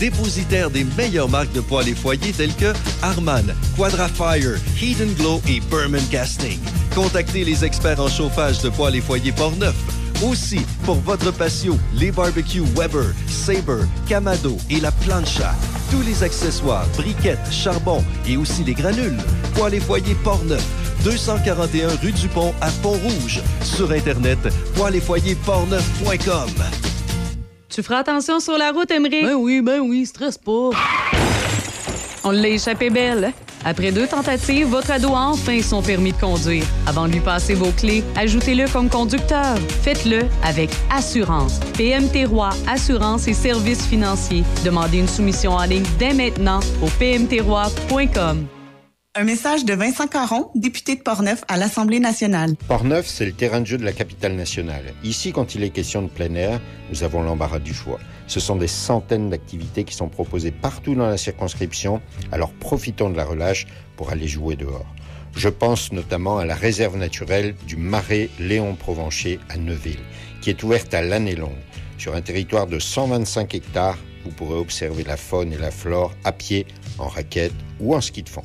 dépositaire des meilleures marques de poêles et foyers telles que Harman, Quadrafire, Heat and Glow et Berman Casting. Contactez les experts en chauffage de poêles et foyers Portneuf. Aussi, pour votre patio, les barbecues Weber, Sabre, Camado et la plancha. Tous les accessoires, briquettes, charbon et aussi les granules. Poêles et foyers Portneuf, 241 rue du Pont à Pont-Rouge. Sur Internet, poêles et foyers. Tu feras attention sur la route, Emery. Ben oui, ben oui, stresse pas. On l'a échappé belle. Après deux tentatives, votre ado a enfin son permis de conduire. Avant de lui passer vos clés, ajoutez-le comme conducteur. Faites-le avec assurance. PMT Roi Assurance et Services financiers. Demandez une soumission en ligne dès maintenant au pmtroi.com. Un message de Vincent Caron, député de Portneuf à l'Assemblée nationale. Portneuf, c'est le terrain de jeu de la capitale nationale. Ici, quand il est question de plein air, nous avons l'embarras du choix. Ce sont des centaines d'activités qui sont proposées partout dans la circonscription, alors profitons de la relâche pour aller jouer dehors. Je pense notamment à la réserve naturelle du marais Léon Provencher à Neuville, qui est ouverte à l'année longue. Sur un territoire de 125 hectares, vous pourrez observer la faune et la flore à pied, en raquette ou en ski de fond.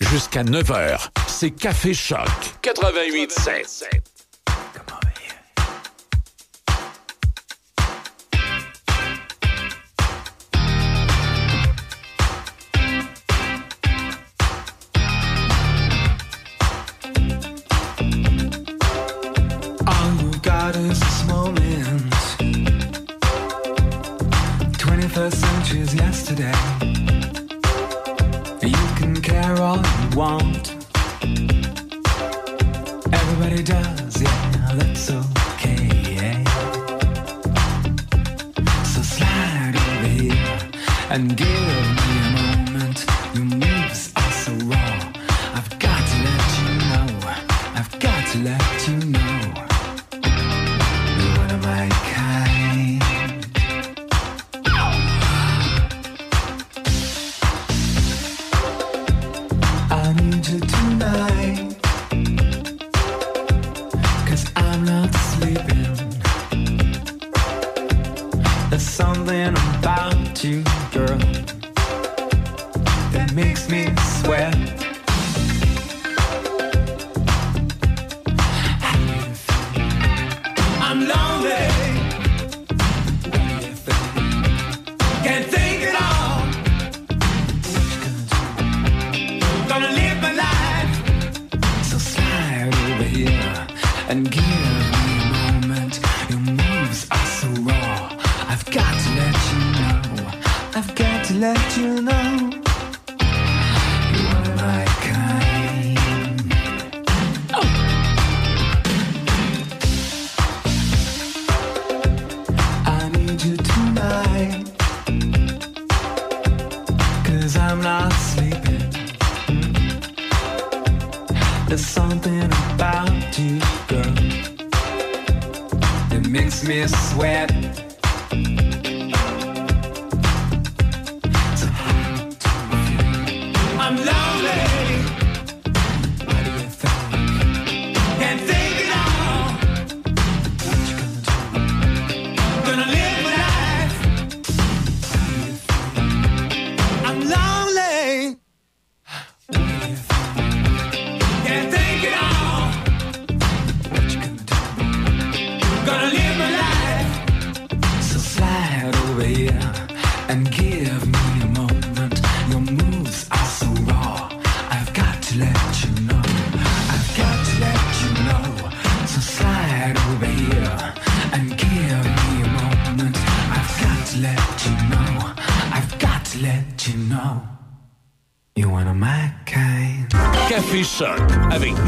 Jusqu'à 9h, c'est Café Choc 88.7. want. Everybody does, yeah, that's okay. So slide over here and give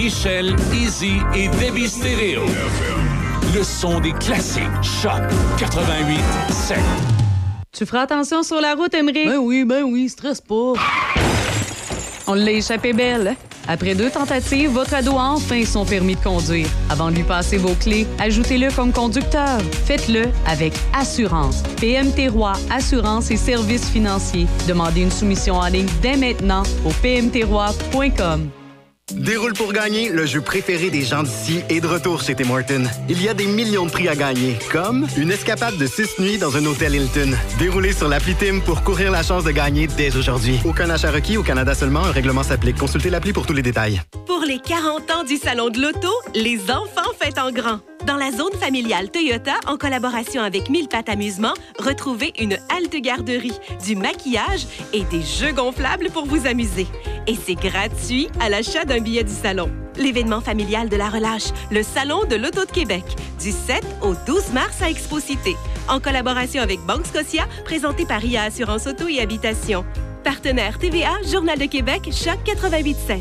Michel, Easy et Debbie Stereo. Le son des classiques. Choc 88.7. Tu feras attention sur la route, Emery? Ben oui, ben oui, stresse pas. On l'a échappé belle. Après deux tentatives, votre ado a enfin son permis de conduire. Avant de lui passer vos clés, ajoutez-le comme conducteur. Faites-le avec assurance. PMT Roi Assurance et Services financiers. Demandez une soumission en ligne dès maintenant au pmtroi.com. Déroule pour gagner, le jeu préféré des gens d'ici est de retour chez Tim Hortons. Il y a des millions de prix à gagner, comme une escapade de six nuits dans un hôtel Hilton. Déroulez sur l'appli Tim pour courir la chance de gagner dès aujourd'hui. Aucun achat requis au Canada seulement, un règlement s'applique. Consultez l'appli pour tous les détails. Pour les 40 ans du Salon de l'Auto, les enfants fêtent en grand. Dans la zone familiale Toyota, en collaboration avec Mille Pattes Amusement, retrouvez une halte garderie, du maquillage et des jeux gonflables pour vous amuser. Et c'est gratuit à l'achat d'un billet du salon. L'événement familial de la relâche, le Salon de l'Auto de Québec, du 7 au 12 mars à Expo-Cité, en collaboration avec Banque Scotia, présenté par IA Assurance Auto et Habitation. Partenaire TVA, Journal de Québec, Choc 88.7.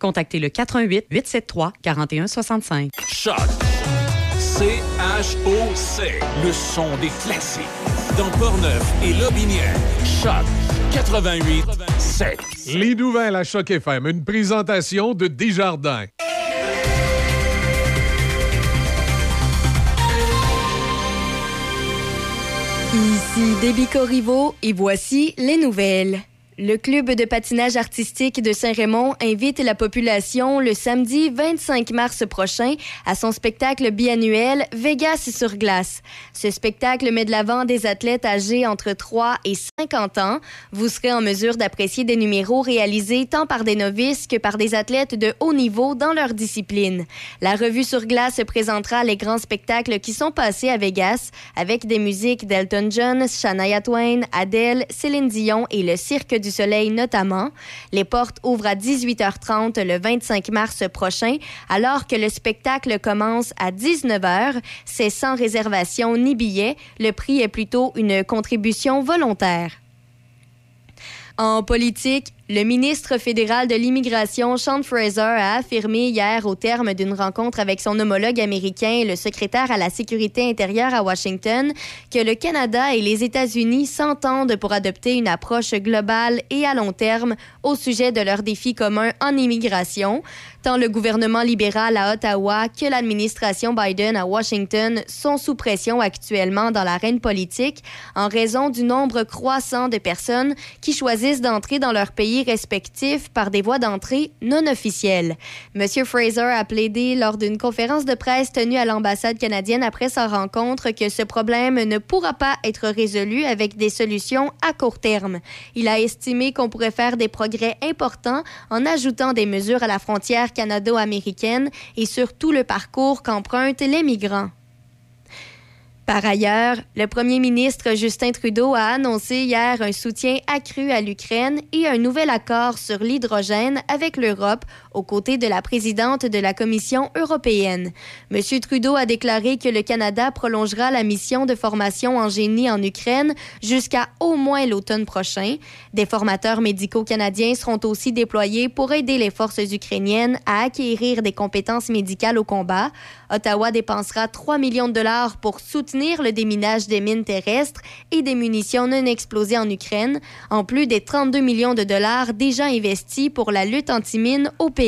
contactez le 88 873 4165. Choc. C-H-O-C. Le son des classiques. Dans Portneuf et Lobinière. Choc 88 7. Les nouvelles à Choc FM, une présentation de Desjardins. Ici Déby Corriveau et voici les nouvelles. Le club de patinage artistique de Saint-Raymond invite la population le samedi 25 mars prochain à son spectacle biannuel Vegas sur glace. Ce spectacle met de l'avant des athlètes âgés entre 3 et 50 ans. Vous serez en mesure d'apprécier des numéros réalisés tant par des novices que par des athlètes de haut niveau dans leur discipline. La revue sur glace présentera les grands spectacles qui sont passés à Vegas avec des musiques d'Elton John, Shania Twain, Adele, Céline Dion et le Cirque du Soleil notamment. Les portes ouvrent à 18h30 le 25 mars prochain, alors que le spectacle commence à 19h. C'est sans réservation ni billet. Le prix est plutôt une contribution volontaire. En politique, le ministre fédéral de l'immigration, Sean Fraser, a affirmé hier, au terme d'une rencontre avec son homologue américain, le secrétaire à la sécurité intérieure à Washington, que le Canada et les États-Unis s'entendent pour adopter une approche globale et à long terme au sujet de leurs défis communs en immigration. Tant le gouvernement libéral à Ottawa que l'administration Biden à Washington sont sous pression actuellement dans l'arène politique en raison du nombre croissant de personnes qui choisissent d'entrer dans leur pays respectifs par des voies d'entrée non officielles. Monsieur Fraser a plaidé lors d'une conférence de presse tenue à l'ambassade canadienne après sa rencontre que ce problème ne pourra pas être résolu avec des solutions à court terme. Il a estimé qu'on pourrait faire des progrès importants en ajoutant des mesures à la frontière canado-américaine et sur tout le parcours qu'empruntent les migrants. Par ailleurs, le premier ministre Justin Trudeau a annoncé hier un soutien accru à l'Ukraine et un nouvel accord sur l'hydrogène avec l'Europe aux côtés de la présidente de la Commission européenne. M. Trudeau a déclaré que le Canada prolongera la mission de formation en génie en Ukraine jusqu'à au moins l'automne prochain. Des formateurs médicaux canadiens seront aussi déployés pour aider les forces ukrainiennes à acquérir des compétences médicales au combat. Ottawa dépensera 3 millions de dollars pour soutenir le déminage des mines terrestres et des munitions non explosées en Ukraine, en plus des 32 millions de dollars déjà investis pour la lutte anti-mine au pays.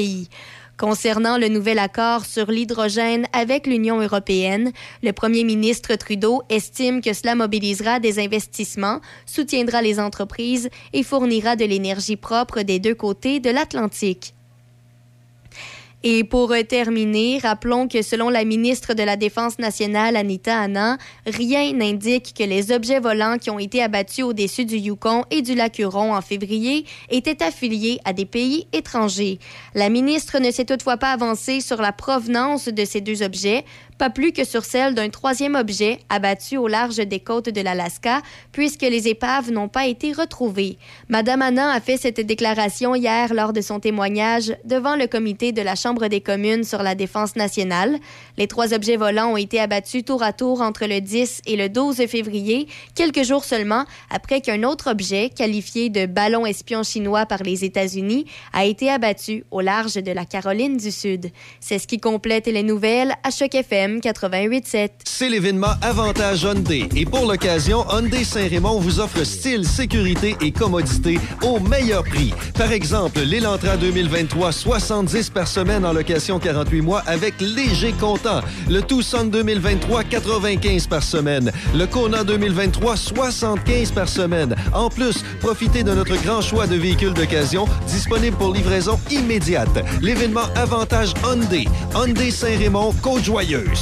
Concernant le nouvel accord sur l'hydrogène avec l'Union européenne, le premier ministre Trudeau estime que cela mobilisera des investissements, soutiendra les entreprises et fournira de l'énergie propre des deux côtés de l'Atlantique. Et pour terminer, rappelons que selon la ministre de la Défense nationale, Anita Anna, rien n'indique que les objets volants qui ont été abattus au-dessus du Yukon et du lac Huron en février étaient affiliés à des pays étrangers. La ministre ne s'est toutefois pas avancée sur la provenance de ces deux objets, pas plus que sur celle d'un troisième objet abattu au large des côtes de l'Alaska, puisque les épaves n'ont pas été retrouvées. Madame Anna a fait cette déclaration hier lors de son témoignage devant le comité de la Chambre des communes sur la défense nationale. Les trois objets volants ont été abattus tour à tour entre le 10 et le 12 février, quelques jours seulement après qu'un autre objet, qualifié de ballon espion chinois par les États-Unis, a été abattu au large de la Caroline du Sud. C'est ce qui complète les nouvelles à Choc FM 88.7. C'est l'événement Avantage Hyundai. Et pour l'occasion, Hyundai Saint-Raymond vous offre style, sécurité et commodité au meilleur prix. Par exemple, l'Elantra 2023, 70 par semaine en location 48 mois avec léger comptant. Le Tucson 2023, 95 par semaine. Le Kona 2023, 75 par semaine. En plus, profitez de notre grand choix de véhicules d'occasion disponibles pour livraison immédiate. L'événement Avantage Hyundai. Hyundai Saint-Raymond, Côte-Joyeuse.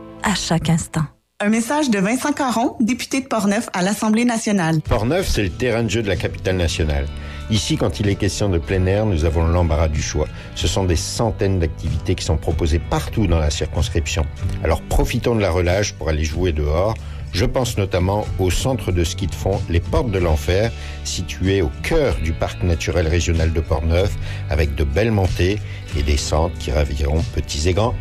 à chaque instant. Un message de Vincent Caron, député de Portneuf à l'Assemblée nationale. Portneuf, c'est le terrain de jeu de la capitale nationale. Ici, quand il est question de plein air, nous avons l'embarras du choix. Ce sont des centaines d'activités qui sont proposées partout dans la circonscription. Alors profitons de la relâche pour aller jouer dehors. Je pense notamment au centre de ski de fond Les Portes de l'Enfer, situé au cœur du parc naturel régional de Portneuf, avec de belles montées et descentes qui raviront petits et grands.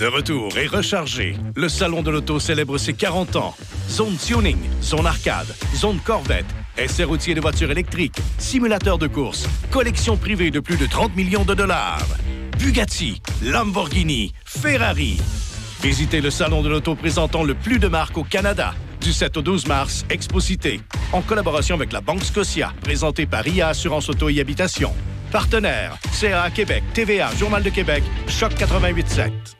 De retour et rechargé, le Salon de l'Auto célèbre ses 40 ans. Zone tuning, zone arcade, zone Corvette, essai routier de voitures électriques, simulateur de course, collection privée de plus de 30 millions de dollars. Bugatti, Lamborghini, Ferrari. Visitez le Salon de l'Auto présentant le plus de marques au Canada. Du 7 au 12 mars, Exposité, en collaboration avec la Banque Scotia, présenté par IA Assurance Auto et Habitation. Partenaire, CA Québec, TVA, Journal de Québec, Choc 88.7.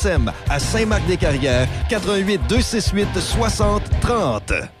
à Saint-Marc-des-Carrières, 88 268 60 30.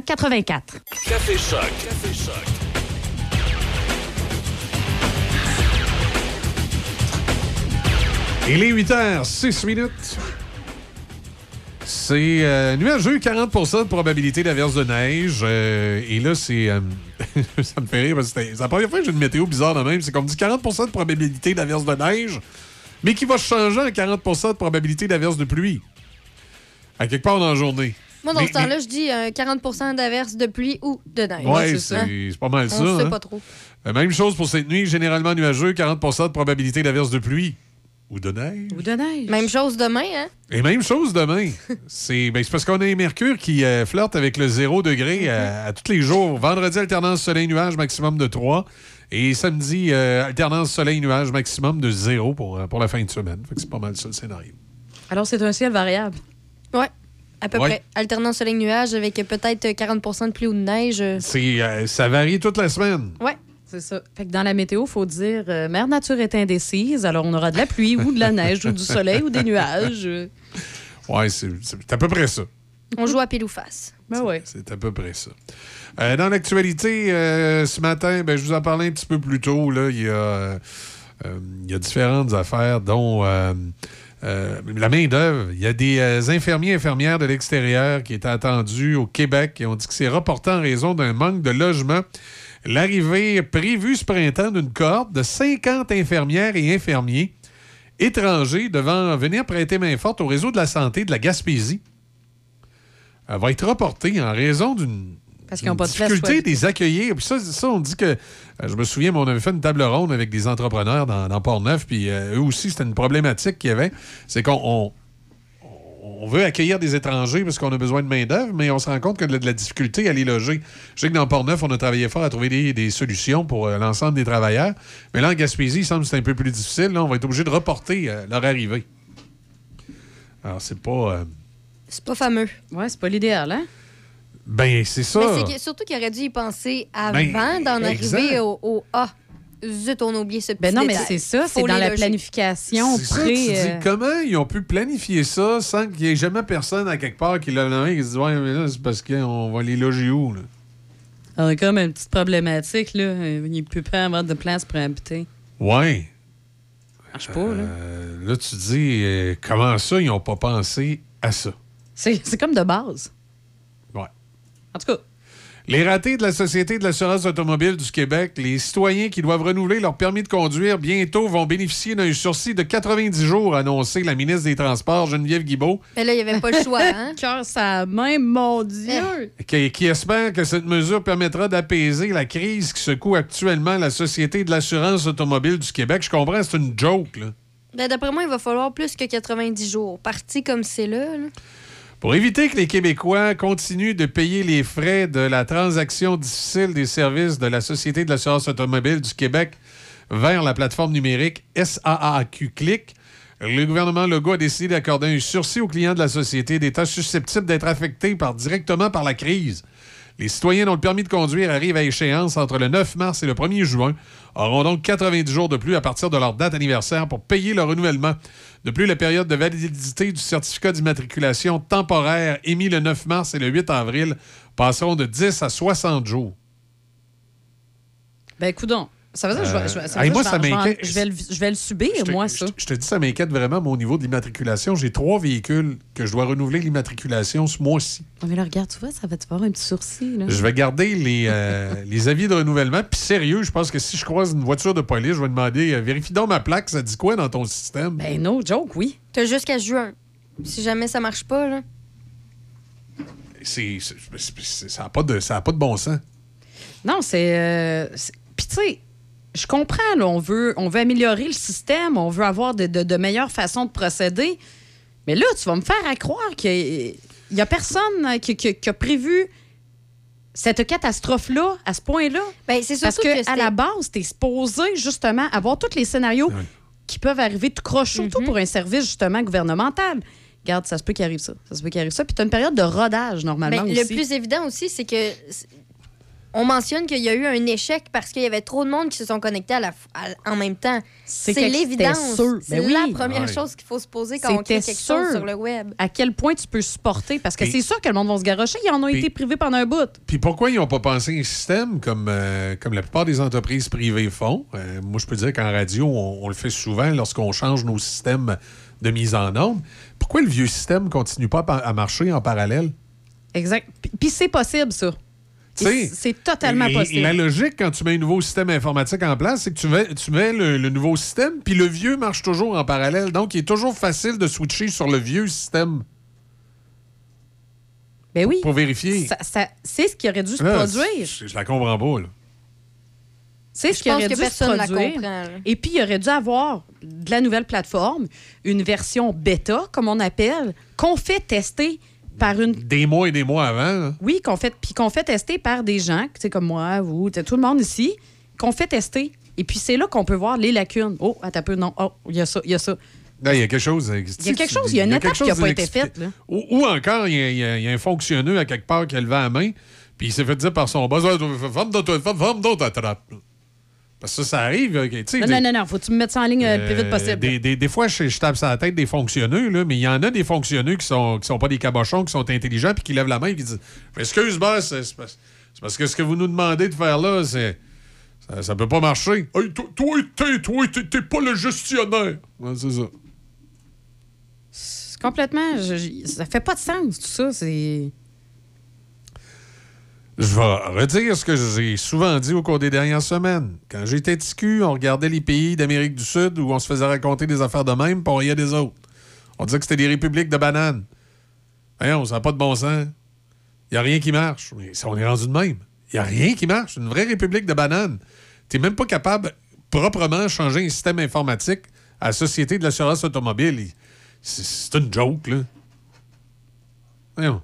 84. Café Choc. Café Choc. Il est 8h06 minutes. C'est euh, nuageux, 40% de probabilité d'averse de neige. Euh, et là, c'est. euh, ça me fait rire parce que c'est la première fois que j'ai une météo bizarre de même. C'est qu'on me dit 40% de probabilité d'averse de neige, mais qui va changer en 40% de probabilité d'averse de pluie. À quelque part dans la journée. Moi, dans Mais- ce temps-là, je dis euh, 40% d'averse de pluie ou de neige. Ouais, Hein? c'est c'est pas mal ça. On sait hein. pas trop. Euh, Même chose pour cette nuit, généralement nuageux, 40% de probabilité d'averse de pluie. Ou de neige. Ou de neige. Même chose demain, hein? Et même chose demain. c'est ben, c'est parce qu'on a un Mercure qui euh, flirte avec le 0 degré à, à tous les jours. Vendredi, alternance soleil-nuage, maximum de 3. Et samedi, euh, alternance soleil-nuage, maximum de 0 pour, euh, pour la fin de semaine. Fait que c'est pas mal ça le scénario. Alors, c'est un ciel variable. Ouais, à peu Ouais. près. Alternance soleil-nuage avec peut-être 40 de pluie ou de neige. euh, C'est, euh, ça varie toute la semaine. Ouais. C'est ça. Fait que dans la météo, il faut dire euh, Mère Nature est indécise, alors on aura de la pluie ou de la neige ou du soleil ou des nuages. Ouais, c'est c'est à peu près ça. On joue à pile ou face. Ben ouais. C'est à peu près ça. Euh, dans l'actualité, euh, ce matin, ben, je vous en parlais un petit peu plus tôt. Là, il, y a, euh, euh, il y a différentes affaires, dont euh, la main-d'œuvre. Il y a des euh, infirmiers et infirmières de l'extérieur qui étaient attendus au Québec et on dit que c'est reporté en raison d'un manque de logement. L'arrivée prévue ce printemps d'une cohorte de 50 infirmières et infirmiers étrangers devant venir prêter main forte au réseau de la santé de la Gaspésie. Va être reportée en raison d'une Parce qu'ils n'ont pas de place. difficulté de les accueillir. Puis ça, ça, on dit que. euh, je me souviens, mais on avait fait une table ronde avec des entrepreneurs dans, dans Port-Neuf, puis euh, eux aussi, c'était une problématique qu'il y avait. C'est qu'on on, on veut accueillir des étrangers parce qu'on a besoin de main-d'œuvre, mais on se rend compte qu'il y a de la difficulté à les loger. Je sais que dans Port-Neuf, on a travaillé fort à trouver des, des solutions pour euh, l'ensemble des travailleurs. Mais là, en Gaspésie, il semble que c'est un peu plus difficile. Là, on va être obligé de reporter euh, leur arrivée. Alors, c'est pas. euh, C'est pas fameux. Ouais, c'est pas l'idéal, hein? Ben, c'est ça. Mais c'est surtout qu'il aurait dû y penser avant Ben, d'en arriver au, au Ah, zut, on a oublié ce petit Ben non, mais c'est ça, c'est dans la loger. planification C'est ça, pré. tu dis, euh, comment ils ont pu planifier ça sans qu'il n'y ait jamais personne à quelque part qui l'a nommé et qui se dit Ouais, mais là, c'est parce qu'on va les loger où? Là? On a comme une petite problématique, là. Il ne peut pas avoir de place pour habiter. Ouais. Marche pas, là. Euh, là, tu te dis euh, comment ça, ils n'ont pas pensé à ça? C'est c'est comme de base. En tout cas, Les ratés de la Société de l'assurance automobile du Québec, les citoyens qui doivent renouveler leur permis de conduire bientôt vont bénéficier d'un sursis de 90 jours, annoncé la ministre des Transports, Geneviève Guibault, Mais là, il n'y avait pas le choix, hein? Cœur, ça même, mon Dieu! qui, qui espère que cette mesure permettra d'apaiser la crise qui secoue actuellement la Société de l'assurance automobile du Québec. Je comprends, c'est une joke, là. Ben, D'après moi, il va falloir plus que 90 jours. Parti comme c'est là, là. Pour éviter que les Québécois continuent de payer les frais de la transaction difficile des services de la Société de l'assurance automobile du Québec vers la plateforme numérique SAAQ Click, le gouvernement Legault a décidé d'accorder un sursis aux clients de la société d'État susceptibles d'être affectés directement par la crise. Les citoyens dont le permis de conduire arrive à échéance entre le 9 mars et le 1er juin auront donc 90 jours de plus à partir de leur date anniversaire pour payer le renouvellement. De plus, la période de validité du certificat d'immatriculation temporaire émis le 9 mars et le 8 avril passeront de 10 à 60 jours. Ben, coudon. Ça veut dire que je vais- moi, que je ça vais- je vais- m'inquiète. Je vais, le- je vais le subir, moi, ça. Je te dis, ça m'inquiète vraiment mon niveau de l'immatriculation. J'ai trois véhicules que je dois renouveler l'immatriculation ce mois-ci. Ah, mais là, regarde, tu vois, ça va te faire un petit sourcil. Là. Je vais garder les, euh, les avis de renouvellement. Puis sérieux, je pense que si je croise une voiture de police, je vais demander euh, vérifie donc ma plaque, ça dit quoi dans ton système? Ben, no joke, oui. T'as jusqu'à juin. Si jamais ça marche pas, là. C'est, c'est- c'est- c'est- ça n'a pas, de- ça a pas de bon sens. Non, c'est. euh, c'est- Puis, tu sais, je comprends, là, on veut, on veut améliorer le système, on veut avoir de, de- de meilleures façons de procéder. Mais là, tu vas me faire à croire qu'il n'y a personne euh, qui, qui- qui a prévu cette catastrophe-là à ce point-là. Ben, c'est Parce surtout que que, à la base, tu es supposé justement avoir tous les scénarios qui peuvent arriver tout croche, surtout Mhm. pour un service justement gouvernemental. Regarde, ça se peut qu'il arrive ça. Ça se peut qu'il arrive ça. Puis tu as une période de rodage normalement Ben, aussi. le plus évident aussi, c'est que on mentionne qu'il y a eu un échec parce qu'il y avait trop de monde qui se sont connectés à la, f- à- en même temps. C'est C'est l'évidence. C'est Ben oui. la première Ouais. chose qu'il faut se poser quand on crée quelque chose sur le web. à quel point tu peux supporter. Parce que c'est sûr que le monde va se garocher. Ils en ont été privés pendant un bout. Puis pourquoi ils n'ont pas pensé un système comme, euh, comme la plupart des entreprises privées font? Euh, moi, je peux dire qu'en radio, on, on le fait souvent lorsqu'on change nos systèmes de mise en ordre. Pourquoi le vieux système continue pas à marcher en parallèle? Exact. Puis- Puis c'est possible, ça. C'est totalement possible. La logique, quand tu mets un nouveau système informatique en place, c'est que tu mets, tu mets le, le nouveau système, puis le vieux marche toujours en parallèle. Donc, il est toujours facile de switcher sur le vieux système Ben oui. pour vérifier. Ça- ça- c'est ce qui aurait dû se Là, produire. Je, je la comprends pas, là. C'est ce qui pense aurait que dû personne se la produire. Et puis, il aurait dû avoir de la nouvelle plateforme, une version bêta, comme on appelle, qu'on fait tester par une Des mois et des mois avant. là. Oui, qu'on fait, puis qu'on fait tester par des gens, tu sais, comme moi, vous, tout le monde ici, qu'on fait tester. Et puis c'est là qu'on peut voir les lacunes. Oh, attends un peu, non. Oh, il y a ça, il y a ça. Il y a quelque chose. Il y a quelque chose, il y a une étape qui n'a pas été faite. Ou, ou encore, il y, a, y y un fonctionneux à quelque part qui a levé la main, puis il s'est fait dire par son boss Ah, Ferme donc Parce que ça, ça arrive. Non, des- non, non, non, faut que tu me mettes ça en ligne euh, le plus vite euh, possible. Des, des- des fois, je, je tape sur la tête des fonctionneux, là, mais il y en a des fonctionneux qui sont, qui sont pas des cabochons, qui sont intelligents, puis qui lèvent la main et qui disent Excuse, boss, c'est parce, que ce que vous nous demandez de faire là, c'est. Ça, ça peut pas marcher. Hey, toi, toi, t'es, toi, t'es, t'es pas le gestionnaire. Ouais, c'est ça. C'est complètement. je- je- ça fait pas de sens, tout ça. C'est. Je vais redire ce que j'ai souvent dit au cours des dernières semaines. Quand j'étais TQ, on regardait les pays d'Amérique du Sud où on se faisait raconter des affaires de même, puis on riait des autres. On disait que c'était des républiques de bananes. Voyons, ça n'a pas de bon sens. Il n'y a rien qui marche. Mais on est rendu de même. Il n'y a rien qui marche. Une vraie république de bananes. Tu n'es même pas capable proprement de changer un système informatique à la Société de l'assurance automobile. Il- C'est c'est une joke, là. Voyons.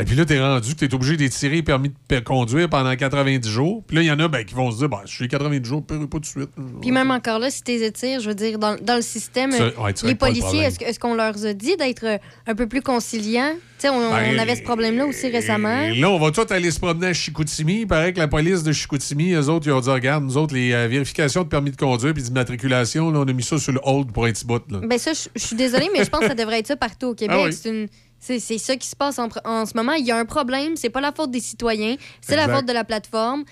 Et puis là, t'es rendu que t'es obligé d'étirer permis de conduire pendant 90 jours. Puis là, il y en a ben, qui vont se dire, ben, je suis 90 jours, pas, pas tout de suite. Puis même encore là, si tu les étires, je veux dire, dans, dans le système, Ça, euh, ouais, tu les le policiers, est-ce qu'on leur a dit d'être euh, un peu plus conciliants? Tu sais, on, Ben, on avait ce problème-là aussi récemment. Et là, on va tous aller se promener à Chicoutimi. Il paraît que la police de Chicoutimi, eux autres, ils ont dit, regarde, nous autres, les euh, vérifications de permis de conduire puis d'immatriculation, là, on a mis ça sur le hold pour un petit bout. Là. Ben ça, je je suis désolée, mais je pense que ça devrait être ça partout au Québec. Ah oui. C'est une- C'est ça qui se passe en, ce moment. Il y a un problème. C'est pas la faute des citoyens. C'est la faute de la plateforme.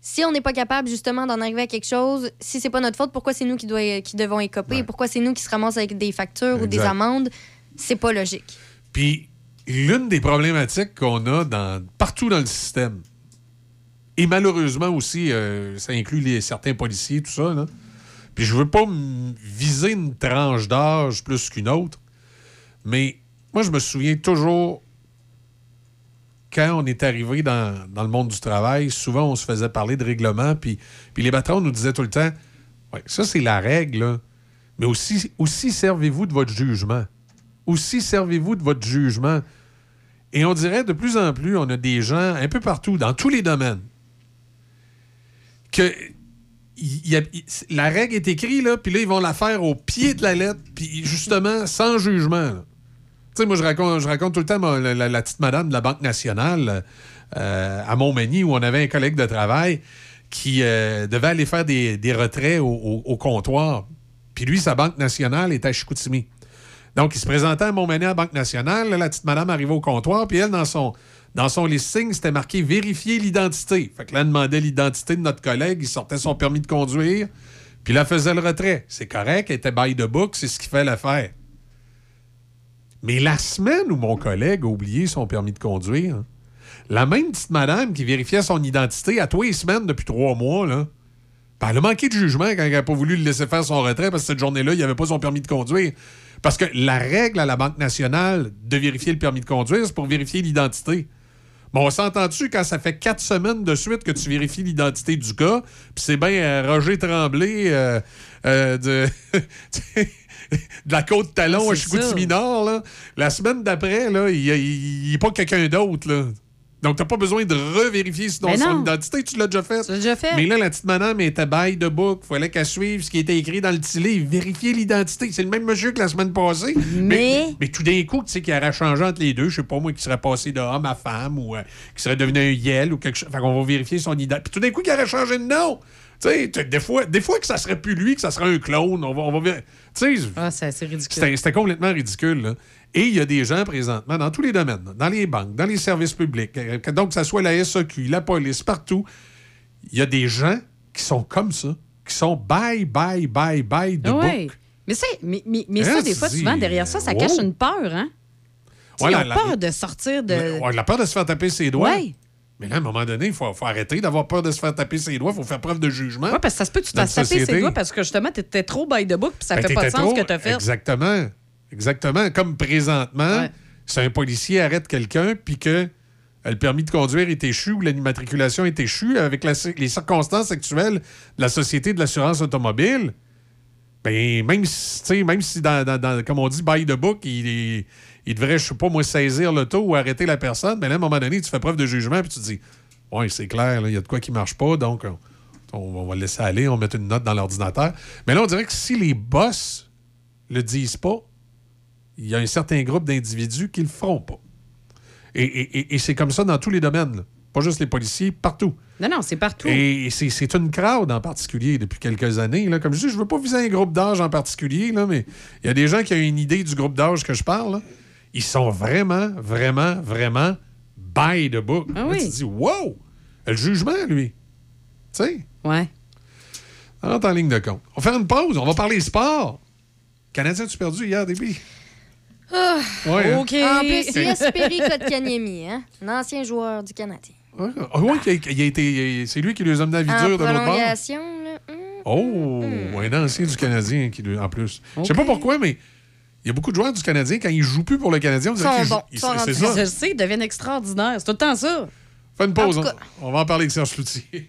Si on n'est pas capable justement d'en arriver à quelque chose, si c'est pas notre faute, pourquoi c'est nous qui, doit- qui devons écoper? Pourquoi c'est nous qui se ramassent avec des factures ou des amendes? C'est pas logique. Puis, l'une des problématiques qu'on a dans, partout dans le système, et malheureusement aussi, euh, ça inclut les, certains policiers, tout ça, là. Puis je veux pas viser une tranche d'âge plus qu'une autre, mais moi, je me souviens toujours quand on est arrivé dans, dans le monde du travail, souvent on se faisait parler de règlement, puis, puis les patrons nous disaient tout le temps Ouais, ça, c'est la règle, mais aussi, aussi servez-vous de votre jugement. Aussi servez-vous de votre jugement. Et on dirait de plus en plus, on a des gens un peu partout, dans tous les domaines, que la règle est écrite, là, puis là, ils vont la faire au pied de la lettre, puis justement, sans jugement. Moi, je raconte, je raconte tout le temps la, petite madame de la Banque nationale euh, à Montmagny, où on avait un collègue de travail qui euh, devait aller faire des, des retraits au, comptoir. Puis lui, sa Banque nationale est à Chicoutimi. Donc, il se présentait à Montmagny à la Banque nationale. La petite madame arrivait au comptoir, puis elle, dans son, dans son listing, c'était marqué « Vérifier l'identité ». Fait que là, elle demandait l'identité de notre collègue, il sortait son permis de conduire, puis là, faisait le retrait. C'est correct, elle était by the book, c'est ce qu'il fallait faire. Mais la semaine où mon collègue a oublié son permis de conduire, la même petite madame qui vérifiait son identité à tous les semaines depuis trois mois, là, ben, elle a manqué de jugement quand elle n'a pas voulu le laisser faire son retrait parce que cette journée-là, il avait pas son permis de conduire. Parce que la règle à la Banque nationale de vérifier le permis de conduire, c'est pour vérifier l'identité. Bon, on s'entend-tu quand ça fait quatre semaines de suite que tu vérifies l'identité du gars, puis c'est bien euh, Roger Tremblay euh, euh, de, de la côte talon Ah, à Chicoutimi-Nord, là. La semaine d'après, il n'est pas quelqu'un d'autre, là. Donc, t'as pas besoin de revérifier son, Ben son non. identité, tu l'as déjà fait. Tu l'as déjà fait. Mais là, la petite madame était bail de book. Fallait qu'elle suive ce qui était écrit dans le tilet. Vérifier l'identité. C'est le même monsieur que la semaine passée. Mais- Mais, tout d'un coup, tu sais, qu'il aurait changé entre les deux. Je sais pas, moi, qui serait passé de homme à femme ou euh, qui serait devenu un yel ou quelque chose. Fait qu'on va vérifier son identité. Puis tout d'un coup, qu'il aurait changé de nom. Sais, des fois, des fois que ça serait plus lui, que ça serait un clone. On va, on va Tu sais, Ah, c'est c'est ridicule. c'était complètement ridicule. là. Et il y a des gens présentement dans tous les domaines, dans les banques, dans les services publics, euh, que- donc que ce soit la SAQ, la police, partout, il y a des gens qui sont comme ça, qui sont bye, bye, bye, bye de Ouais. book. Mais, mais, mais, mais ça, des fois, souvent, derrière ça, ça wow. cache une peur, hein? Ouais, la- peur de sortir de... Ouais, la peur de se faire taper ses doigts. Ouais. Mais là, à un moment donné, il faut, faut arrêter d'avoir peur de se faire taper ses doigts. Il faut faire preuve de jugement. Ouais, parce que ça se peut que tu te fasses taper ses doigts parce que justement, t'étais trop by the book puis ça Ben, fait pas de sens ce que t'as fait. Exactement. Exactement. Comme présentement, si un policier arrête quelqu'un puis que euh, le permis de conduire est échu ou l'immatriculation est échue avec la- les circonstances actuelles de la Société de l'assurance automobile, ben, même si, tu même si dans, dans- dans- comme on dit, by the book, il, est- il devrait, je sais pas, moi, saisir l'auto ou arrêter la personne, mais là, à un moment donné, tu fais preuve de jugement puis tu te dis, ouais, c'est clair, il y a de quoi qui marche pas, donc on, va le laisser aller, on va mettre une note dans l'ordinateur. Mais là, on dirait que si les boss le disent pas, il y a un certain groupe d'individus qui le feront pas. Et, et- et- et c'est comme ça dans tous les domaines, là. pas juste les policiers, partout. Non, non, c'est partout. Et c'est c'est une crowd en particulier depuis quelques années. Là. Comme je dis, je veux pas viser un groupe d'âge en particulier, là, mais il y a des gens qui ont une idée du groupe d'âge que je parle. là. Ils sont vraiment, vraiment, vraiment by the book. Ah Là, oui. Tu te dis, wow! Le jugement, lui. Tu sais? Ouais. Rentre en ligne de compte. On va faire une pause. On va parler sport. Canadien, tu perdu hier, début? Ah, Ouais, hein? En plus, Jesperi Kotkaniemi, hein, un ancien joueur du Canadien. Ah oui, il a- il a été- c'est lui qui les a amenés à En Vidure de l'autre bord. prolongation, là, hum. Oh, un ancien du Canadien qui, lui- en plus. Je sais pas pourquoi, mais il y a beaucoup de joueurs du Canadien, quand ils jouent plus pour le Canadien, on dirait Sont qu'ils jouent- bons, ils- sont C'est rendus- ça. Je le sais, ils deviennent extraordinaires. C'est tout le temps ça. Fais une pause. On, va en parler avec Serge Cloutier.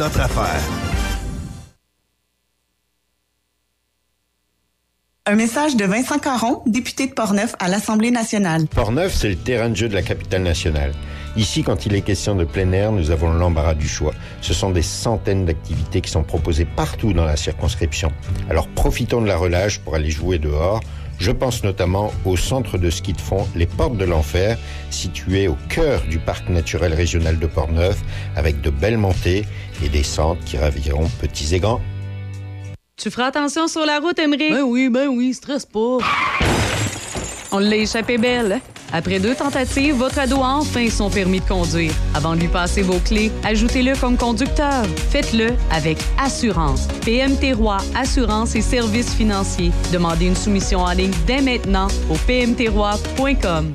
notre affaire. Un message de Vincent Caron, député de Portneuf à l'Assemblée nationale. Portneuf, c'est le terrain de jeu de la capitale nationale. Ici, quand il est question de plein air, nous avons l'embarras du choix. Ce sont des centaines d'activités qui sont proposées partout dans la circonscription. Alors profitons de la relâche pour aller jouer dehors. Je pense notamment au centre de ski de fond Les Portes de l'Enfer, situé au cœur du parc naturel régional de Portneuf, avec de belles montées et descentes qui raviront petits et grands. Tu feras attention sur la route, Emery. Ben oui, ben oui, stresse pas. On l'a échappé belle. Après deux tentatives, votre ado a enfin son permis de conduire. Avant de lui passer vos clés, ajoutez-le comme conducteur. Faites-le avec assurance. PMT Roi Assurance et services financiers. Demandez une soumission en ligne dès maintenant au pmtroi.com.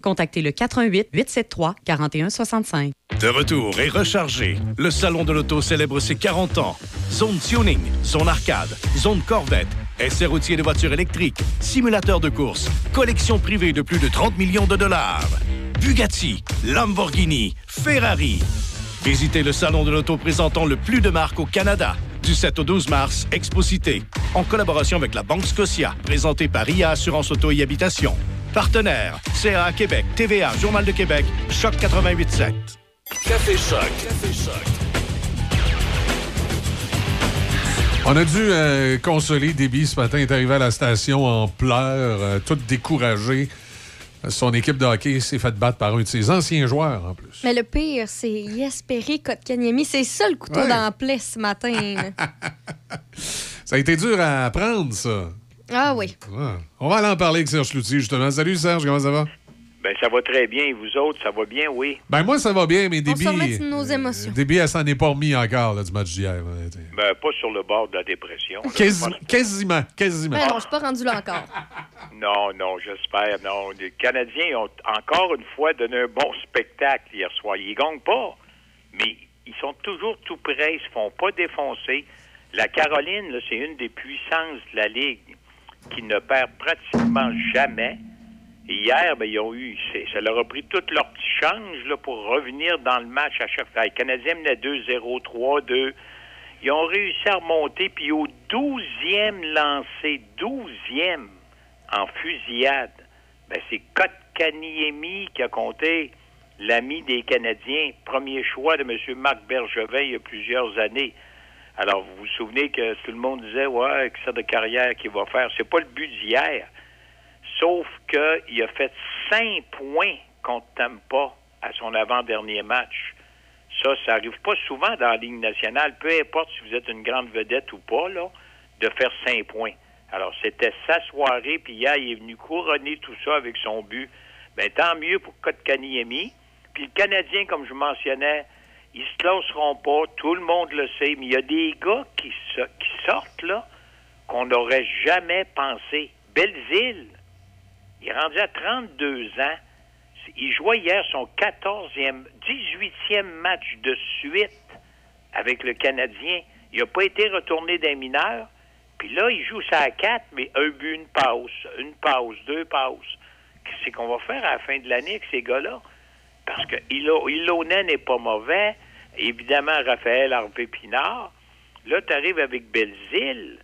contactez le 88 873 4165. De retour et rechargé, le Salon de l'Auto célèbre ses 40 ans. Zone tuning, zone arcade, zone corvette, essai routier de voitures électriques, simulateur de course, collection privée de plus de 30 millions de dollars. Bugatti, Lamborghini, Ferrari. Visitez le Salon de l'Auto présentant le plus de marques au Canada. Du 7 au 12 mars, Exposité, en collaboration avec la Banque Scotia, présenté par IA Assurance Auto et Habitation. Partenaire, CA Québec, TVA, Journal de Québec, Choc 88.7. Café Choc. Café Choc. On a dû euh, consoler Déby ce matin. Il est arrivé à la station en pleurs, euh, tout découragé. Son équipe de hockey s'est fait battre par un de ses anciens joueurs, en plus. Mais le pire, c'est Yesperi Kotkaniemi. C'est ça le couteau Ouais. dans la plaie ce matin. Ça a été dur à apprendre, ça. ah oui. Ouais. On va aller en parler avec Serge Cloutier, justement. Salut, Serge, comment ça va? Ben, ça va très bien. Et vous autres, ça va bien, oui. Ben, moi, ça va bien, mais On Déby... se de nos émotions. Déby, elle s'en est pas remis encore, là, du match d'hier. Ben, pas sur le bord de la dépression. là. Quasi- quasiment, quasiment. Ben non, je suis pas rendu là encore. Non, non, j'espère. Non, les Canadiens ont encore une fois donné un bon spectacle hier soir. Ils gagnent pas, mais ils sont toujours tout prêts. Ils se font pas défoncer. La Caroline, c'est une des puissances de la Ligue qui ne perd pratiquement jamais. Hier, ben, ils ont eu, ça leur a pris tout leur petit change là, pour revenir dans le match à chaque fois. Les Canadiens menaient 2-0, 3-2. Ils ont réussi à remonter, puis au 12e lancé, 12e en fusillade, ben, c'est Kotkaniemi qui a compté l'ami des Canadiens, premier choix de M. Marc Bergevin il y a plusieurs années. Alors, vous vous souvenez que tout le monde disait, ouais, que ça de carrière qu'il va faire. C'est pas le but d'hier. Sauf qu'il a fait cinq points contre Tampa à son avant-dernier match. Ça, ça arrive pas souvent dans la Ligue nationale, peu importe si vous êtes une grande vedette ou pas, là, de faire cinq points. Alors, c'était sa soirée, puis hier, il est venu couronner tout ça avec son but. Ben, tant mieux pour Kotkaniemi. Puis le Canadien, comme je mentionnais, ils se classeront pas, tout le monde le sait, mais il y a des gars qui, so- qui sortent, là, qu'on n'aurait jamais pensé. Belzile, il est rendu à 32 ans. Il jouait hier son 14e, 18e match de suite avec le Canadien. Il n'a pas été retourné d'un mineur. Puis là, il joue ça à 4, mais un but, une pause, une pause, deux pauses. Qu'est-ce qu'on va faire à la fin de l'année avec ces gars-là? Parce que Ilo- Ilonen n'est pas mauvais. Évidemment, Raphaël Harvey Pinard. Là, tu arrives avec Belzile.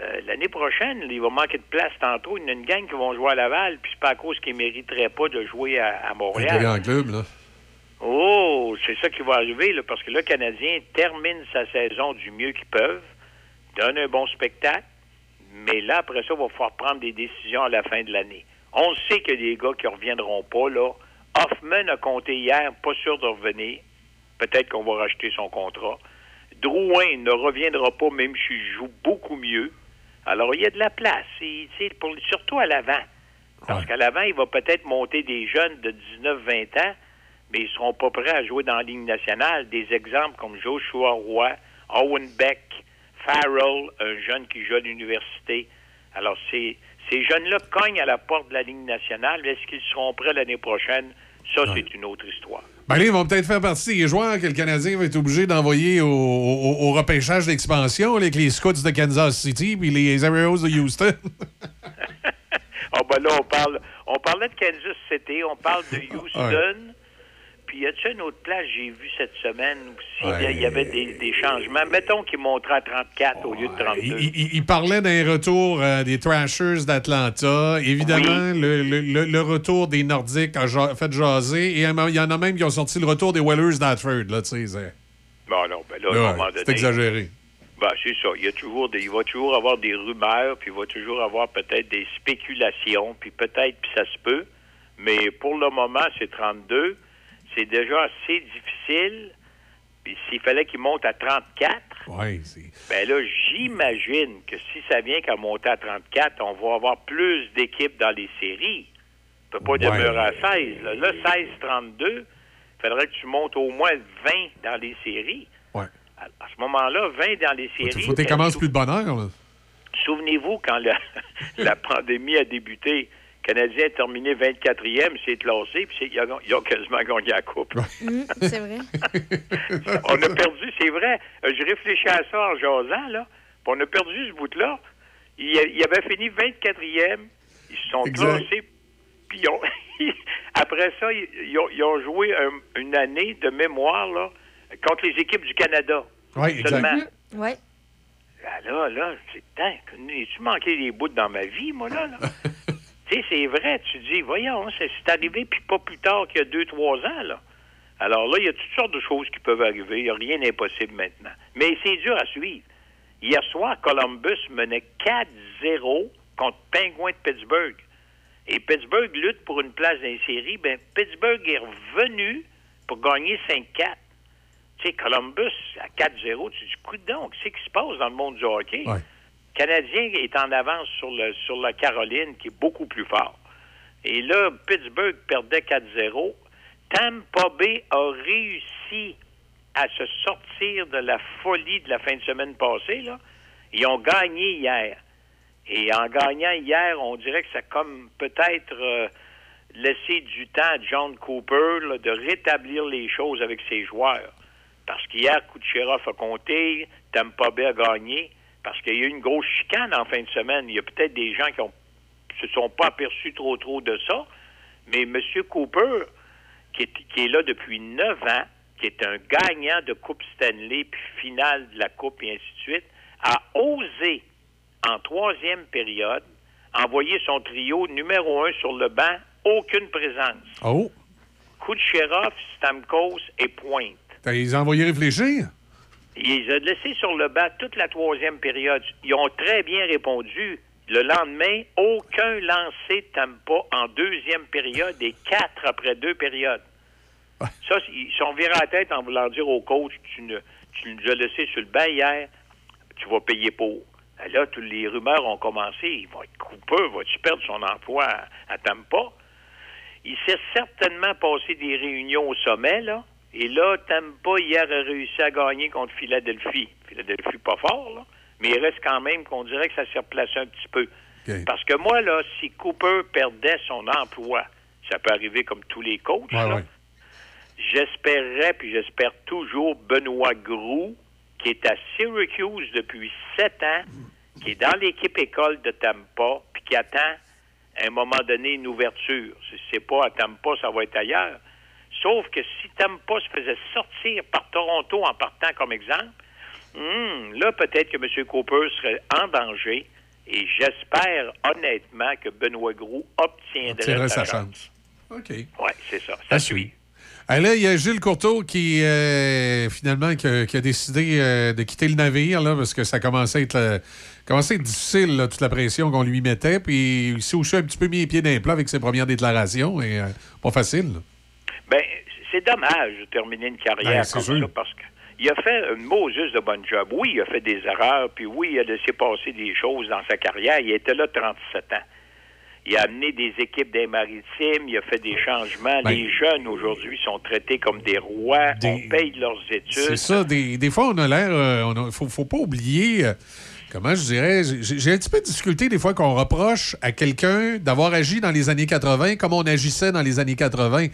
Euh, L'année prochaine, il va manquer de place tantôt. Il y a une gang qui vont jouer à Laval, puis c'est pas à cause qu'ils ne mériteraient pas de jouer à, à Un Montréal. grand club, là. Oh, c'est ça qui va arriver, là, parce que le Canadien termine sa saison du mieux qu'ils peuvent, donne un bon spectacle, mais là, après ça, il va falloir prendre des décisions à la fin de l'année. On sait qu'il y a des gars qui ne reviendront pas, là. Hoffman a compté hier, pas sûr de revenir. Peut-être qu'on va racheter son contrat. Drouin ne reviendra pas, même s'il joue beaucoup mieux. Alors, il y a de la place, et, pour, surtout à l'avant. Parce qu'à l'avant, il va peut-être monter des jeunes de 19-20 ans, mais ils seront pas prêts à jouer dans la Ligue nationale. Des exemples comme Joshua Roy, Owen Beck, Farrell, un jeune qui joue à l'université. Alors, ces, ces jeunes-là cognent à la porte de la Ligue nationale. Est-ce qu'ils seront prêts l'année prochaine? Ça, c'est une autre histoire. Ben là, ils vont peut-être faire partie des joueurs que le Canadien va être obligé d'envoyer au, au- au repêchage d'expansion avec les Scouts de Kansas City puis les Arrows de Houston. Ah ben là, on parle, on parlait de Kansas City, on parle de Houston. Puis y a-tu une autre place j'ai vu cette semaine aussi, Ouais. il y avait des, des changements. Mettons qu'ils montraient à 34 au lieu de 32. Il, il- il parlait d'un retour euh, des Thrashers d'Atlanta. Évidemment, le, le- le- le retour des Nordiques a ja- fait jaser. Et il y en a même qui ont sorti le retour des Whalers d'Atford. Là, tu sais, c'est- Bon, non, ben là, à un c'est exagéré. Ben, c'est ça. Il, y a toujours des, il va toujours avoir des rumeurs, puis il va toujours avoir peut-être des spéculations, puis peut-être, puis ça se peut. Mais pour le moment, c'est 32. C'est déjà assez difficile. Puis s'il fallait qu'il monte à 34, Ouais, ben là, j'imagine que si ça vient qu'à monter à 34, on va avoir plus d'équipes dans les séries. Tu peux pas Ouais. demeurer à 16. Là, Là, 16-32, il faudrait que tu montes au moins 20 dans les séries. Ouais. À, à ce moment-là, 20 dans les séries. Il faut que tu commences plus de bonheur. Là. Souvenez-vous, quand la, la pandémie a débuté, Canadien a terminé 24e, c'est classé, puis c'est- ils ont, ils ont quasiment gagné la Coupe. Hum, c'est vrai. on a perdu, c'est vrai. Euh, Je réfléchis à ça en jasant, là. Puis on a perdu ce bout-là. Il, il avait fini 24e. Ils se sont Exact. classés. Puis ils ont- après ça, ils, ils ont, ils ont joué un- une année de mémoire, là, contre les équipes du Canada. Oui, exact. Seulement. Ouais. Ah, là, là, c'est dingue. J'ai-tu manqué des bouts dans ma vie, moi, là? là? tu sais, c'est vrai. Tu dis, voyons, c'est arrivé, puis pas plus tard qu'il y a deux, trois ans, là. Alors là, il y a toutes sortes de choses qui peuvent arriver. Rien d'impossible maintenant. Mais c'est dur à suivre. Hier soir, Columbus menait 4-0 contre Penguin de Pittsburgh. Et Pittsburgh lutte pour une place dans les séries. Ben, Pittsburgh est revenu pour gagner 5-4. Tu sais, Columbus à 4-0, tu dis, coudonc, qu'est-ce qui se passe dans le monde du hockey? Canadien est en avance sur, le, sur la Caroline, qui est beaucoup plus fort. Et là, Pittsburgh perdait 4-0. Tampa Bay a réussi à se sortir de la folie de la fin de semaine passée. Là. Ils ont gagné hier. Et en gagnant hier, on dirait que ça a comme peut-être euh, laissé du temps à John Cooper de rétablir les choses avec ses joueurs. Parce qu'hier, Kucherov a compté, Tampa Bay a gagné, parce qu'il y a eu une grosse chicane en fin de semaine. Il y a peut-être des gens qui ont se sont pas aperçus trop trop de ça, mais M. Cooper, qui est, qui est là depuis neuf ans, qui est un gagnant de Coupe Stanley, puis finale de la Coupe, et ainsi de suite, a osé, en troisième période, envoyer son trio numéro un sur le banc, aucune présence. Oh, Kucherov, Stamkos et Pointe. t'as les envoyé réfléchir? Il les a laissés sur le banc toute la troisième période. Ils ont très bien répondu. Le lendemain, aucun lancé Tampa en deuxième période et quatre après deux périodes. Ça, ils sont virés à la tête en voulant dire au coach, tu, ne, tu nous as laissés sur le banc hier, tu vas payer pour. Et Là, toutes les rumeurs ont commencé. Il va être coupé, va-tu perdre son emploi à, à Tampa? Il s'est certainement passé des réunions au sommet, là. Et là, Tampa, hier, a réussi à gagner contre Philadelphie. Philadelphie, pas fort, là. Mais il reste quand même qu'on dirait que ça s'est replacé un petit peu. Parce que moi, là, si Cooper perdait son emploi, ça peut arriver comme tous les coachs, Ouais, j'espérerais, puis j'espère toujours, Benoît Groux, qui est à Syracuse depuis sept ans, qui est dans l'équipe école de Tampa, puis qui attend à un moment donné une ouverture. Si c'est pas à Tampa, ça va être ailleurs. Sauf que si Tampa se faisait sortir par Toronto en partant comme exemple, hmm, là, peut-être que M. Cooper serait en danger. Et j'espère honnêtement que Benoît Groux obtiendrait Tiendrait sa sa chance. chance. OK. Oui, c'est ça. À suivre. Ah, là, il y a Gilles Courteau qui, euh, finalement, qui a, qui a décidé euh, de quitter le navire, là, parce que ça commençait à être, euh, commençait à être difficile, là, toute la pression qu'on lui mettait. Puis il s'est aussi un petit peu mis les pieds dans les plats avec ses premières déclarations. Et, euh, pas facile. là. Ben, c'est dommage de terminer une carrière Ben, comme sûr. ça parce que il a fait une Moses de bon job. Oui, il a fait des erreurs, puis oui, il a laissé passer des choses dans sa carrière. Il était là 37 ans. Il a amené des équipes des maritimes, il a fait des changements. Ben- Les jeunes aujourd'hui sont traités comme des rois, on paye leurs études. C'est ça. Des, des fois, on a l'air. Il ne faut, faut pas oublier. euh, Comment je dirais? J'ai j'ai un petit peu de difficulté des fois qu'on reproche à quelqu'un d'avoir agi dans les années 80 comme on agissait dans les années 80.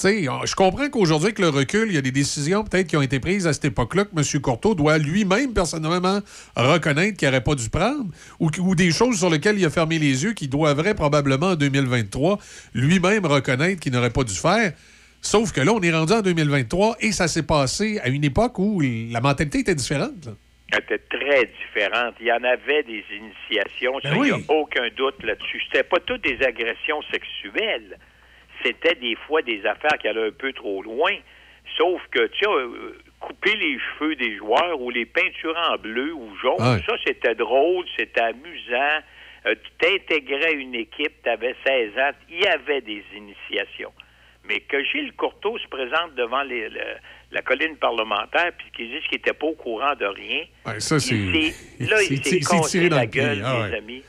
Sais, je comprends qu'aujourd'hui, avec le recul, il y a des décisions peut-être qui ont été prises à cette époque-là que M. Courteau doit lui-même personnellement reconnaître qu'il n'aurait pas dû prendre ou, ou des choses sur lesquelles il a fermé les yeux qu'il devrait probablement en 2023 lui-même reconnaître qu'il n'aurait pas dû faire. Sauf que là, on est rendu en 2023 et ça s'est passé à une époque où la mentalité était différente. là. était très différente. Il y en avait des initiations, Ben il n'y a aucun doute là-dessus. C'était pas toutes des agressions sexuelles. C'était des fois des affaires qui allaient un peu trop loin. Sauf que, tu sais, euh, couper les cheveux des joueurs ou les peinturer en bleu ou jaune, ça, c'était drôle, c'était amusant. Euh, tu t'intégrais une équipe, tu avais 16 ans, il y avait des initiations. Mais que Gilles Courteau se présente devant les- le- la colline parlementaire puis qu'il dise qu'il n'était pas au courant de rien, Ouais, ça, c'est- il s'est- là, il s'est tiré la gueule, Ah mes ouais. amis.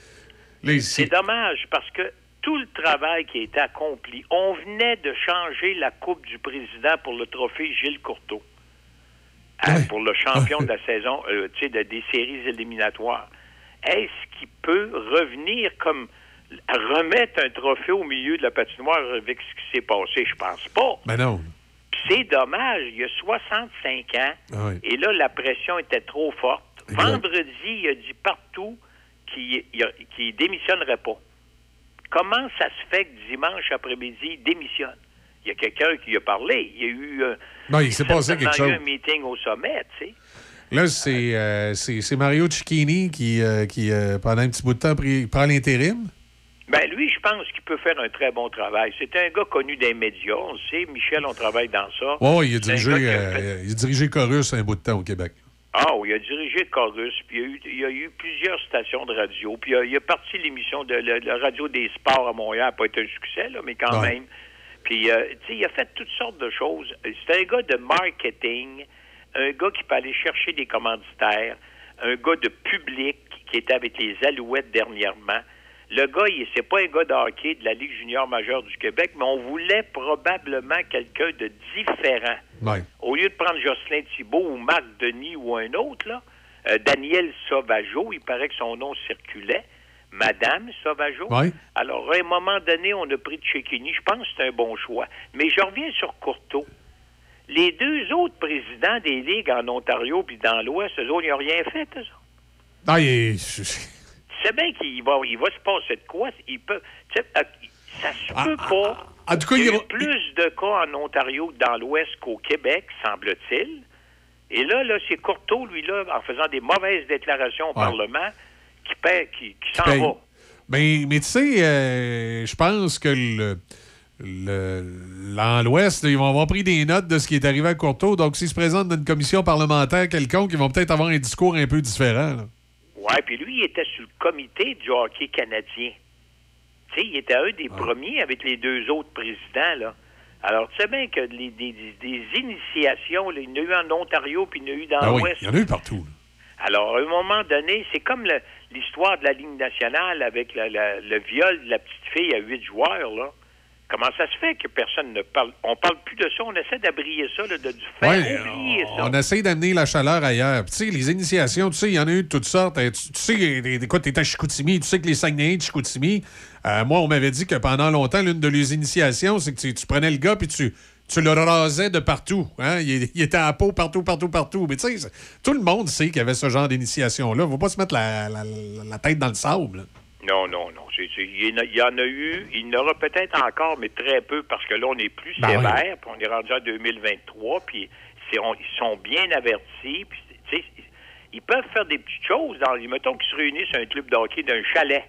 C'est dommage parce que tout le travail qui a été accompli, on venait de changer la coupe du président pour le trophée Gilles Courteau. Hein, pour le champion de la saison, euh, tu sais, de- des séries éliminatoires. Est-ce qu'il peut revenir comme remettre un trophée au milieu de la patinoire avec ce qui s'est passé? Je pense pas. Ben non. C'est dommage, il y a 65 ans, Ah et là, la pression était trop forte. Vendredi, il a dit partout qu'il ne démissionnerait pas. Comment ça se fait que dimanche après-midi, il démissionne? Il y a quelqu'un qui a parlé. Il y a eu, euh, Non, il s'est passé quelque eu chose. un meeting au sommet, tu sais. Là, c'est euh, c'est- Mario Cicchini qui, euh, qui pendant un petit bout de temps, prend l'intérim. Ben lui, je pense qu'il peut faire un très bon travail. C'est un gars connu des médias, on le sait. Michel, on travaille dans ça. Oh, il a dirigé, fait- il a dirigé Chorus un bout de temps au Québec. Ah oui, il a dirigé Chorus, puis il y a eu, il y a eu plusieurs stations de radio, puis il a, il a parti l'émission de la, la radio des sports à Montréal, n'a pas été un succès, là, mais quand Ouais. même. Puis, euh, tu sais, il a fait toutes sortes de choses. C'est un gars de marketing, un gars qui peut aller chercher des commanditaires, un gars de public qui était avec les Alouettes dernièrement. Le gars, il c'est pas un gars de hockey de la Ligue junior majeure du Québec, mais on voulait probablement quelqu'un de différent. Ouais. Au lieu de prendre Jocelyn Thibault ou Marc Denis ou un autre, là, euh, Daniel Sauvageau, il paraît que son nom circulait. Madame Sauvageau. Ouais. Alors, à un moment donné, on a pris Tchékini. Je pense que c'est un bon choix. Mais je reviens sur Courteau. Les deux autres présidents des ligues en Ontario puis dans l'Ouest, eux autres, ils n'ont rien fait, eux autres. Ah, il sais bien qu'il va, il va se passer de quoi. Il peut, euh, ça se peut pas. en tout cas, il y a il plus de cas en Ontario que dans l'Ouest qu'au Québec, semble-t-il. Et là, là, c'est Courteau, lui, là, en faisant des mauvaises déclarations au. Parlement, qui, qui, qui s'en va. Ben, mais tu sais, euh, je pense que le, dans l'Ouest, ils vont avoir pris des notes de ce qui est arrivé à Courteau. Donc, s'ils se présentent dans une commission parlementaire quelconque, ils vont peut-être avoir un discours un peu différent. là. Ouais, puis lui, il était sur le comité du hockey canadien. Tu sais, il était un des premiers avec les deux autres présidents, là. Alors, tu sais bien que les, des, initiations, là, il y en a eu en Ontario, puis il y en a eu dans Ah oui, l'Ouest. il y en a eu partout. Alors, à un moment donné, c'est comme l'histoire de la Ligue nationale avec la- la- le viol de la petite fille à huit joueurs, là. Comment ça se fait que personne ne parle? On parle plus de ça, on essaie d'abrier ça, là, de du faire Ouais, oublier ça. On essaie d'amener la chaleur ailleurs. Puis, Tu sais, les initiations, tu sais, il y en a eu de toutes sortes. Euh, Tu, tu sais, quoi, t'es à Chicoutimi, tu sais que les Saguenayens de Chicoutimi, euh, moi, on m'avait dit que pendant longtemps, l'une de leurs initiations, c'est que tu, tu prenais le gars puis tu, tu le rasais de partout. Hein? Il, il était à peau partout, partout, partout. Mais tu sais, tout le monde sait qu'il y avait ce genre d'initiation-là. Il ne faut pas se mettre la, la- la tête dans le sable. là. Non, non, non. Il, y en a- eu, il y en aura peut-être encore, mais très peu, parce que là, on est plus Ben sévère, puis on est rendu en 2023, puis on- ils sont bien avertis, puis ils peuvent faire des petites choses. Dans, mettons qu'ils se réunissent à un club de hockey d'un chalet.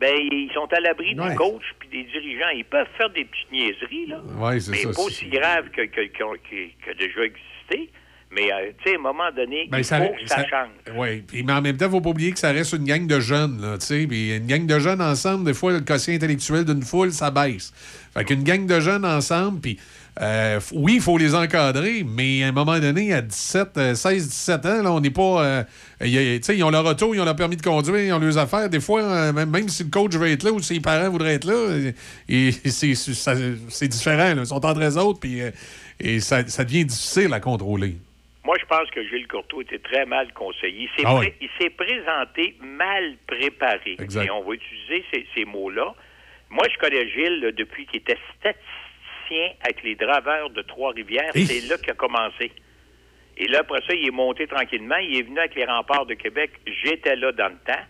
Ben, ils sont à l'abri Ouais. du coach puis des dirigeants. Ils peuvent faire des petites niaiseries, là. Ouais, mais ça, pas aussi grave que- que- que déjà existé. Mais, euh, tu sais, à un moment donné, Ben, il ça- faut que ça, ça- change. Oui, mais en même temps, il ne faut pas oublier que ça reste une gang de jeunes, là, tu sais. Puis une gang de jeunes ensemble, des fois, le quotient intellectuel d'une foule, ça baisse. Fait qu'une gang de jeunes ensemble, puis euh, oui, il faut les encadrer, mais à un moment donné, à 17, euh, 16, 17 ans, là, on n'est pas... euh, y a- ils ont leur auto, ils ont leur permis de conduire, ils ont leurs affaires. Des fois, euh, même, même si le coach veut être là ou si les parents voudraient être là, et, c'est différent. là. Ils sont entre eux autres, puis et ça, ça devient difficile à contrôler. Moi, je pense que Gilles Courteau était très mal conseillé. Il s'est Ah oui. présenté mal préparé. Exact. Et on va utiliser ces, ces mots-là. Moi, je connais Gilles là, depuis qu'il était statisticien avec les draveurs de Trois-Rivières. C'est là qu'il a commencé. Et là, après ça, il est monté tranquillement. Il est venu avec les remparts de Québec. J'étais là dans le temps.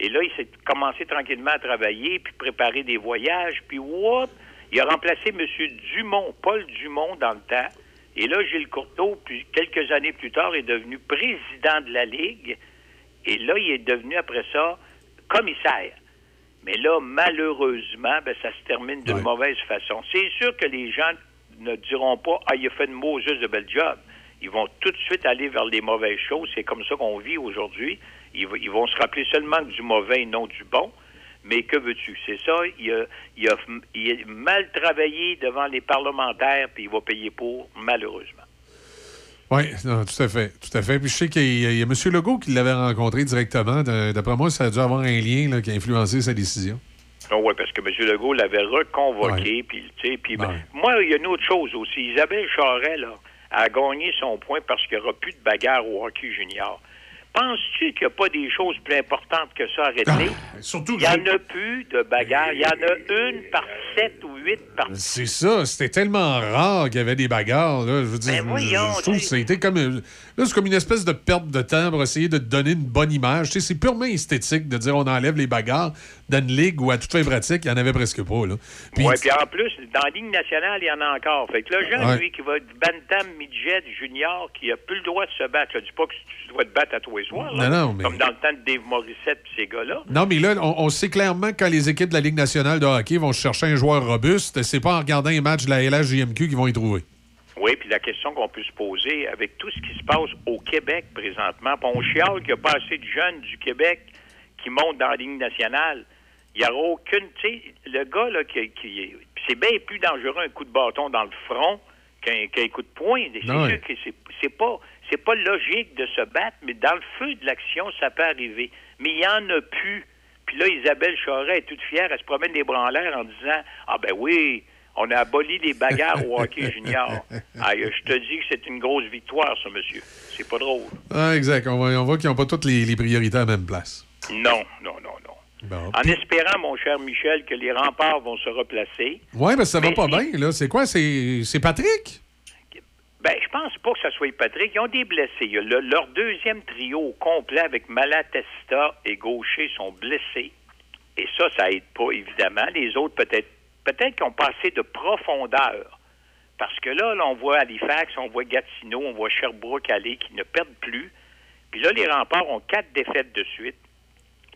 Et là, il s'est commencé tranquillement à travailler, puis préparer des voyages. Puis, whoop, il a remplacé M. Dumont, Paul Dumont, dans le temps. Et là, Gilles Courteau, quelques années plus tard, est devenu président de la Ligue. Et là, il est devenu, après ça, commissaire. Mais là, malheureusement, ben, ça se termine d'une mauvaise façon. C'est sûr que les gens ne diront pas Ah, il a fait une Moses de bel job. Ils vont tout de suite aller vers les mauvaises choses. C'est comme ça qu'on vit aujourd'hui. Ils vont se rappeler seulement du mauvais et non du bon. Mais que veux-tu? C'est ça. Il a, il, a, il a mal travaillé devant les parlementaires, puis il va payer pour, malheureusement. Oui, non, tout à fait. Tout à fait. Puis je sais qu'il y a, il y a M. Legault qui l'avait rencontré directement. D'après moi, ça a dû avoir un lien là, qui a influencé sa décision. oui, parce que M. Legault l'avait reconvoqué. Puis, puis ben, moi, il y a une autre chose aussi. Isabelle Charret, là, a gagné son point parce qu'il n'y aura plus de bagarre au hockey junior. Penses-tu qu'il n'y a pas des choses plus importantes que ça à régler? surtout Il n'y en a plus de bagarre. Il y en a une par sept ou huit par C'est ça, c'était tellement rare qu'il y avait des bagarres. Là. Je veux dire, Ben voyons, je trouve que c'était comme, une- là, c'est comme une espèce de perte de temps pour essayer de te donner une bonne image. C'est purement esthétique de dire on enlève les bagarres dans une ligue où à toute fin pratique, il n'y en avait presque pas. Là. Puis, Oui, puis en plus, dans la Ligue nationale, il y en a encore. Fait que le jeune, Ouais. lui, qui va être Bantam, Midget, Junior, qui a plus le droit de se battre. Je dis pas que tu dois te battre à tous les soirs. là. Non, non, mais- Comme dans le temps de Dave Morissette et ces gars-là. Non, mais là, on, on sait clairement que quand les équipes de la Ligue nationale de hockey vont chercher un joueur robuste, c'est pas en regardant un match de la LHJMQ qu'ils vont y trouver. Oui, puis la question qu'on peut se poser avec tout ce qui se passe au Québec présentement, puis on chiale qu'il n'y a pas assez de jeunes du Québec qui montent dans la Ligue nationale. Il n'y aura aucune. Tu sais, le gars, là, qui. qui est- c'est bien plus dangereux un coup de bâton dans le front qu'un coup de poing. C'est sûr que c'est pas. C'est pas logique de se battre, mais dans le feu de l'action, ça peut arriver. Mais il y en a plus. Puis là, Isabelle Charret est toute fière, elle se promène les branleurs en disant Ah ben oui, on a aboli les bagarres au hockey junior. Ah, je te dis que c'est une grosse victoire, ça, monsieur. C'est pas drôle. Ah, exact. On voit, on voit qu'ils n'ont pas toutes les, les priorités à la même place. Non, non, non, non. Bon. En espérant, mon cher Michel, que les remparts vont se replacer. Ouais, mais ça va Mais pas si- bien, là. C'est quoi? C'est Patrick? Ben, je pense pas que ça soit Patrick. Ils ont des blessés. Le- leur deuxième trio au complet avec Malatesta et Gaucher sont blessés. Et ça, ça aide pas, évidemment. Les autres, peut-être, peut-être qu'ils ont pas assez de profondeur. Parce que là, là, on voit Halifax, on voit Gatineau, on voit Sherbrooke aller qui ne perdent plus. Puis là, les remparts ont quatre défaites de suite.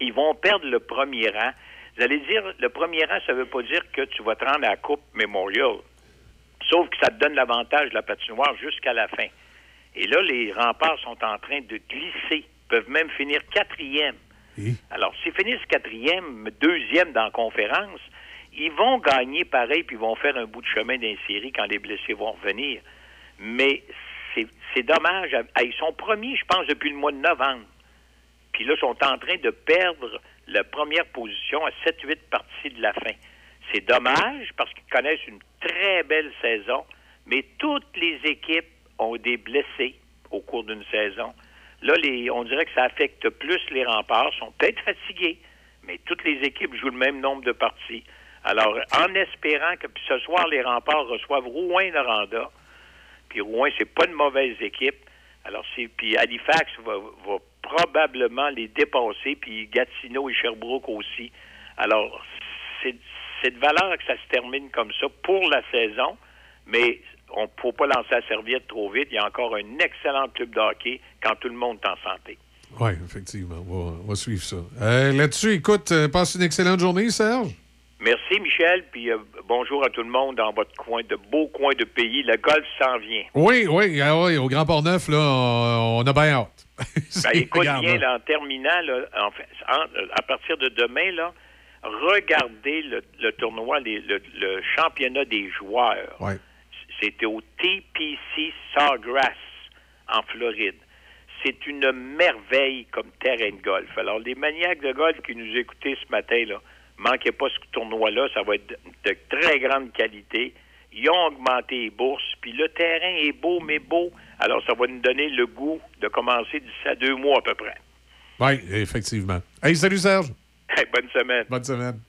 Ils vont perdre le premier rang. Vous allez dire, le premier rang, ça veut pas dire que tu vas te rendre à la Coupe Memorial. Sauf que ça te donne l'avantage de la patinoire jusqu'à la fin. Et là, les remparts sont en train de glisser, peuvent même finir quatrième. Alors, s'ils finissent quatrième, deuxième dans la conférence, ils vont gagner pareil, puis ils vont faire un bout de chemin d'une série quand les blessés vont revenir. Mais c'est dommage. Ah, Ils sont premiers, je pense, depuis le mois de novembre. Puis là, ils sont en train de perdre la première position à 7-8 parties de la fin. C'est dommage parce qu'ils connaissent une très belle saison, mais toutes les équipes ont des blessés au cours d'une saison. Là, les, on dirait que ça affecte plus les remparts, sont peut-être fatigués, mais toutes les équipes jouent le même nombre de parties. Alors, en espérant que ce soir, les remparts reçoivent Rouen-Noranda, puis Rouen, c'est pas une mauvaise équipe. Alors, c'est puis Halifax va, probablement les dépasser, puis Gatineau et Sherbrooke aussi. Alors, c'est de valeur que ça se termine comme ça pour la saison, mais on ne faut pas lancer la serviette trop vite. Il y a encore un excellent club de hockey quand tout le monde est en santé. Oui, effectivement. On va, on va suivre ça. Euh, Là-dessus, écoute, euh, passe une excellente journée, Serge. Merci, Michel, puis euh, bonjour à tout le monde dans votre coin, de beaux coins de pays. Le golf s'en vient. Oui, oui, ah oui, au Grand Port-Neuf, là, on, on a bien hâte. Ben, écoute bien, là, en terminant, là, en fait, en- à partir de demain, là, regardez le, le tournoi, les- le, le championnat des joueurs. Ouais. C'était au TPC Sawgrass, en Floride. C'est une merveille comme terrain de golf. Alors, les maniaques de golf qui nous écoutaient ce matin, là, manquez pas ce tournoi-là, ça va être de, très grande qualité. Ils ont augmenté les bourses, puis le terrain est beau, mais beau. Alors, ça va nous donner le goût de commencer d'ici à deux mois à peu près. Oui, effectivement. Hey, salut, Serge. Hey, bonne semaine. Bonne semaine.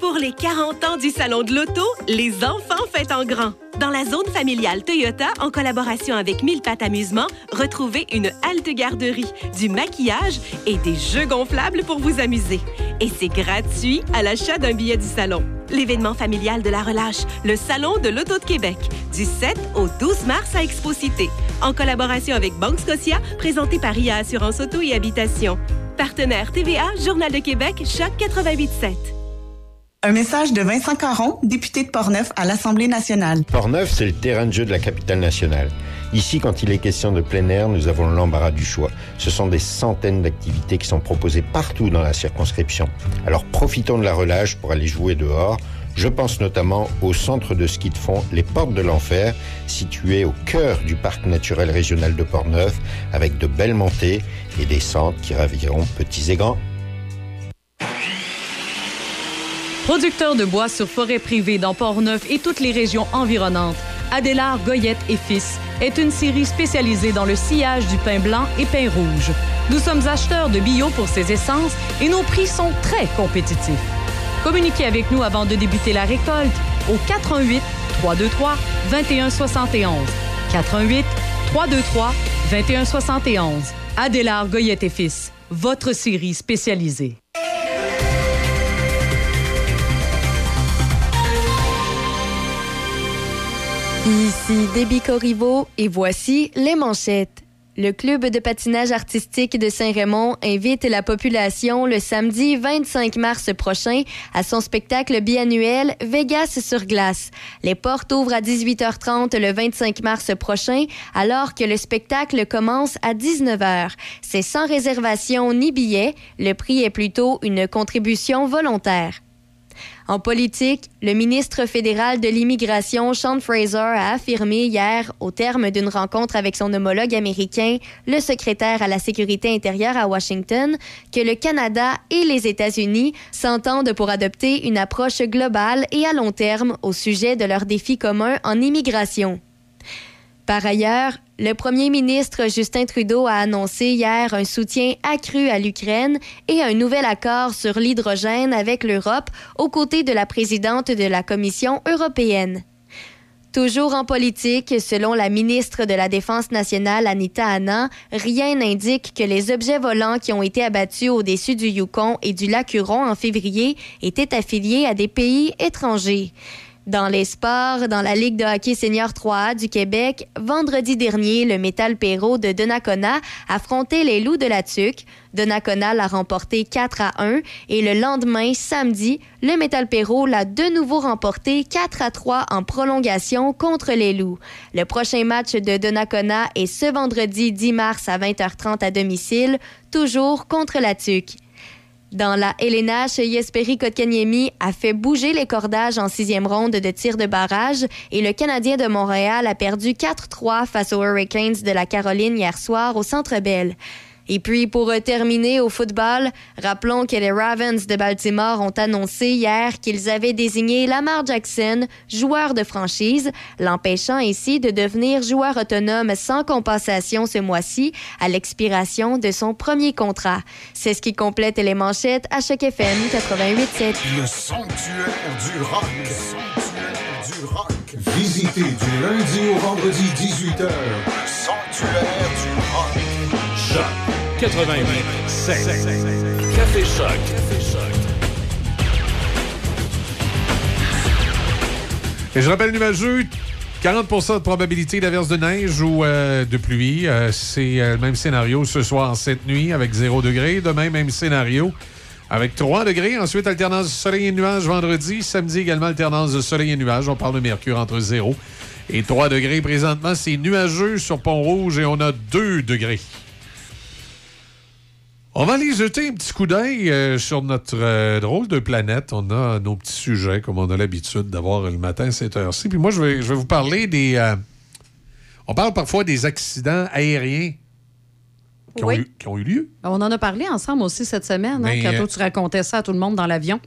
Pour les 40 ans du Salon de l'Auto, les enfants fêtent en grand. Dans la zone familiale Toyota, en collaboration avec Mille Pattes Amusement, retrouvez une halte garderie, du maquillage et des jeux gonflables pour vous amuser. Et c'est gratuit à l'achat d'un billet du salon. L'événement familial de la relâche, le Salon de l'Auto de Québec, du 7 au 12 mars à Expo Cité, en collaboration avec Banque Scotia, présenté par IA Assurance Auto et Habitation. Partenaire TVA, Journal de Québec, Choc 88.7. Un message de Vincent Caron, député de Portneuf à l'Assemblée nationale. Portneuf, c'est le terrain de jeu de la capitale nationale. Ici, quand il est question de plein air, nous avons l'embarras du choix. Ce sont des centaines d'activités qui sont proposées partout dans la circonscription. Alors profitons de la relâche pour aller jouer dehors. Je pense notamment au centre de ski de fond Les Portes de l'Enfer, situé au cœur du parc naturel régional de Portneuf, avec de belles montées et descentes qui raviront petits et grands. Producteur de bois sur forêt privée dans Port-Neuf et toutes les régions environnantes, Adélard Goyette et Fils est une série spécialisée dans le sillage du pain blanc et pain rouge. Nous sommes acheteurs de bio pour ces essences et nos prix sont très compétitifs. Communiquez avec nous avant de débuter la récolte au 88 323 2171. 88 323 2171. Adélard Goyette et Fils, votre série spécialisée. Ici Déby Corriveau et voici les manchettes. Le club de patinage artistique de Saint-Raymond invite la population le samedi 25 mars prochain à son spectacle biannuel Vegas sur glace. Les portes ouvrent à 18h30 le 25 mars prochain alors que le spectacle commence à 19h. C'est sans réservation ni billet. Le prix est plutôt une contribution volontaire. En politique, le ministre fédéral de l'immigration, Sean Fraser, a affirmé hier, au terme d'une rencontre avec son homologue américain, le secrétaire à la sécurité intérieure à Washington, que le Canada et les États-Unis s'entendent pour adopter une approche globale et à long terme au sujet de leurs défis communs en immigration. Par ailleurs, le premier ministre Justin Trudeau a annoncé hier un soutien accru à l'Ukraine et un nouvel accord sur l'hydrogène avec l'Europe aux côtés de la présidente de la Commission européenne. Toujours en politique, selon la ministre de la Défense nationale Anita Anna, rien n'indique que les objets volants qui ont été abattus au-dessus du Yukon et du lac Huron en février étaient affiliés à des pays étrangers. Dans les sports, dans la Ligue de hockey senior 3A du Québec, vendredi dernier, le Métal Perrault de Donnacona affrontait les Loups de la Tuque. Donnacona l'a remporté 4 à 1 et le lendemain, samedi, le Métal Perrault l'a de nouveau remporté 4 à 3 en prolongation contre les Loups. Le prochain match de Donnacona est ce vendredi 10 mars à 20h30 à domicile, toujours contre la Tuque. Dans la LNH, Jesperi Kotkaniemi a fait bouger les cordages en sixième ronde de tir de barrage et le Canadien de Montréal a perdu 4-3 face aux Hurricanes de la Caroline hier soir au Centre Bell. Et puis, pour terminer au football, rappelons que les Ravens de Baltimore ont annoncé hier qu'ils avaient désigné Lamar Jackson, joueur de franchise, l'empêchant ainsi de devenir joueur autonome sans compensation ce mois-ci à l'expiration de son premier contrat. C'est ce qui complète les manchettes à chaque FM 88.7. Le sanctuaire du rock. Le sanctuaire du rock. Visitez du lundi au vendredi 18h. Sanctuaire du rock. 88 7. Café Choc. Café Choc. Et je rappelle nuageux, 40% de probabilité d'averse de neige ou euh, de pluie. Euh, c'est euh, le même scénario ce soir, cette nuit, avec 0 degré. Demain, même scénario, avec 3 degrés. Ensuite, alternance de soleil et nuages vendredi. Samedi, également alternance de soleil et nuages. On parle de mercure entre 0 et 3 degrés. Présentement, c'est nuageux sur Pont-Rouge et on a 2 degrés. On va aller jeter un petit coup d'œil euh, sur notre euh, drôle de planète. On a nos petits sujets, comme on a l'habitude d'avoir le matin à cette heure-ci. Puis moi, je vais, je vais vous parler des... euh, on parle parfois des accidents aériens qui, ont, eu, qui ont eu lieu. On en a parlé ensemble aussi cette semaine, hein, quand toi, tu racontais ça à tout le monde dans l'avion.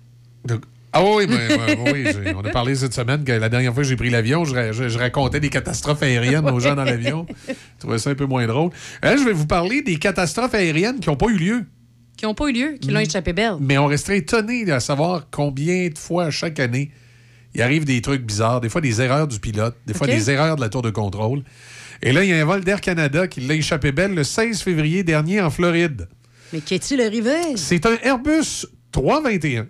Ah oui, ouais, oui, on a parlé cette semaine que la dernière fois que j'ai pris l'avion, je, ra- je- je racontais des catastrophes aériennes aux gens dans l'avion. Je trouvais ça un peu moins drôle. Là, je vais vous parler des catastrophes aériennes qui n'ont pas eu lieu. qui n'ont pas eu lieu, qui l'ont échappé belle. Mais on resterait étonné de savoir combien de fois chaque année il arrive des trucs bizarres, des fois des erreurs du pilote, des fois des erreurs de la tour de contrôle. Et là, il y a un vol d'Air Canada qui l'a échappé belle le 16 février dernier en Floride. Mais qu'est-il arrivé? C'est un Airbus 321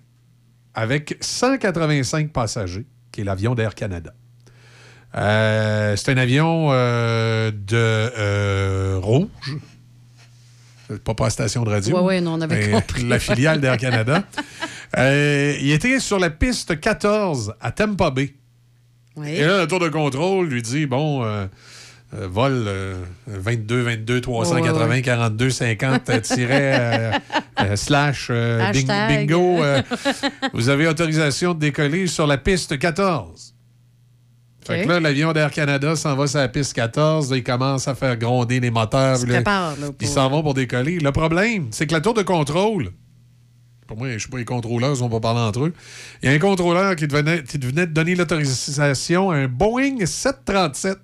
avec 185 passagers, qui est l'avion d'Air Canada. Euh, c'est un avion euh, de euh, Rouge. Pas la station de radio. Ouais, non, on avait compris. La filiale d'Air Canada. Il était sur la piste 14 à Tampa Bay. Oui. Et là, la tour de contrôle lui dit bon, euh, vol euh, 22, 22, 380, Ouais, ouais. 42, 50, euh, tiret, euh, euh, slash, bing- bingo. vous avez autorisation de décoller sur la piste 14. Fait que là, l'avion d'Air Canada s'en va sur la piste 14. Là, il commence à faire gronder les moteurs. se puis là, prépare, là, Ils s'en vont pour décoller. Le problème, c'est que la tour de contrôle, pour moi, je sais pas, les contrôleurs, ils vont pas parler entre eux. Il y a un contrôleur qui devenait, qui venait de donner l'autorisation à un Boeing 737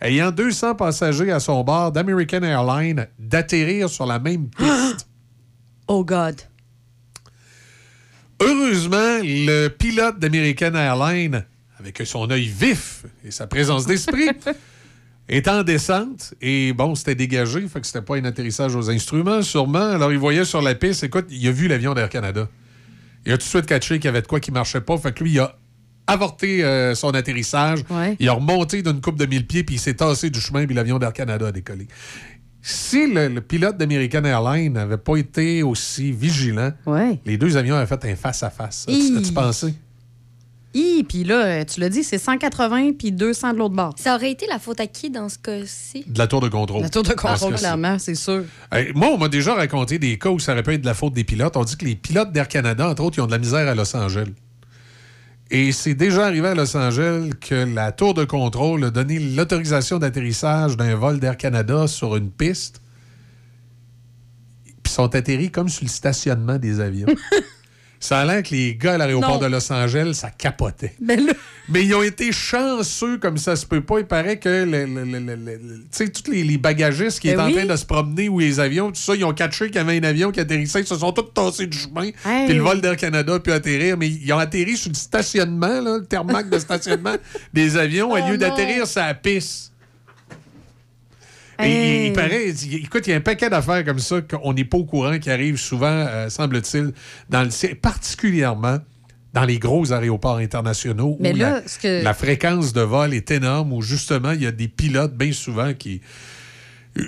ayant 200 passagers à son bord d'American Airlines d'atterrir sur la même piste. Oh God. Heureusement, le pilote d'American Airlines, avec son œil vif et sa présence d'esprit, est en descente et bon, c'était dégagé, fait que c'était pas un atterrissage aux instruments, sûrement. Alors, il voyait sur la piste, écoute, il a vu l'avion d'Air Canada. Il a tout de suite catché qu'il y avait de quoi qui marchait pas, fait que lui, il a avorté euh, son atterrissage. Il a remonté d'une coupe de 1000 pieds, puis il s'est tassé du chemin, puis l'avion d'Air Canada a décollé. Si le, le pilote d'American Airlines n'avait pas été aussi vigilant, les deux avions auraient fait un face-à-face. As-tu Hi. as-tu pensé? Hi, puis là, tu l'as dit, c'est 180 puis 200 de l'autre bord. Ça aurait été la faute à qui dans ce cas-ci? De la tour de contrôle. La tour de contrôle, clairement, c'est sûr. Hey, moi, on m'a déjà raconté des cas où ça aurait pu être de la faute des pilotes. On dit que les pilotes d'Air Canada, entre autres, ils ont de la misère à Los Angeles. Et c'est déjà arrivé à Los Angeles que la tour de contrôle a donné l'autorisation d'atterrissage d'un vol d'Air Canada sur une piste. Puis sont atterris comme sur le stationnement des avions. ça a l'air que les gars à l'aéroport de Los Angeles, ça capotait. Mais ils ont été chanceux comme ça se peut pas. Il paraît que le, sais, tous les, les bagagistes qui Ben étaient oui. en train de se promener ou les avions, tout ça, ils ont catché qu'il y avait un avion qui atterrissait. Ils se sont tous tassés du chemin. Hey. Puis le vol d'Air Canada a pu atterrir. Mais ils ont atterri sur le stationnement, là, le thermac de stationnement des avions, à Oh lieu d'atterrir sur la piste. Hey. il, il paraît, écoute, il y a un paquet d'affaires comme ça qu'on n'est pas au courant qui arrivent souvent, euh, semble-t-il, dans le particulièrement dans les gros aéroports internationaux Mais où là, la, ce que- la fréquence de vol est énorme, où justement, il y a des pilotes bien souvent qui,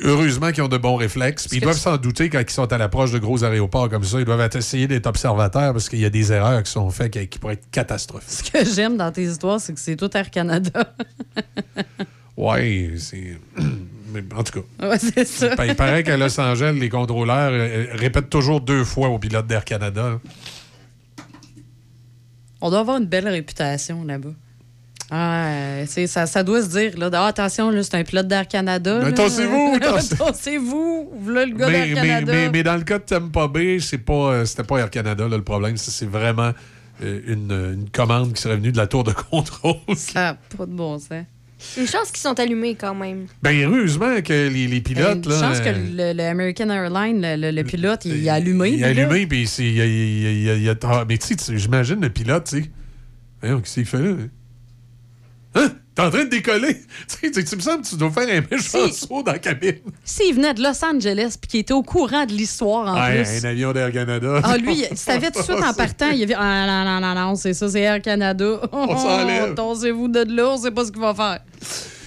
heureusement, qui ont de bons réflexes. Puis ils doivent tu- s'en douter quand ils sont à l'approche de gros aéroports comme ça. Ils doivent essayer d'être observateurs parce qu'il y a des erreurs qui sont faites qui, qui pourraient être catastrophiques. ce que j'aime dans tes histoires, c'est que c'est tout Air Canada. Ouais, c'est. Mais en tout cas. Ouais, c'est ça. Il pa- Il paraît qu'à Los Angeles, les contrôleurs euh, répètent toujours deux fois aux pilotes d'Air Canada. On doit avoir une belle réputation là-bas. Ah, euh, c'est- ça, ça doit se dire, là, Ah, attention, là, c'est un pilote d'Air Canada. Mais le gars Mais, d'Air mais, Canada. mais- mais dans le cas de Tampa Bay, c'est pas, euh, c'était pas Air Canada là, le problème. C'est vraiment euh, une, une commande qui serait venue de la tour de contrôle. Ça a pas de bon sens. Une chance qu'ils sont allumés quand même. Ben, heureusement que les, les pilotes. Une là, chance que euh, le, le American Airlines, le, le- le pilote, il a allumé. Il a allumé, puis c'est- il y a, il a- il a- il y a- ah, Mais tu sais, j'imagine le pilote, tu sais. Voyons, qu'est-ce qu'il fait là? hein? T'es en train de décoller? Tu sais, tu- tu me semble que tu dois faire un méchant saut dans la cabine. S'il venait de Los Angeles puis qu'il était au courant de l'histoire en Ouais, plus. un avion d'Air Canada. Ah, lui, il savait tout de suite en partant. Il a vu Ah, non, non, non, non, c'est ça, c'est Air Canada. On s'enlève. Torsez-vous de là, on sait pas ce qu'il va faire.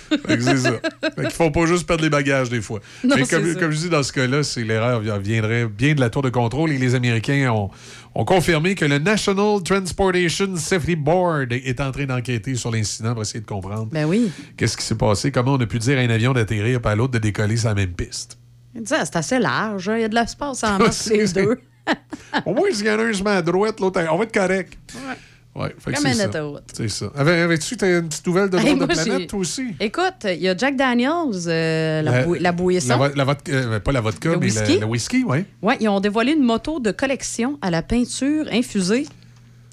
Fait que c'est ça. Fait qu'il faut pas juste perdre les bagages des fois. Non, Mais comme, comme je dis dans ce cas-là, c'est l'erreur viendrait bien de la tour de contrôle et les Américains ont, ont confirmé que le National Transportation Safety Board est en train d'enquêter sur l'incident pour essayer de comprendre Ben oui. qu'est-ce qui s'est passé, comment on a pu dire à un avion d'atterrir et à l'autre de décoller sur la même piste. Il Ah, c'est assez large, hein, il y a de l'espace en masse les deux. Au moins, s'il y en a un met à droite, l'autre, on va être correct. Ouais, Comme une autoroute. C'est ça. Avais- Avais-tu une petite nouvelle de Hey, drôle de planète, toi aussi? Écoute, il y a Jack Daniels, euh, la, bou- la bouillisson. La, la vodka- euh, pas la vodka, Le mais whisky? le, le whisky, oui. Ouais, ils ont dévoilé une moto de collection à la peinture infusée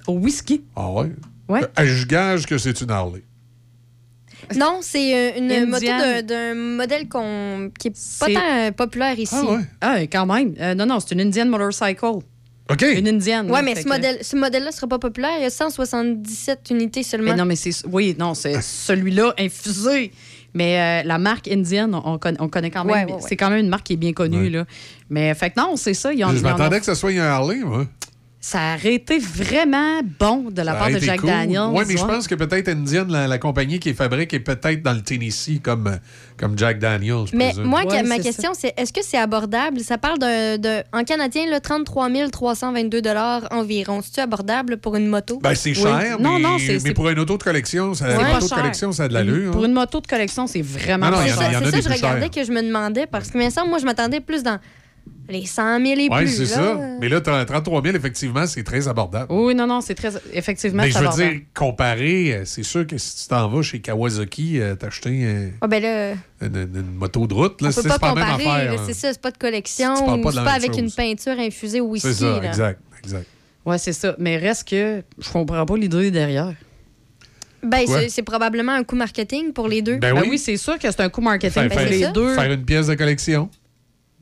au whisky. Ah ouais? Ouais. Euh, Je gage que c'est une Harley. Non, c'est une Indian. moto d'un- modèle qu'on qui est pas C'est- tant populaire ici. Ah, quand même. Euh, non, non, c'est une Indian Motorcycle. OK. Une Indienne. Ouais, là, mais ce que- modèle, ce modèle-là sera pas populaire. Il y a 177 unités seulement. Mais non, mais c'est. Oui, non, c'est celui-là infusé. Mais euh, la marque indienne, on, conna- on connaît quand même. Ouais, ouais, ouais. C'est quand même une marque qui est bien connue. Là. Mais fait que non, c'est ça. ils ont- Je ont- m'attendais que ce soit un Harley, moi. Ça aurait été vraiment bon de la Ça part de Jack cool. Daniels. Oui, mais je ouais. pense que peut-être Indian, la, la compagnie qui est fabrique, est peut-être dans le Tennessee comme, comme Jack Daniels. je Mais présume. moi, ma question, c'est est-ce que c'est abordable? Ça parle de, de- en canadien, là, 33 322 environ. C'est-tu abordable pour une moto? Ben, c'est cher, mais, non, c'est- mais c'est- pour une auto de collection, ça, C'est auto de collection, ça a de l'allure. Pour hein. une moto de collection, c'est vraiment Non, non, pas il y en a- cher. il y en a C'est ça, des je regardais que je me demandais parce que, mais ça, moi, je m'attendais plus dans les 100 000 et Oui, plus. c'est là. ça. Mais là, 33 000, effectivement, c'est très abordable. Oui, non, non, c'est très. Effectivement, Mais c'est je veux abordable. dire, comparé, euh, c'est sûr que si tu t'en vas chez Kawasaki, euh, t'acheter euh, Ah, ben là, une, une- une moto de route, là, on c'est peut pas c'est pas la même comparer. affaire. hein. C'est ça, c'est pas de collection ou c'est la pas avec une peinture infusée au whisky. C'est ça, là. exact, exact. Oui, c'est ça. Mais reste que je comprends pas l'idée derrière. Ben, c'est- c'est probablement un coup marketing pour les deux. Ben oui. c'est sûr que c'est un coup marketing pour faire- les deux. faire une pièce de collection.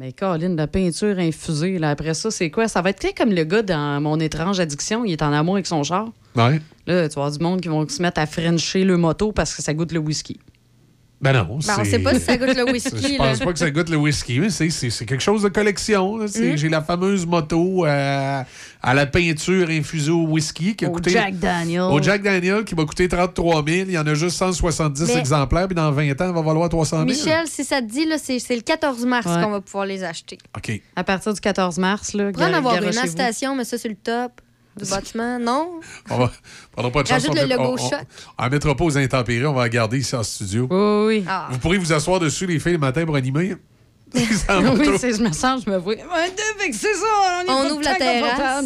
Mais Caroline, la peinture infusée, là, après ça, c'est quoi? Ça va être comme le gars dans Mon étrange addiction, il est en amour avec son char. Ouais. Là, tu vas avoir du monde qui vont se mettre à frencher le moto parce que ça goûte le whisky. Ben non. Ben, on sait pas si ça goûte le whisky, Je là. pense pas que ça goûte le whisky, mais c'est- quelque chose de collection. Mm. J'ai la fameuse moto euh, à la peinture infusée au whisky qui a Au coûté. Jack Daniel. Au Jack Daniel qui m'a coûté 33 000. Il y en a juste 170 Mais- exemplaires, puis dans 20 ans, il va valoir 300 000. Michel, si ça te dit, c'est le 14 mars Ouais. qu'on va pouvoir les acheter. OK. À partir du 14 mars, là, en avoir une station, mais ça, c'est le top du bâtiment. Non? On va, on aura pas de chance. Rajoute on le met- logo on- on- choc. On ne mettra pas aux intempéries, on va la garder ici en studio. Oui, oui. Ah. Vous pourrez vous asseoir dessus les filles le matin pour animer. Oui, je me sens, je me vois. C'est ça, on, est On ouvre la terrasse.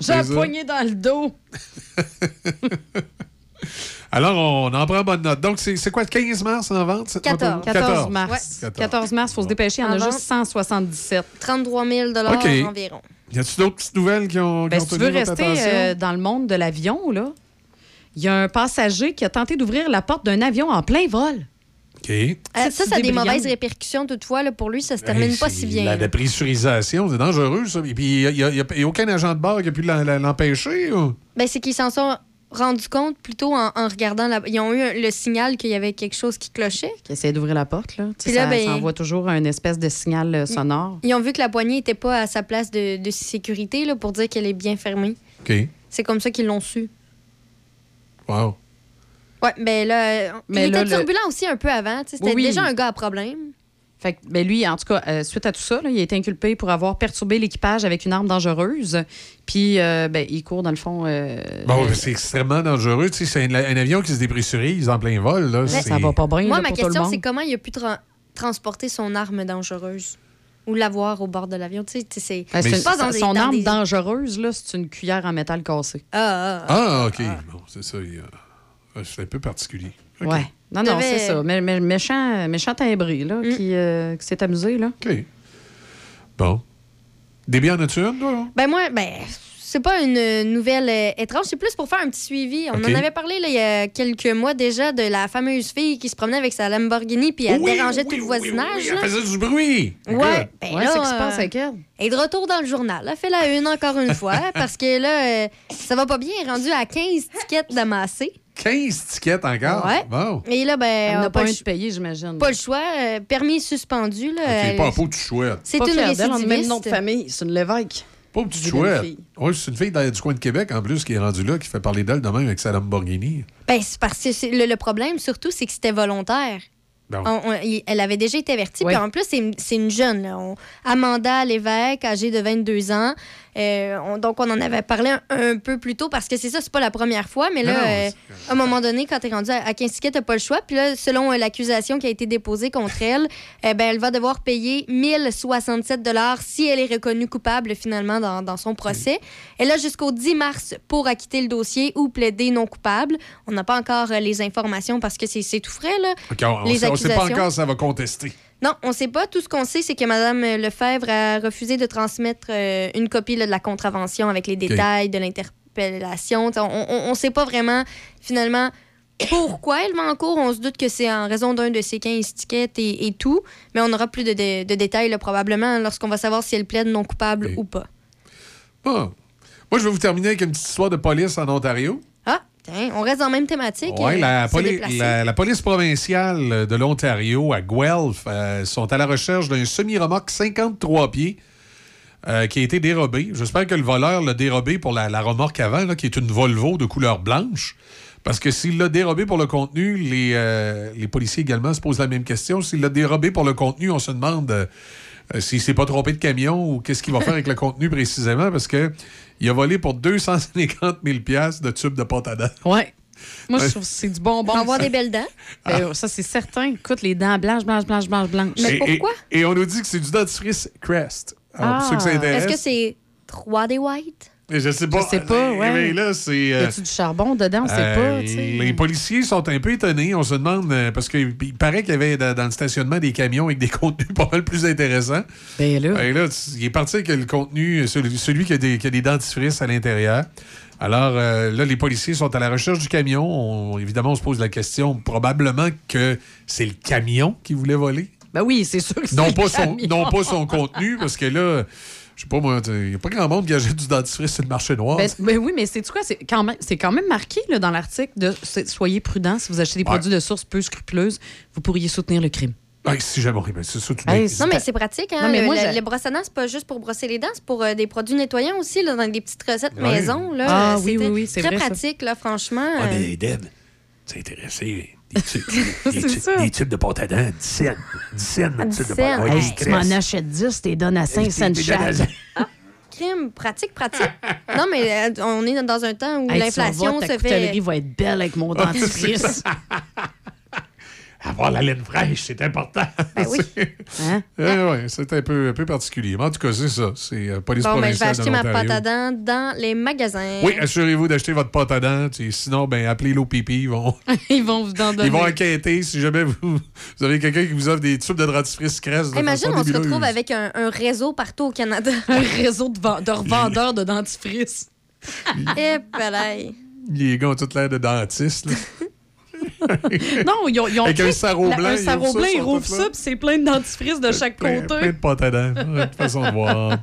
J'ai ça. poignée dans le dos. Alors, on en prend bonne note. Donc, c'est quoi, 15 mars en vente? cette 14. moto? 14 mars. Ouais. 14 mars, il faut se dépêcher. Il y en En a juste 177. 33 000 OK. environ. Y a-tu d'autres petites nouvelles qui ont, qui Ben, ont si tu veux votre rester euh, dans le monde de l'avion, là, il y a un passager qui a tenté d'ouvrir la porte d'un avion en plein vol. OK. Euh, ça, ça a des mauvaises répercussions toutefois. Là, pour lui, ça se termine Hey, pas si bien. La là. dépressurisation, c'est dangereux, ça. Et puis, il n'y a, aucun agent de bord qui a pu l'empêcher? ou? Ben, c'est qu'ils s'en sont rendus compte plutôt en, en regardant la... Ils ont eu un- le signal qu'il y avait quelque chose qui clochait. Qui essaie d'ouvrir la porte. Là. Puis là, ça, ben- ça envoie toujours un espèce de signal euh, sonore. Ils ont vu que la poignée n'était pas à sa place de, de sécurité là, pour dire qu'elle est bien fermée. OK. C'est comme ça qu'ils l'ont su. Wow. Ouais, ben là, euh, Mais il là, était le- turbulent aussi un peu avant. tu sais, C'était Oui, oui. déjà un gars à problème. Fait que, ben lui, en tout cas, euh, suite à tout ça, là, il a été inculpé pour avoir perturbé l'équipage avec une arme dangereuse. Puis, euh, ben, il court, dans le fond. euh, Bon, c'est extrêmement dangereux. Tu sais, c'est un, un avion qui se dépressurise en plein vol. Là, ça va pas bien Moi, là, ma pour question, c'est comment il a pu tra- transporter son arme dangereuse ou l'avoir au bord de l'avion. Tu sais, Ben, c'est pas dans des- son dans arme des- dangereuse, là, c'est une cuillère en métal cassé. Ah, ah, Ah, OK. Bon, c'est ça. ah, C'est un peu particulier. OK. Ouais. Non, non, c'est ça. Mais, mais- méchant, méchant timbré, là, Mm. qui, euh, qui s'est amusé, là. OK. Bon. Des as-tu une, toi? Ben moi, ben c'est pas une nouvelle euh, étrange, c'est plus pour faire un petit suivi. On en avait parlé là, il y a quelques mois déjà de la fameuse fille qui se promenait avec sa Lamborghini puis elle Oui, dérangeait oui, tout le oui, voisinage. oui, elle faisait du bruit. Ouais, ben Ouais, là, c'est ce qui se passe euh, avec elle. est de retour dans le journal. Elle fait la une encore une fois parce que là, euh, ça va pas bien. Elle est rendue à 15 tickets d'amassés. 15 tickets encore? Ouais. Bon. Et là, ben, Elle on n'a a pas pas, un le, de payer, j'imagine. pas le choix. euh, permis suspendu. Là, OK, Elle- pas, pas du chouette. c'est une le même récidiviste. nom de famille. C'est une Lévesque. Pas Vilaine chouette. Oui, c'est une fille dans- du coin de Québec, en plus, qui est rendue là, qui fait parler d'elle de même avec sa Lamborghini. Ben, c'est parce que c'est- le, le problème, surtout, c'est que c'était volontaire. On- on- elle avait déjà été avertie. Oui. Puis en plus, c'est une, c'est une jeune. là. On- Amanda Lévesque, âgée de 22 ans. Euh, on- donc, on en avait parlé un, un peu plus tôt parce que c'est ça, c'est pas la première fois. Mais là, Non, euh, à un moment donné, quand tu es rendu à, à 15 tickets, tu pas le choix. Puis là, selon euh, l'accusation qui a été déposée contre elle, eh ben, elle va devoir payer 1067 si elle est reconnue coupable finalement dans, dans son procès. Elle a jusqu'au 10 mars pour acquitter le dossier ou plaider non coupable. On n'a pas encore les informations parce que c'est tout frais. Là. On Les ne sait pas encore si ça va contester. Non, on sait pas. Tout ce qu'on sait, c'est que Mme Lefebvre a refusé de transmettre euh, une copie là, de la contravention avec les détails de l'interpellation. On ne sait pas vraiment, finalement, pourquoi elle va en cours. On se doute que c'est en raison d'un de ses 15 tickets et, et tout, mais on aura plus de, de- de détails là, probablement lorsqu'on va savoir si elle plaide non coupable ou pas. Bon. Moi, je vais vous terminer avec une petite histoire de police en Ontario. Tiens, on reste dans la même thématique. Oui, euh, la, se poli- déplacer. la- la police provinciale de l'Ontario, à Guelph, euh, sont à la recherche d'un semi-remorque 53 pieds euh, qui a été dérobé. J'espère que le voleur l'a dérobé pour la, la remorque avant, là, qui est une Volvo de couleur blanche. Parce que s'il l'a dérobé pour le contenu, les, euh, les policiers également se posent la même question. S'il l'a dérobé pour le contenu, on se demande s'il s'est pas trompé de camion ou qu'est-ce qu'il va faire avec le contenu précisément. Parce que il a volé pour 250 000 piastres de tubes de pâte à dents. Ouais. Moi, je trouve que c'est du bonbon. On va avoir des belles dents. Ben, ça, c'est certain. Écoute, les dents blanches, blanches, blanches, blanches, blanches. Mais Et- pourquoi? Et, et on nous dit que c'est du dentifrice Crest. Alors, pour ceux que ça Ah. intéresse. Est-ce que c'est 3D White? Je sais pas. Je sais pas, ouais. bien, là, c'est. Y euh, a-tu du charbon dedans? On sait euh, pas, sais. les policiers sont un peu étonnés. On se demande, euh, parce qu'il il paraît qu'il y avait dans, le stationnement des camions avec des contenus pas mal plus intéressants. Ben là. Ben là, il est parti avec le contenu, celui, qui, a des, qui a des dentifrices à l'intérieur. Alors euh, là, les policiers sont à la recherche du camion. On- évidemment, on se pose la question, probablement que c'est le camion qui voulait voler? Ben oui, c'est sûr que c'est Non le son, camion. non pas son contenu, parce que là, je sais pas moi, il n'y a pas grand monde qui achète du dentifrice sur le marché noir. Ben, ben oui, mais c'est quoi? C'est quand même, c'est quand même marqué là, dans l'article de soyez prudents si vous achetez des Ouais. produits de source peu scrupuleuse, vous pourriez soutenir le crime. Ben, si jamais, ben, c'est ça, tu dis- Non, mais c'est pratique. Hein? Non, mais le, moi, le- brosse à dents, c'est pas juste pour brosser les dents, c'est pour euh, des produits nettoyants aussi, là, dans des petites recettes Ouais. maison. Là, Ah, oui, oui, oui, c'est Très vrai, ça. pratique, là, franchement. Ah, euh, mais Deb, t'es intéressé. Des tubes, des, tubes, des tubes de pâte à dents, 10 cents. 10 cents, notre 10 tube de pâte à dents. Tu m'en graisses. achètes 10, t'es donnes à 5 Des- cents chaque. des- crime, pratique, pratique. non, mais euh, on est dans un temps où Hey, l'inflation se fait. va être belle avec mon dentifrice. Avoir la laine fraîche, c'est important. Ben oui. Hein? Eh ouais, c'est un peu, un peu particulier. Mais en tout cas, c'est ça. C'est euh, police Bon, ben, je vais provinciale acheter ma pâte à dents dans les magasins. Oui, assurez-vous d'acheter votre pâte à dents. Sinon, ben, appelez l'OPP. Ils vont, Ils vont vous en donner. ils vont enquêter si jamais vous, vous avez quelqu'un qui vous offre des tubes de dentifrice de Imagine, on se retrouve avec un, un réseau partout au Canada. un réseau de, de revendeurs de dentifrice. Eh, palais. Les gars ont tout l'air de dentistes. Non, ils ont, ils ont Avec un la- blanc, Un ils blanc, rouvrent ça, puis c'est plein de dentifrice de chaque plein, côté. plein de pâte à dents. Ouais, façon de voir.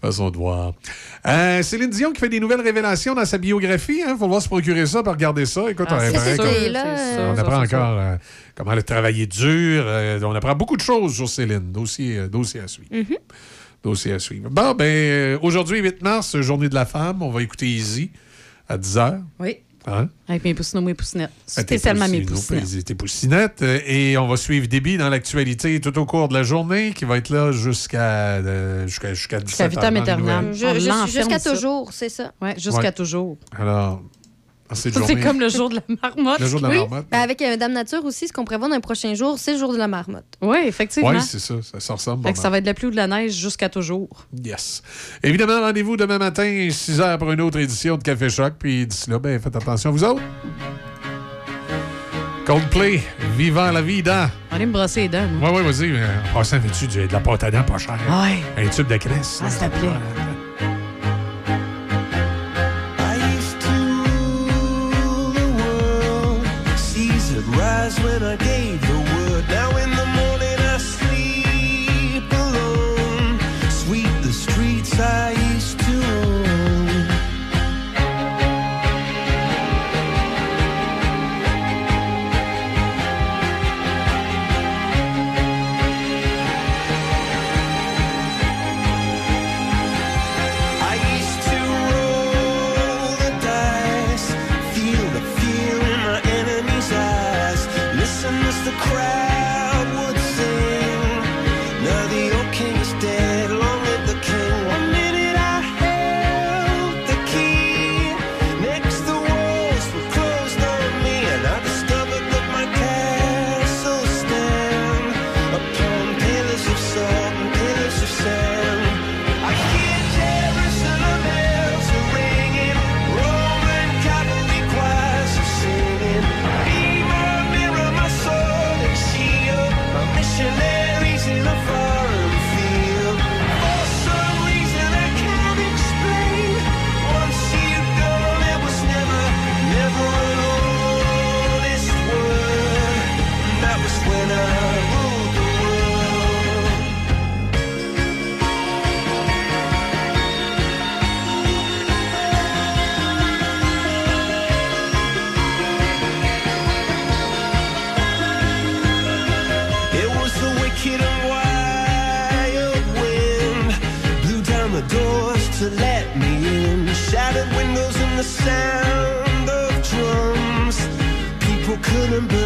Façon de voir. Euh, Céline Dion qui fait des nouvelles révélations dans sa biographie. Il faut voir se procurer ça, pour regarder ça. Écoute, Ah, on, sûr, là, euh, sûr, on apprend encore euh, comment elle a travaillé dur. euh, on apprend beaucoup de choses sur Céline. Dossier, euh, dossier à suivre. Mhm. Dossier à suivre. Bon, ben, euh, aujourd'hui, 8 mars, journée de la femme. On va écouter Easy à 10 h. Oui. Hein? Avec mes poussinots, mes poussinettes. Ah, tes Spécialement mes poussinots, poussinettes. Tes poussinettes. Euh, Et on va suivre Déby dans l'actualité tout au cours de la journée, qui va être là jusqu'à euh, jusqu'à jusqu'à 17 Jusqu'à Jusqu'à toujours, c'est ça? Ouais, jusqu'à Ouais. toujours. Alors, journée... C'est comme le jour de la marmotte. Le jour de la Oui, marmotte. ben, avec euh, Dame Nature aussi, ce qu'on prévoit dans les prochains jours, c'est le jour de la marmotte. Oui, effectivement. Oui, c'est ça. Ça, ça ressemble. Fait que ça va être de la pluie ou de la neige jusqu'à toujours. Yes. Évidemment, rendez-vous demain matin, 6 h pour une autre édition de Café Choc. Puis d'ici là, ben, faites attention, vous autres. Coldplay, vivant la vida. On va me brosser les dents. Ouais, ouais, vas-y. En passant, veux-tu du- de la pâte à dents pas chère? Ouais. Un tube de graisse. Ah, s'il te plaît. eyes when I gaze. To let me in. Shattered windows and the sound of drums. People couldn't believe